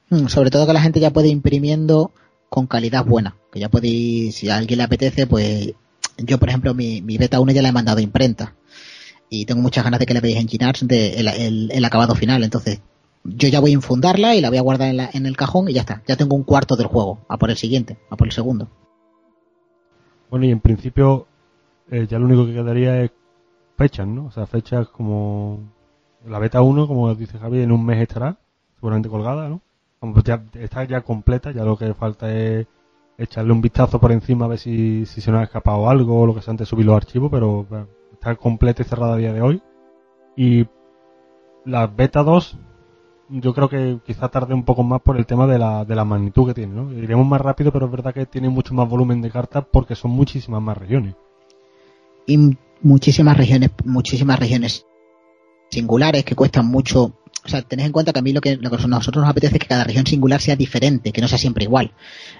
Mm, sobre todo que la gente ya puede imprimiendo con calidad buena, que ya puede, si a alguien le apetece, pues yo por ejemplo mi, beta 1 ya la he mandado a imprenta y tengo muchas ganas de que la veáis en Ginars de el, acabado final, entonces yo ya voy a infundarla y la voy a guardar en, en el cajón y ya está, ya tengo un cuarto del juego, a por el siguiente, a por el segundo. Bueno, y en principio eh, ya lo único que quedaría es fechas, ¿no? O sea, fechas como la beta 1, como dice Javi, en un mes estará, seguramente colgada, ¿no? Como ya está ya completa, ya lo que falta es echarle un vistazo por encima a ver si, si se nos ha escapado algo o lo que sea antes de subir los archivos, pero está completa y cerrada a día de hoy. Y la beta 2, yo creo que quizá tarde un poco más por el tema de la, de la magnitud que tiene. Iremos más rápido, pero es verdad que tiene mucho más volumen de cartas porque son muchísimas más regiones. Y muchísimas regiones, muchísimas regiones singulares que cuestan mucho. O sea, tenés en cuenta que a mí lo que, lo que a nosotros nos apetece es que cada región singular sea diferente, que no sea siempre igual.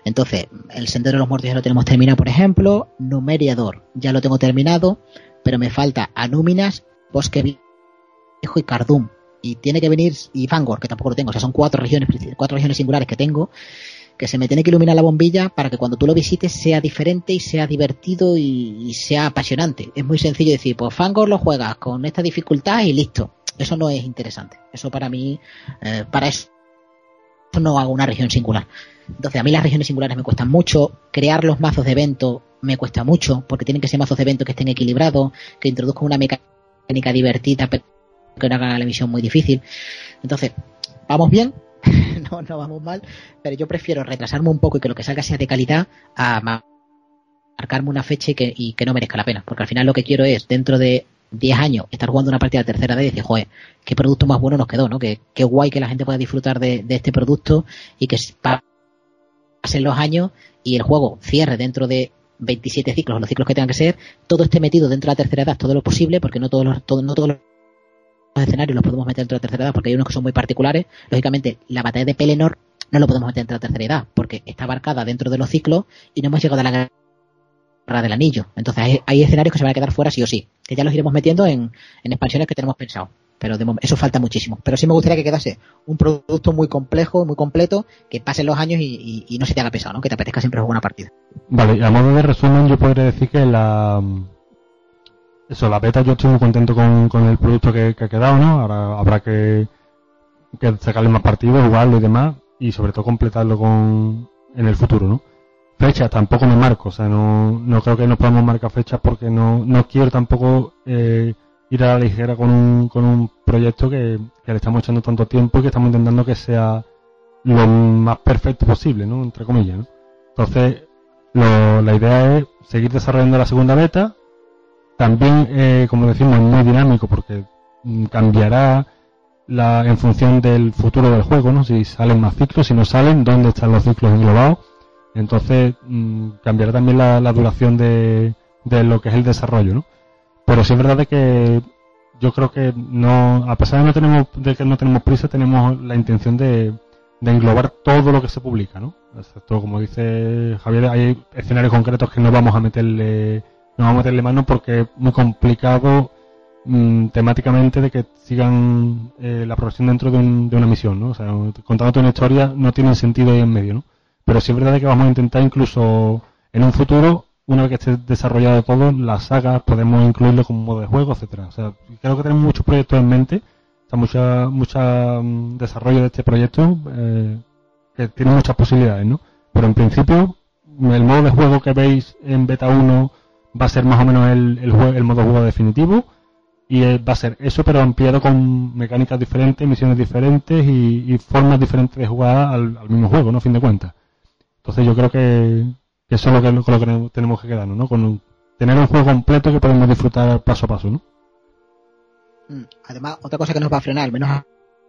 Entonces, el Sendero de los Muertos ya lo tenemos terminado, por ejemplo. Numeriador ya lo tengo terminado, pero me falta Anúminas, Bosque Viejo y Cardum. Y tiene que venir, y Fangor, que tampoco lo tengo. O sea, son cuatro regiones, cuatro regiones singulares que tengo que se me tiene que iluminar la bombilla para que cuando tú lo visites sea diferente y sea divertido y, sea apasionante. Es muy sencillo decir, pues Fangor lo juegas con esta dificultad y listo. Eso no es interesante. Eso para mí, eh, para eso no hago una región singular. Entonces, a mí las regiones singulares me cuestan mucho. Crear los mazos de evento me cuesta mucho, porque tienen que ser mazos de evento que estén equilibrados, que introduzcan una mecánica divertida, pero que no hagan la misión muy difícil. Entonces, vamos bien, no, no vamos mal, pero yo prefiero retrasarme un poco y que lo que salga sea de calidad a marcarme una fecha y que, y que no merezca la pena, porque al final lo que quiero es, dentro de 10 años, estar jugando una partida de tercera edad y decir, joder, qué producto más bueno nos quedó, ¿no? Qué, qué guay que la gente pueda disfrutar de, este producto y que pasen los años y el juego cierre dentro de 27 ciclos, los ciclos que tengan que ser, todo esté metido dentro de la tercera edad, todo lo posible, porque no todos los, no todos los escenarios los podemos meter dentro de la tercera edad porque hay unos que son muy particulares. Lógicamente, la batalla de Pelennor no lo podemos meter dentro de la tercera edad porque está abarcada dentro de los ciclos y no hemos llegado a la del anillo. Entonces hay, escenarios que se van a quedar fuera sí o sí, que ya los iremos metiendo en, expansiones que tenemos pensado. Pero eso falta muchísimo. Pero sí me gustaría que quedase un producto muy complejo, muy completo, que pasen los años y, no se te haga pesado, ¿no? que te apetezca siempre jugar una partida. Vale, y a modo de resumen yo podría decir que la, eso, la beta yo estoy muy contento con, el producto que, ha quedado, ¿no? Ahora habrá que, sacarle más partido, jugarlo y demás, y sobre todo completarlo con en el futuro, ¿no? Fechas tampoco me marco, o sea, no, no creo que nos podamos marcar fechas porque no, no quiero tampoco eh, ir a la ligera con un, con un proyecto que, que le estamos echando tanto tiempo y que estamos intentando que sea lo más perfecto posible, ¿no? Entre comillas, ¿no? Entonces, lo, la idea es seguir desarrollando la segunda beta, también, eh, como decimos, es muy dinámico porque mm, cambiará la, en función del futuro del juego, ¿no? Si salen más ciclos, si no salen, dónde están los ciclos englobados. Entonces, mm, cambiará también la, duración de, de, lo que es el desarrollo, ¿no? Pero sí es verdad que yo creo que no, a pesar de, no tenemos, de que no tenemos prisa, tenemos la intención de, de englobar todo lo que se publica, ¿no? Excepto, como dice Javier, hay escenarios concretos que no vamos a meterle no vamos a meterle mano porque es muy complicado mm, temáticamente de que sigan eh, la progresión dentro de, una misión, ¿no? O sea, contándote una historia no tiene sentido ahí en medio, ¿no? Pero sí es verdad que vamos a intentar incluso en un futuro, una vez que esté desarrollado todo, las sagas podemos incluirlo como modo de juego, etcétera. O sea, creo que tenemos muchos proyectos en mente, o mucha, mucha mm, desarrollo de este proyecto eh, que tiene muchas posibilidades, ¿no? Pero en principio, el modo de juego que veis en beta 1 va a ser más o menos el, el, el modo juego definitivo y va a ser eso pero ampliado con mecánicas diferentes, misiones diferentes y, formas diferentes de jugar al, mismo juego, ¿no? Fin de cuentas. Entonces yo creo que, eso es lo que, tenemos que quedarnos, ¿no? Con tener un juego completo que podemos disfrutar paso a paso, ¿no? Mm, además, otra cosa que nos va a frenar, al menos a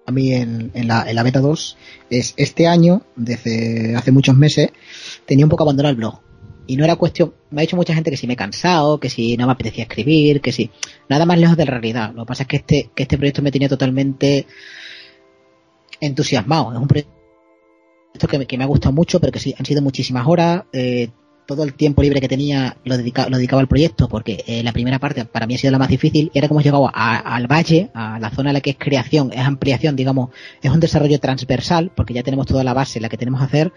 a mí en, la, en la beta 2 es este año, desde hace muchos meses, tenía un poco abandonado el blog. Y no era cuestión, me ha dicho mucha gente que si me he cansado, que si no me apetecía escribir, que si, nada más lejos de la realidad. Lo que pasa es que este, que este proyecto me tenía totalmente entusiasmado. Es un proyecto que, que me ha gustado mucho, pero que sí, han sido muchísimas horas. Eh, todo el tiempo libre que tenía lo, dedicaba, lo dedicaba al proyecto, porque eh, la primera parte para mí ha sido la más difícil, y era como hemos llegado al valle, a la zona en la que es creación, es ampliación, digamos, es un desarrollo transversal, porque ya tenemos toda la base, la que tenemos que hacer,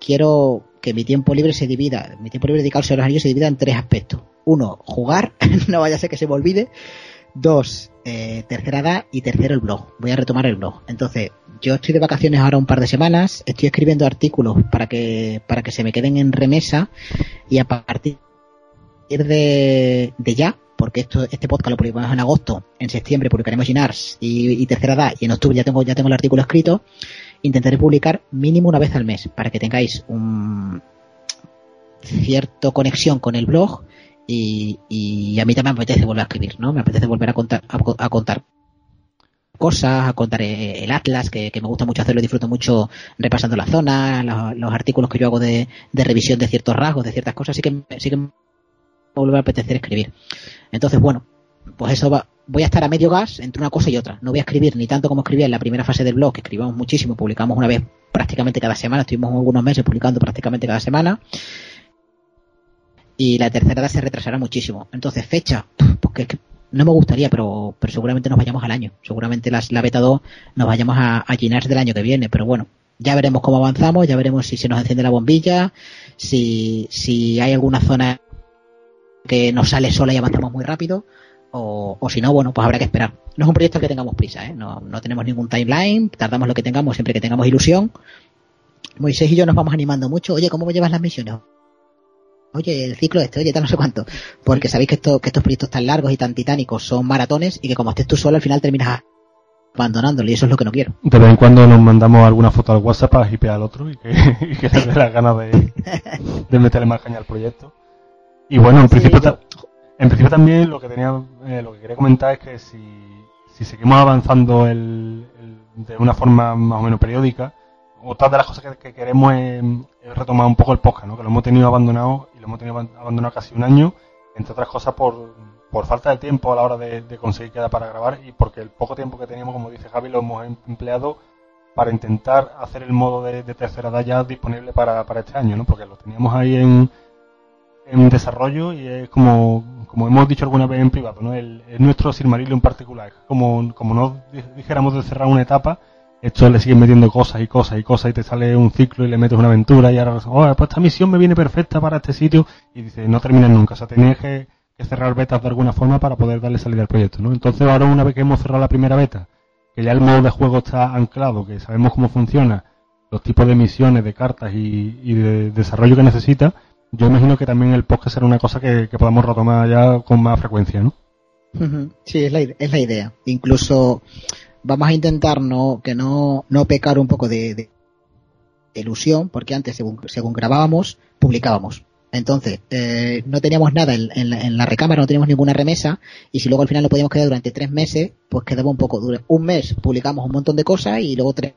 quiero que mi tiempo libre se divida, mi tiempo libre dedicado a los anillos se divida en tres aspectos. Uno, jugar, no vaya a ser que se me olvide. Dos, eh, tercera edad y tercero el blog. Voy a retomar el blog. Entonces, yo estoy de vacaciones ahora un par de semanas, estoy escribiendo artículos para que, para que se me queden en remesa y a partir de, ya, porque esto, este podcast lo publicamos en agosto, en septiembre publicaremos Ginars y, y tercera edad y en octubre ya tengo, ya tengo el artículo escrito, intentaré publicar mínimo una vez al mes para que tengáis un cierto conexión con el blog y, y, a mí también me apetece volver a escribir, ¿no? Me apetece volver a contar, a, contar cosas, a contar eh, el Atlas, que, me gusta mucho hacerlo, disfruto mucho repasando la zona, los, artículos que yo hago de, de, revisión de ciertos rasgos, de ciertas cosas, sí que, sí que me vuelve a apetecer escribir. Entonces, bueno, pues eso va, voy a estar a medio gas entre una cosa y otra. No voy a escribir ni tanto como escribía en la primera fase del blog, que escribimos muchísimo, publicamos una vez prácticamente cada semana, estuvimos algunos meses publicando prácticamente cada semana y la tercera edad se retrasará muchísimo. Entonces, fecha, porque que no me gustaría, pero, pero seguramente nos vayamos al año. Seguramente la beta 2 nos vayamos a, a del año que viene, pero bueno, ya veremos cómo avanzamos, ya veremos si se nos enciende la bombilla, si, si hay alguna zona que nos sale sola y avanzamos muy rápido, o, o si no, bueno, pues habrá que esperar. No es un proyecto que tengamos prisa, ¿eh? no, no tenemos ningún timeline, tardamos lo que tengamos siempre que tengamos ilusión. Moisés y yo nos vamos animando mucho. Oye, ¿cómo llevas las misiones? Oye, el ciclo este, oye, tal no sé cuánto. Porque sabéis que, esto, que estos proyectos tan largos y tan titánicos son maratones y que como estés tú solo al final terminas abandonándolo y eso es lo que no quiero. De vez en cuando nos mandamos alguna foto al WhatsApp para hipear al otro y que, y que dé las ganas de, de, meterle más caña al proyecto. Y bueno, en principio, en principio también lo que tenía, eh, lo que quería comentar es que si, si seguimos avanzando el, el, de una forma más o menos periódica, otra de las cosas que, queremos es, retomar un poco el podcast, ¿no? que lo hemos tenido abandonado hemos tenido abandonado casi un año, entre otras cosas por, por falta de tiempo a la hora de, conseguir quedar para grabar y porque el poco tiempo que teníamos, como dice Javi, lo hemos em, empleado para intentar hacer el modo de, tercera edad ya disponible para, para este año, ¿no? porque lo teníamos ahí en, en desarrollo y es como, como hemos dicho alguna vez en privado, ¿no? El, es nuestro en particular. Como, como no dijéramos de cerrar una etapa, esto le siguen metiendo cosas y cosas y cosas y te sale un ciclo y le metes una aventura y ahora, oh, pues esta misión me viene perfecta para este sitio y dice, no terminas nunca, o sea, tenías que, cerrar betas de alguna forma para poder darle salida al proyecto, ¿no? Entonces ahora una vez que hemos cerrado la primera beta, que ya el modo de juego está anclado, que sabemos cómo funciona, los tipos de misiones, de cartas y, de desarrollo que necesita, yo imagino que también el podcast será una cosa que, que podamos retomar ya con más frecuencia, ¿no? Sí, es la, es la idea. Incluso vamos a intentar no que no, no pecar un poco de, ilusión, porque antes, según, según grabábamos, publicábamos. Entonces, eh, no teníamos nada en, en, la, recámara, no teníamos ninguna remesa, y si luego al final lo podíamos quedar durante tres meses, pues quedaba un poco duro. Un mes publicamos un montón de cosas y luego tres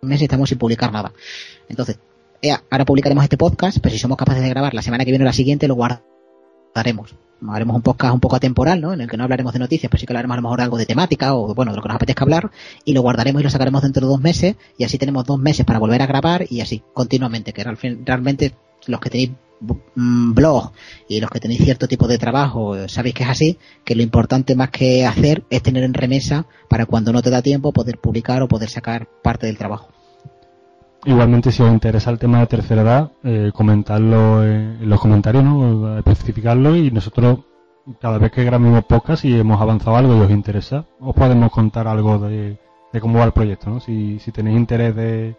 meses estamos sin publicar nada. Entonces, ahora publicaremos este podcast, pero si somos capaces de grabar la semana que viene o la siguiente, lo guardaremos haremos un podcast un poco atemporal, ¿no? En el que no hablaremos de noticias, pero sí que hablaremos a lo mejor algo de temática o, bueno, de lo que nos apetezca hablar y lo guardaremos y lo sacaremos dentro de dos meses y así tenemos dos meses para volver a grabar y así, continuamente, que realmente los que tenéis mm, blog y los que tenéis cierto tipo de trabajo sabéis que es así, que lo importante más que hacer es tener en remesa para cuando no te da tiempo poder publicar o poder sacar parte del trabajo. Igualmente, si os interesa el tema de tercera edad, eh, comentarlo en los comentarios, ¿no? especificarlo y nosotros, cada vez que grabemos podcast y hemos avanzado algo y os interesa, os podemos contar algo de, cómo va el proyecto, ¿no? Si, si tenéis interés de,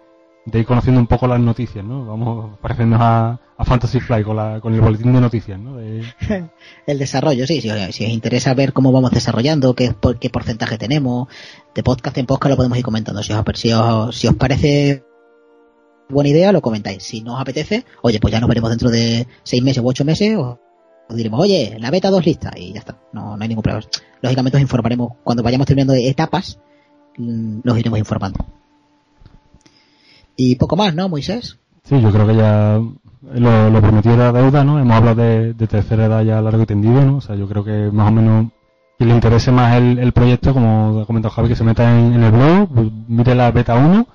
ir conociendo un poco las noticias, ¿no? Vamos a parecernos a, Fantasy Fly con, la, con el boletín de noticias, ¿no? el desarrollo, sí, si, os interesa ver cómo vamos desarrollando, qué, qué porcentaje tenemos, de podcast en podcast lo podemos ir comentando. Si os, si os, si os parece buena idea, lo comentáis. Si no os apetece, oye, pues ya nos veremos dentro de seis meses u ocho meses, o os diremos, oye, la beta dos lista, y ya está, no, no hay ningún problema. Lógicamente os informaremos cuando vayamos terminando etapas, mm, los iremos informando. Y poco más, ¿no, Moisés? Sí, yo creo que ya lo, lo prometido era deuda, ¿no? Hemos hablado de, de, tercera edad ya largo y tendido, ¿no? O sea, yo creo que más o menos quien le interese más el, el proyecto, como ha comentado Javi, que se meta en, en el blog, mire la beta 1,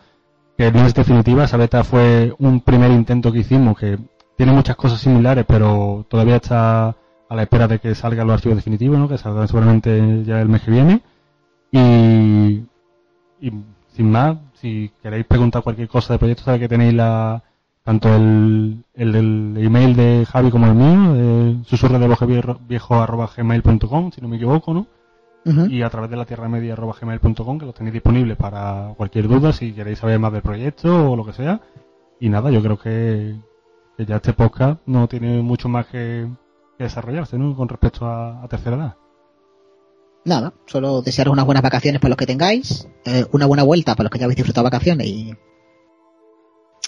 que no es definitiva, esa beta fue un primer intento que hicimos, que tiene muchas cosas similares, pero todavía está a la espera de que salgan los archivos definitivos, ¿no? Que salgan seguramente ya el mes que viene. Y, sin más, si queréis preguntar cualquier cosa de proyecto, sabéis que tenéis la, tanto el, el, email de Javi como el mío, de de si no me equivoco, ¿no? Uh -huh. Y a través de la tierra media arroba gmail.com, que los tenéis disponibles para cualquier duda, si queréis saber más del proyecto o lo que sea. Y nada, yo creo que, que ya este podcast no tiene mucho más que, que desarrollarse, ¿no? Con respecto a, a tercera edad nada, solo desearos unas buenas vacaciones para los que tengáis, eh, una buena vuelta para los que ya habéis disfrutado vacaciones y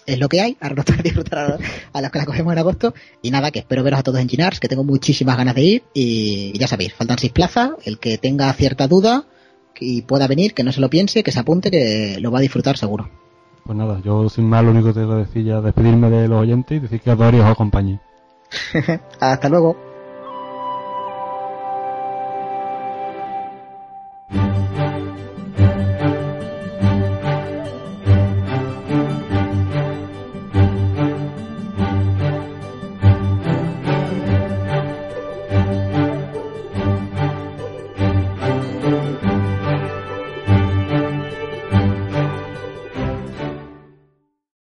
es lo que hay, ahora nos toca disfrutar a, a los que la cogemos en agosto y nada, que espero veros a todos en Ginars, que tengo muchísimas ganas de ir y ya sabéis, faltan seis plazas, el que tenga cierta duda y pueda venir, que no se lo piense, que se apunte, que lo va a disfrutar seguro. Pues nada, yo sin más lo único que tengo que decir ya despedirme de los oyentes y decir que adoro y os acompañe. Hasta luego.